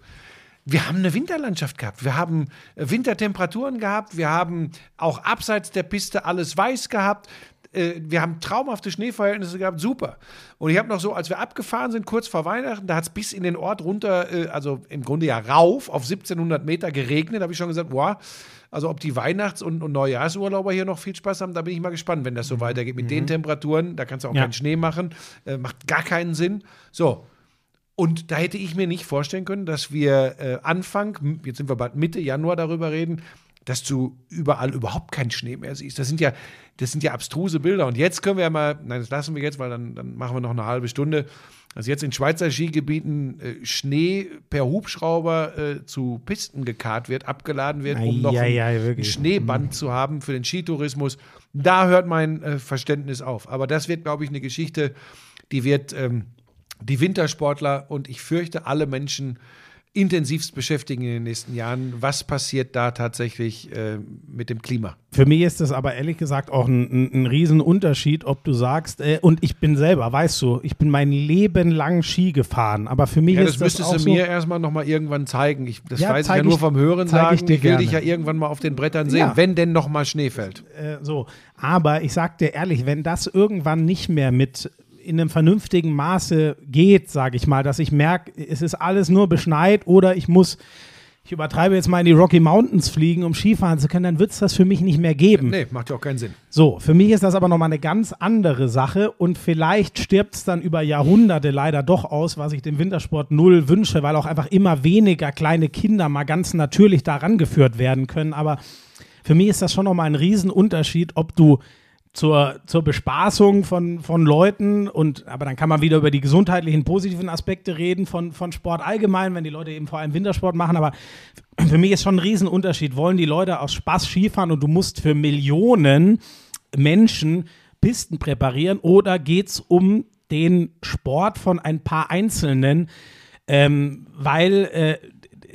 Speaker 2: Wir haben eine Winterlandschaft gehabt. Wir haben äh, Wintertemperaturen gehabt. Wir haben auch abseits der Piste alles weiß gehabt. Äh, Wir haben traumhafte Schneeverhältnisse gehabt. Super. Und ich habe noch so, als wir abgefahren sind, kurz vor Weihnachten, da hat es bis in den Ort runter, äh, also im Grunde ja rauf, auf 1700 Meter geregnet. Da habe ich schon gesagt, wow. Also ob die Weihnachts- und, und Neujahrsurlauber hier noch viel Spaß haben, da bin ich mal gespannt, wenn das so weitergeht. Mit den Temperaturen, da kannst du auch
Speaker 1: Ja.
Speaker 2: keinen Schnee machen. Äh, macht gar keinen Sinn. So, und da hätte ich mir nicht vorstellen können, dass wir äh, Anfang, jetzt sind wir bald Mitte Januar darüber reden, dass du überall überhaupt keinen Schnee mehr siehst. Das sind ja, das sind ja abstruse Bilder. Und jetzt können wir ja mal, nein, das lassen wir jetzt, weil dann, dann machen wir noch eine halbe Stunde. Also jetzt in Schweizer Skigebieten äh, Schnee per Hubschrauber äh, zu Pisten gekarrt wird, abgeladen wird, um noch
Speaker 1: Ei,
Speaker 2: ein,
Speaker 1: ei,
Speaker 2: ein. Schneeband zu haben für den Skitourismus. Da hört mein äh, Verständnis auf. Aber das wird, glaube ich, eine Geschichte, die wird ähm, die Wintersportler und ich fürchte alle Menschen intensivst beschäftigen in den nächsten Jahren. Was passiert da tatsächlich äh, mit dem Klima?
Speaker 1: Für mich ist das aber ehrlich gesagt auch ein, ein, ein Riesenunterschied, ob du sagst, äh, und ich bin selber, weißt du, ich bin mein Leben lang Ski gefahren, aber für mich
Speaker 2: Ja,
Speaker 1: ist
Speaker 2: das
Speaker 1: das
Speaker 2: müsstest
Speaker 1: auch
Speaker 2: du
Speaker 1: so,
Speaker 2: mir erstmal nochmal irgendwann zeigen. Ich, das
Speaker 1: Ja,
Speaker 2: weiß ich ja nur
Speaker 1: ich-
Speaker 2: vom Hören sagen.
Speaker 1: ich dir
Speaker 2: will dich ja irgendwann mal auf den Brettern sehen,
Speaker 1: Ja.
Speaker 2: wenn denn nochmal Schnee fällt.
Speaker 1: äh, so. Aber ich sag dir ehrlich, wenn das irgendwann nicht mehr mit in einem vernünftigen Maße geht, sage ich mal, dass ich merke, es ist alles nur beschneit oder ich muss, ich übertreibe jetzt mal in die Rocky Mountains fliegen, um Skifahren zu können, dann wird es das für mich nicht mehr geben.
Speaker 2: Nee, macht ja auch keinen Sinn.
Speaker 1: So, für mich ist das aber nochmal eine ganz andere Sache und vielleicht stirbt es dann über Jahrhunderte leider doch aus, was ich dem Wintersport null wünsche, weil auch einfach immer weniger kleine Kinder mal ganz natürlich daran geführt werden können. Aber für mich ist das schon nochmal ein Riesenunterschied, ob du zur, zur Bespaßung von, von Leuten und aber dann kann man wieder über die gesundheitlichen positiven Aspekte reden von, von Sport allgemein, wenn die Leute eben vor allem Wintersport machen, aber für mich ist schon ein Riesenunterschied. Wollen die Leute aus Spaß Skifahren und du musst für Millionen Menschen Pisten präparieren oder geht es um den Sport von ein paar Einzelnen? Ähm, weil, äh,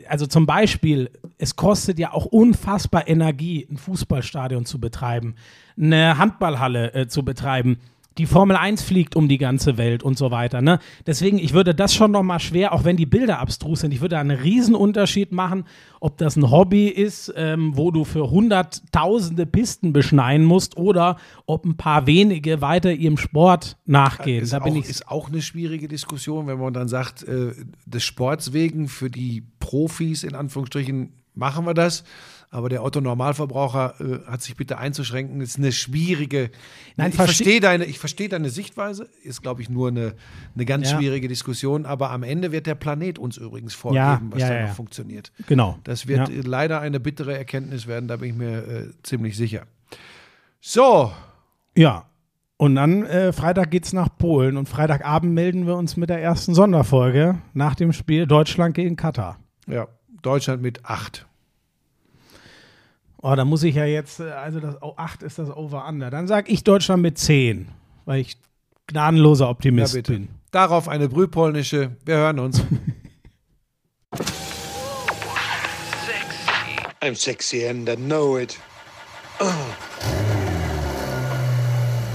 Speaker 1: also zum Beispiel, es kostet ja auch unfassbar Energie, ein Fußballstadion zu betreiben, eine Handballhalle äh, zu betreiben. Die Formel 1 fliegt um die ganze Welt und so weiter. Ne? Deswegen, ich würde das schon nochmal schwer, auch wenn die Bilder abstrus sind, ich würde da einen Riesenunterschied machen, ob das ein Hobby ist, ähm, wo du für hunderttausende Pisten beschneien musst oder ob ein paar wenige weiter ihrem Sport nachgehen.
Speaker 2: Ist,
Speaker 1: da
Speaker 2: auch, ist auch eine schwierige Diskussion, wenn man dann sagt, äh, des Sports wegen für die Profis in Anführungsstrichen machen wir das. Aber der Otto Normalverbraucher äh, hat sich bitte einzuschränken. Ist eine schwierige.
Speaker 1: Nein,
Speaker 2: ich
Speaker 1: verste-
Speaker 2: verstehe deine, ich verstehe deine Sichtweise. Ist glaube ich nur eine, eine ganz
Speaker 1: Ja.
Speaker 2: schwierige Diskussion. Aber am Ende wird der Planet uns übrigens vorgeben,
Speaker 1: Ja,
Speaker 2: was
Speaker 1: ja,
Speaker 2: da noch funktioniert.
Speaker 1: genau.
Speaker 2: Das wird äh, leider eine bittere Erkenntnis werden. Da bin ich mir äh, ziemlich sicher. So,
Speaker 1: Ja. Und dann äh, Freitag geht's nach Polen und Freitagabend melden wir uns mit der ersten Sonderfolge nach dem Spiel Deutschland gegen Katar.
Speaker 2: ja, Deutschland mit acht.
Speaker 1: Oh, da muss ich ja jetzt, äh, also das oh, 8 ist das Over-Under. Dann sag ich Deutschland mit 10, weil ich gnadenloser
Speaker 2: Ja,
Speaker 1: Optimist
Speaker 2: bitte.
Speaker 1: bin.
Speaker 2: Darauf eine Brühpolnische. Wir hören uns. [LAUGHS]
Speaker 7: I'm sexy and I know it.